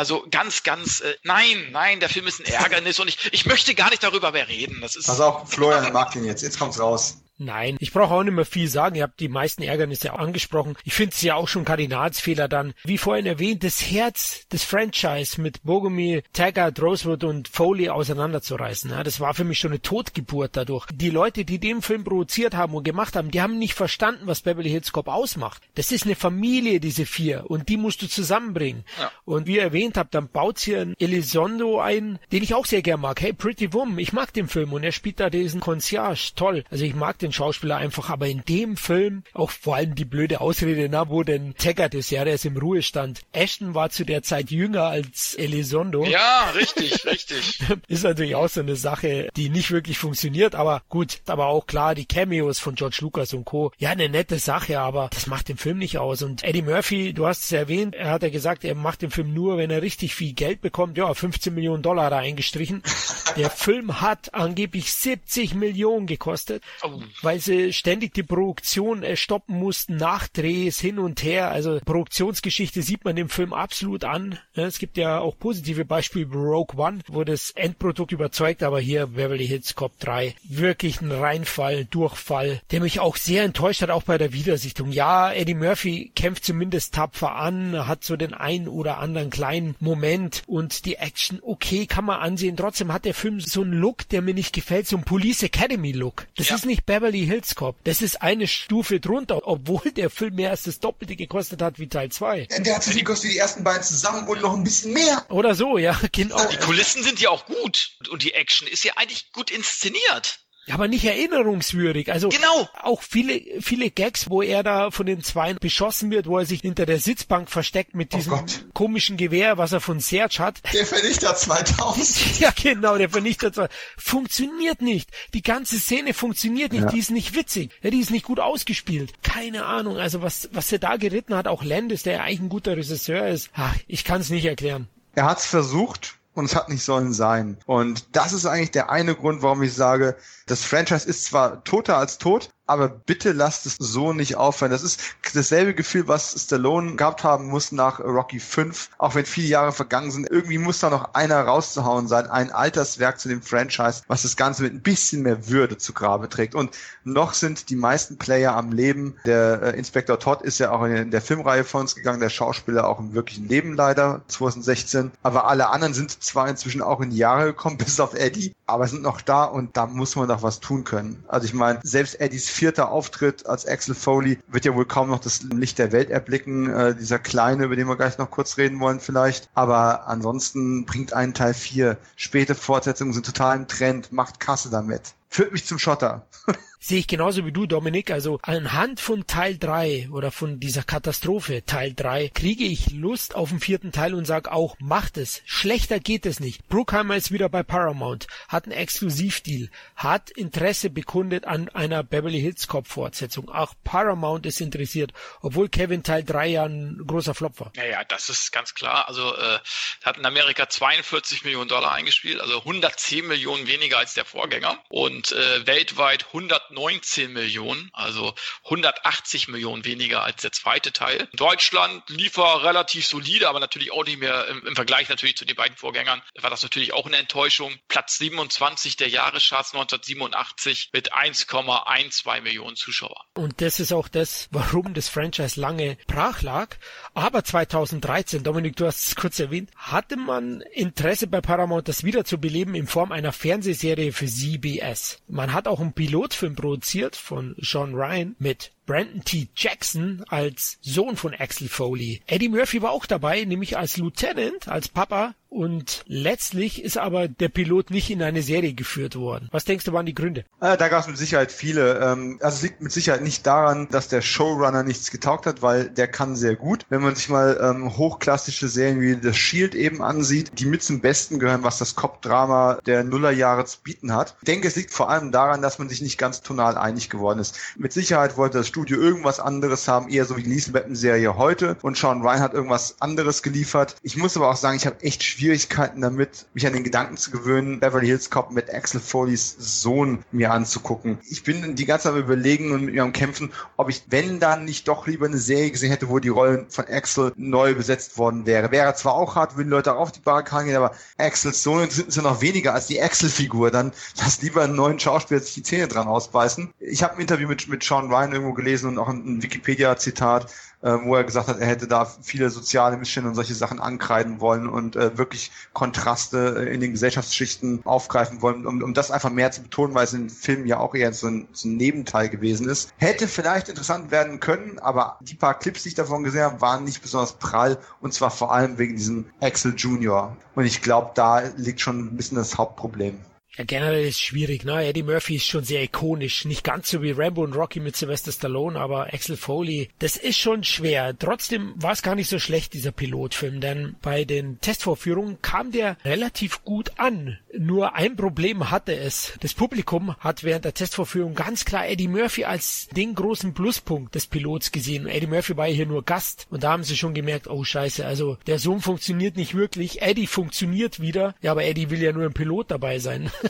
Also ganz, ganz, äh, nein, nein, der Film ist ein Ärgernis und ich, ich möchte gar nicht darüber mehr reden. Das ist. Pass auf, Florian mag den jetzt. Jetzt kommt's raus. Nein, ich brauche auch nicht mehr viel sagen. Ihr habt die meisten Ärgernisse angesprochen. Ich finde es ja auch schon Kardinalsfehler dann. Wie vorhin erwähnt, das Herz des Franchise mit Bogomil, Taggart, Rosewood und Foley auseinanderzureißen. Ja, das war für mich schon eine Totgeburt dadurch. Die Leute, die den Film produziert haben und gemacht haben, die haben nicht verstanden, was Beverly Hills Cop ausmacht. Das ist eine Familie, diese vier, und die musst du zusammenbringen. Ja. Und wie ihr erwähnt habt, dann baut hier ein Elizondo ein, den ich auch sehr gern mag. Hey, Pretty Woman, ich mag den Film und er spielt da diesen Concierge. Toll. Also ich mag den den Schauspieler einfach, aber in dem Film auch vor allem die blöde Ausrede, na, wo denn Taggart ist, ja, der ist im Ruhestand. Ashton war zu der Zeit jünger als Elizondo. Ja, richtig, richtig. ist natürlich auch so eine Sache, die nicht wirklich funktioniert, aber gut, aber auch klar, die Cameos von George Lucas und Co. Ja, eine nette Sache, aber das macht den Film nicht aus. Und Eddie Murphy, du hast es erwähnt, er hat ja gesagt, er macht den Film nur, wenn er richtig viel Geld bekommt. Ja, 15 Millionen Dollar da eingestrichen. Der Film hat angeblich 70 Millionen gekostet. Oh weil sie ständig die Produktion äh, stoppen mussten, Nachdrehs hin und her. Also Produktionsgeschichte sieht man dem Film absolut an. Es gibt ja auch positive Beispiele wie Rogue One, wo das Endprodukt überzeugt, aber hier Beverly Hills Cop 3 wirklich ein Reinfall, Durchfall, der mich auch sehr enttäuscht hat, auch bei der Wiedersichtung. Ja, Eddie Murphy kämpft zumindest tapfer an, hat so den einen oder anderen kleinen Moment und die Action, okay, kann man ansehen. Trotzdem hat der Film so einen Look, der mir nicht gefällt, so ein Police Academy Look. Das ja. ist nicht Beverly Beverly Hills Cop, das ist eine Stufe drunter, obwohl der Film mehr als das Doppelte gekostet hat wie Teil 2. Der hat so viel gekostet wie die ersten beiden zusammen und noch ein bisschen mehr. Oder so, ja, genau. Die Kulissen sind ja auch gut und die Action ist ja eigentlich gut inszeniert. Ja, aber nicht erinnerungswürdig. Also Genau. auch viele, viele Gags, wo er da von den Zweien beschossen wird, wo er sich hinter der Sitzbank versteckt mit Oh diesem Gott. komischen Gewehr, was er von Serge hat. Der Vernichter 2000. Ja, genau, der Vernichter zwar. Funktioniert nicht. Die ganze Szene funktioniert nicht. Ja. Die ist nicht witzig. Ja, die ist nicht gut ausgespielt. Keine Ahnung. Also was, was er da geritten hat, auch Landis, der ja eigentlich ein guter Regisseur ist. Ach, ich kann es nicht erklären. Er hat's versucht und es hat nicht sollen sein. Und das ist eigentlich der eine Grund, warum ich sage, das Franchise ist zwar toter als tot, aber bitte lasst es so nicht aufhören. Das ist dasselbe Gefühl, was Stallone gehabt haben muss nach Rocky 5, auch wenn viele Jahre vergangen sind. Irgendwie muss da noch einer rauszuhauen sein, ein Alterswerk zu dem Franchise, was das Ganze mit ein bisschen mehr Würde zu Grabe trägt. Und noch sind die meisten Player am Leben. Der äh, Inspektor Todd ist ja auch in der Filmreihe von uns gegangen, der Schauspieler auch im wirklichen Leben leider, 2016. Aber alle anderen sind zwar inzwischen auch in die Jahre gekommen, bis auf Eddie, aber sind noch da und da muss man doch was tun können. Also ich meine, selbst Eddies vierter Auftritt als Axel Foley wird ja wohl kaum noch das Licht der Welt erblicken. Äh, dieser Kleine, über den wir gleich noch kurz reden wollen vielleicht. Aber ansonsten bringt einen Teil 4. Späte Fortsetzungen sind total im Trend. Macht Kasse damit. Führt mich zum Schotter. Sehe ich genauso wie du, Dominik. Also anhand von Teil 3 oder von dieser Katastrophe Teil 3 kriege ich Lust auf den vierten Teil und sage auch, macht es. Schlechter geht es nicht. Bruckheimer ist wieder bei Paramount, hat einen Exklusivdeal, hat Interesse bekundet an einer Beverly Hills Cop Fortsetzung. Auch Paramount ist interessiert, obwohl Kevin Teil 3 ja ein großer Flop war. Ja, ja, das ist ganz klar. Also äh, hat in Amerika 42 Millionen Dollar eingespielt, also 110 Millionen weniger als der Vorgänger und äh, weltweit 119 Millionen, also 180 Millionen weniger als der zweite Teil. Deutschland lief er relativ solide, aber natürlich auch nicht mehr im, im Vergleich natürlich zu den beiden Vorgängern war das natürlich auch eine Enttäuschung. Platz 27 der Jahrescharts 1987 mit 1,12 Millionen Zuschauer. Und das ist auch das, warum das Franchise lange brach lag. Aber 2013, Dominik, du hast es kurz erwähnt, hatte man Interesse bei Paramount, das wieder zu beleben in Form einer Fernsehserie für CBS. Man hat auch einen Pilotfilm produziert von Sean Ryan mit Brandon T. Jackson als Sohn von Axel Foley. Eddie Murphy war auch dabei, nämlich als Lieutenant, als Papa. Und letztlich ist aber der Pilot nicht in eine Serie geführt worden. Was denkst du, waren die Gründe? Äh, da gab es mit Sicherheit viele. Ähm, also es liegt mit Sicherheit nicht daran, dass der Showrunner nichts getaugt hat, weil der kann sehr gut. Wenn man sich mal ähm, hochklassische Serien wie The Shield eben ansieht, die mit zum Besten gehören, was das Cop-Drama der Nullerjahre zu bieten hat. Ich denke, es liegt vor allem daran, dass man sich nicht ganz tonal einig geworden ist. Mit Sicherheit wollte das Studio irgendwas anderes haben, eher so wie die Liesel-Serie heute. Und Sean Ryan hat irgendwas anderes geliefert. Ich muss aber auch sagen, ich habe echt Schwierigkeiten damit, mich an den Gedanken zu gewöhnen, Beverly Hills Cop mit Axel Foleys Sohn mir anzugucken. Ich bin die ganze Zeit überlegen und mit mir am kämpfen, ob ich, wenn dann nicht doch lieber eine Serie gesehen hätte, wo die Rollen von Axel neu besetzt worden wäre. Wäre zwar auch hart, würden Leute auch auf die Barrikaden gehen, aber Axels Sohn sind ja noch weniger als die Axel-Figur. Dann lass lieber einen neuen Schauspieler sich die Zähne dran ausbeißen. Ich habe ein Interview mit, mit Sean Ryan irgendwo gelesen und auch ein, Wikipedia-Zitat, äh, wo er gesagt hat, er hätte da viele soziale Missstände und solche Sachen ankreiden wollen und äh, wirklich Kontraste äh, in den Gesellschaftsschichten aufgreifen wollen, um, um das einfach mehr zu betonen, weil es in Filmen ja auch eher so ein, so ein Nebenteil gewesen ist. Hätte vielleicht interessant werden können, aber die paar Clips, die ich davon gesehen habe, waren nicht besonders prall und zwar vor allem wegen diesem Axel Junior. Und ich glaube, da liegt schon ein bisschen das Hauptproblem. Ja, generell ist schwierig, ne? Eddie Murphy ist schon sehr ikonisch. Nicht ganz so wie Rambo und Rocky mit Sylvester Stallone, aber Axel Foley, das ist schon schwer. Trotzdem war es gar nicht so schlecht, dieser Pilotfilm, denn bei den Testvorführungen kam der relativ gut an. Nur ein Problem hatte es. Das Publikum hat während der Testvorführung ganz klar Eddie Murphy als den großen Pluspunkt des Pilots gesehen. Eddie Murphy war hier nur Gast und da haben sie schon gemerkt, oh scheiße, also der Zoom funktioniert nicht wirklich. Eddie funktioniert wieder. Ja, aber Eddie will ja nur ein Pilot dabei sein.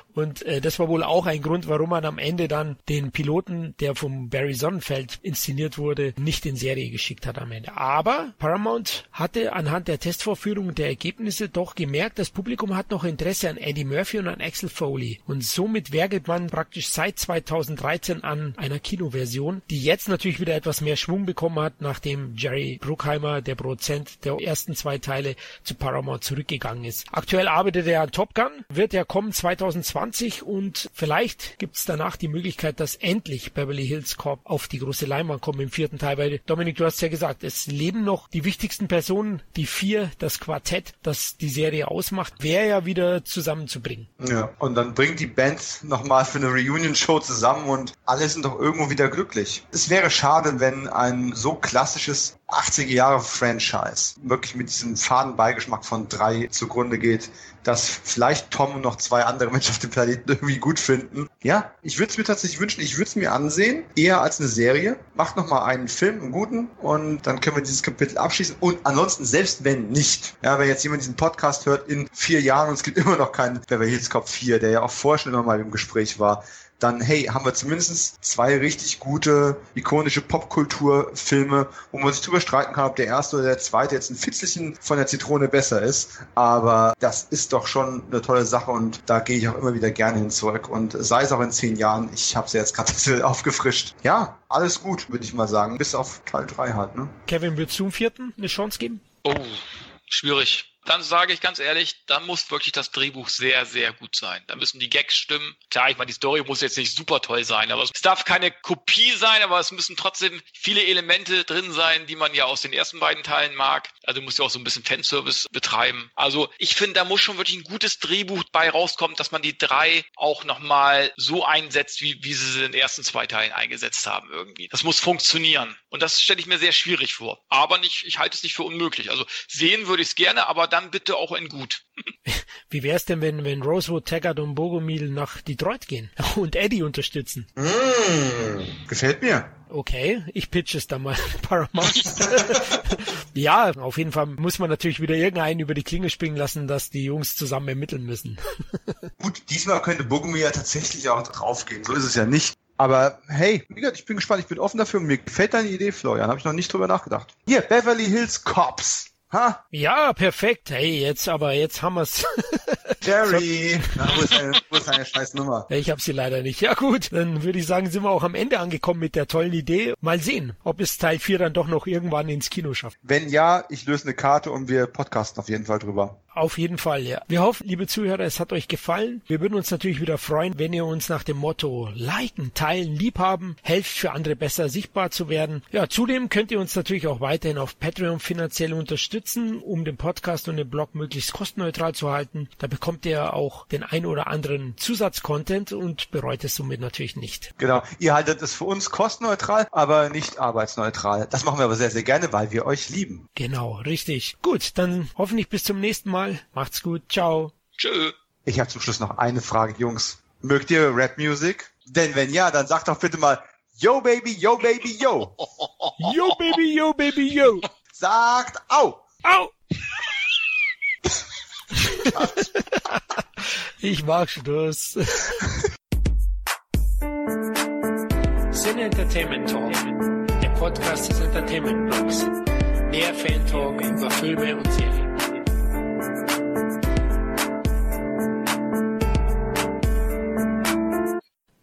Und äh, das war wohl auch ein Grund, warum man am Ende dann den Piloten, der vom Barry Sonnenfeld inszeniert wurde, nicht in Serie geschickt hat am Ende. Aber Paramount hatte anhand der Testvorführung und der Ergebnisse doch gemerkt, das Publikum hat noch Interesse an Eddie Murphy und an Axel Foley. Und somit werkelt man praktisch seit 2013 an einer Kinoversion, die jetzt natürlich wieder etwas mehr Schwung bekommen hat, nachdem Jerry Bruckheimer, der Produzent der ersten zwei Teile, zu Paramount zurückgegangen ist. Aktuell arbeitet er an Top Gun, wird ja kommen 2020 2020 und vielleicht gibt's danach die Möglichkeit, dass endlich Beverly Hills Cop auf die große Leinwand kommt im vierten Teil, weil Dominik, du hast ja gesagt, es leben noch die wichtigsten Personen, die vier, das Quartett, das die Serie ausmacht, wäre ja wieder zusammenzubringen. Ja, und dann bringt die Band nochmal für eine Reunion-Show zusammen und alle sind doch irgendwo wieder glücklich. Es wäre schade, wenn ein so klassisches 80er Jahre Franchise wirklich mit diesem faden Beigeschmack von drei zugrunde geht, dass vielleicht Tom und noch zwei andere Menschen auf dem Planeten irgendwie gut finden. Ja, ich würde es mir tatsächlich wünschen, ich würde es mir ansehen, eher als eine Serie. Macht nochmal einen Film, einen guten, und dann können wir dieses Kapitel abschließen. Und ansonsten, selbst wenn nicht, ja, wenn jetzt jemand diesen Podcast hört in vier Jahren und es gibt immer noch keinen Beverly Hills Cop 4, der ja auch vorher schon mal im Gespräch war, dann hey, haben wir zumindest zwei richtig gute, ikonische Popkulturfilme, wo man sich drüber streiten kann, ob der erste oder der zweite jetzt ein Fitzelchen von der Zitrone besser ist. Aber das ist doch schon eine tolle Sache und da gehe ich auch immer wieder gerne hin zurück. Und sei es auch in zehn Jahren, ich habe sie jetzt gerade aufgefrischt. Ja, alles gut, würde ich mal sagen. Bis auf Teil 3 halt, ne? Kevin, würdest du zum vierten eine Chance geben? Oh, schwierig dann sage ich ganz ehrlich, dann muss wirklich das Drehbuch sehr, sehr gut sein. Da müssen die Gags stimmen. Klar, ich meine, die Story muss jetzt nicht super toll sein, aber es darf keine Kopie sein, aber es müssen trotzdem viele Elemente drin sein, die man ja aus den ersten beiden Teilen mag. Also muss ja auch so ein bisschen Fanservice betreiben. Also ich finde, da muss schon wirklich ein gutes Drehbuch bei rauskommen, dass man die drei auch nochmal so einsetzt, wie, wie sie sie in den ersten zwei Teilen eingesetzt haben irgendwie. Das muss funktionieren. Und das stelle ich mir sehr schwierig vor. Aber nicht, ich halte es nicht für unmöglich. Also sehen würde ich es gerne, aber dann bitte auch in gut. Wie wär's denn, wenn, wenn Rosewood, Taggart und Bogomil nach Detroit gehen und Eddie unterstützen? Mm, gefällt mir. Okay, ich pitch es dann mal Paramount. ja, auf jeden Fall muss man natürlich wieder irgendeinen über die Klinge springen lassen, dass die Jungs zusammen ermitteln müssen. Gut, diesmal könnte Bogomil ja tatsächlich auch draufgehen. So ist es ja nicht. Aber hey, wie gesagt, ich bin gespannt, ich bin offen dafür. Mir gefällt deine Idee, Florian. Habe ich noch nicht drüber nachgedacht. Hier, Beverly Hills Cops. Ha? Ja, perfekt. Hey, jetzt aber, jetzt haben wir's. Jerry, Na, wo, ist deine, wo ist deine scheiß Nummer? Ich hab sie leider nicht. Ja gut, dann würde ich sagen, sind wir auch am Ende angekommen mit der tollen Idee. Mal sehen, ob es Teil 4 dann doch noch irgendwann ins Kino schafft. Wenn ja, ich löse eine Karte und wir podcasten auf jeden Fall drüber. Auf jeden Fall, ja. Wir hoffen, liebe Zuhörer, es hat euch gefallen. Wir würden uns natürlich wieder freuen, wenn ihr uns nach dem Motto liken, teilen, liebhaben, helft für andere besser sichtbar zu werden. Ja, zudem könnt ihr uns natürlich auch weiterhin auf Patreon finanziell unterstützen, um den Podcast und den Blog möglichst kostenneutral zu halten. Da bekommt ihr auch den ein oder anderen Zusatzcontent und bereut es somit natürlich nicht. Genau. Ihr haltet es für uns kostenneutral, aber nicht arbeitsneutral. Das machen wir aber sehr, sehr gerne, weil wir euch lieben. Genau, richtig. Gut, dann hoffentlich bis zum nächsten Mal Mal. Macht's gut. Ciao. Tschö. Ich habe zum Schluss noch eine Frage, Jungs. Mögt ihr Rap-Music? Denn wenn ja, dann sagt doch bitte mal Yo Baby, Yo Baby, Yo. Yo Baby, Yo Baby, Yo. Sagt Au. Au. ich mag Schluss. Sin Entertainment Talk, der Podcast des Entertainment Blogs. Mehr Fan Talk über Filme und Serien.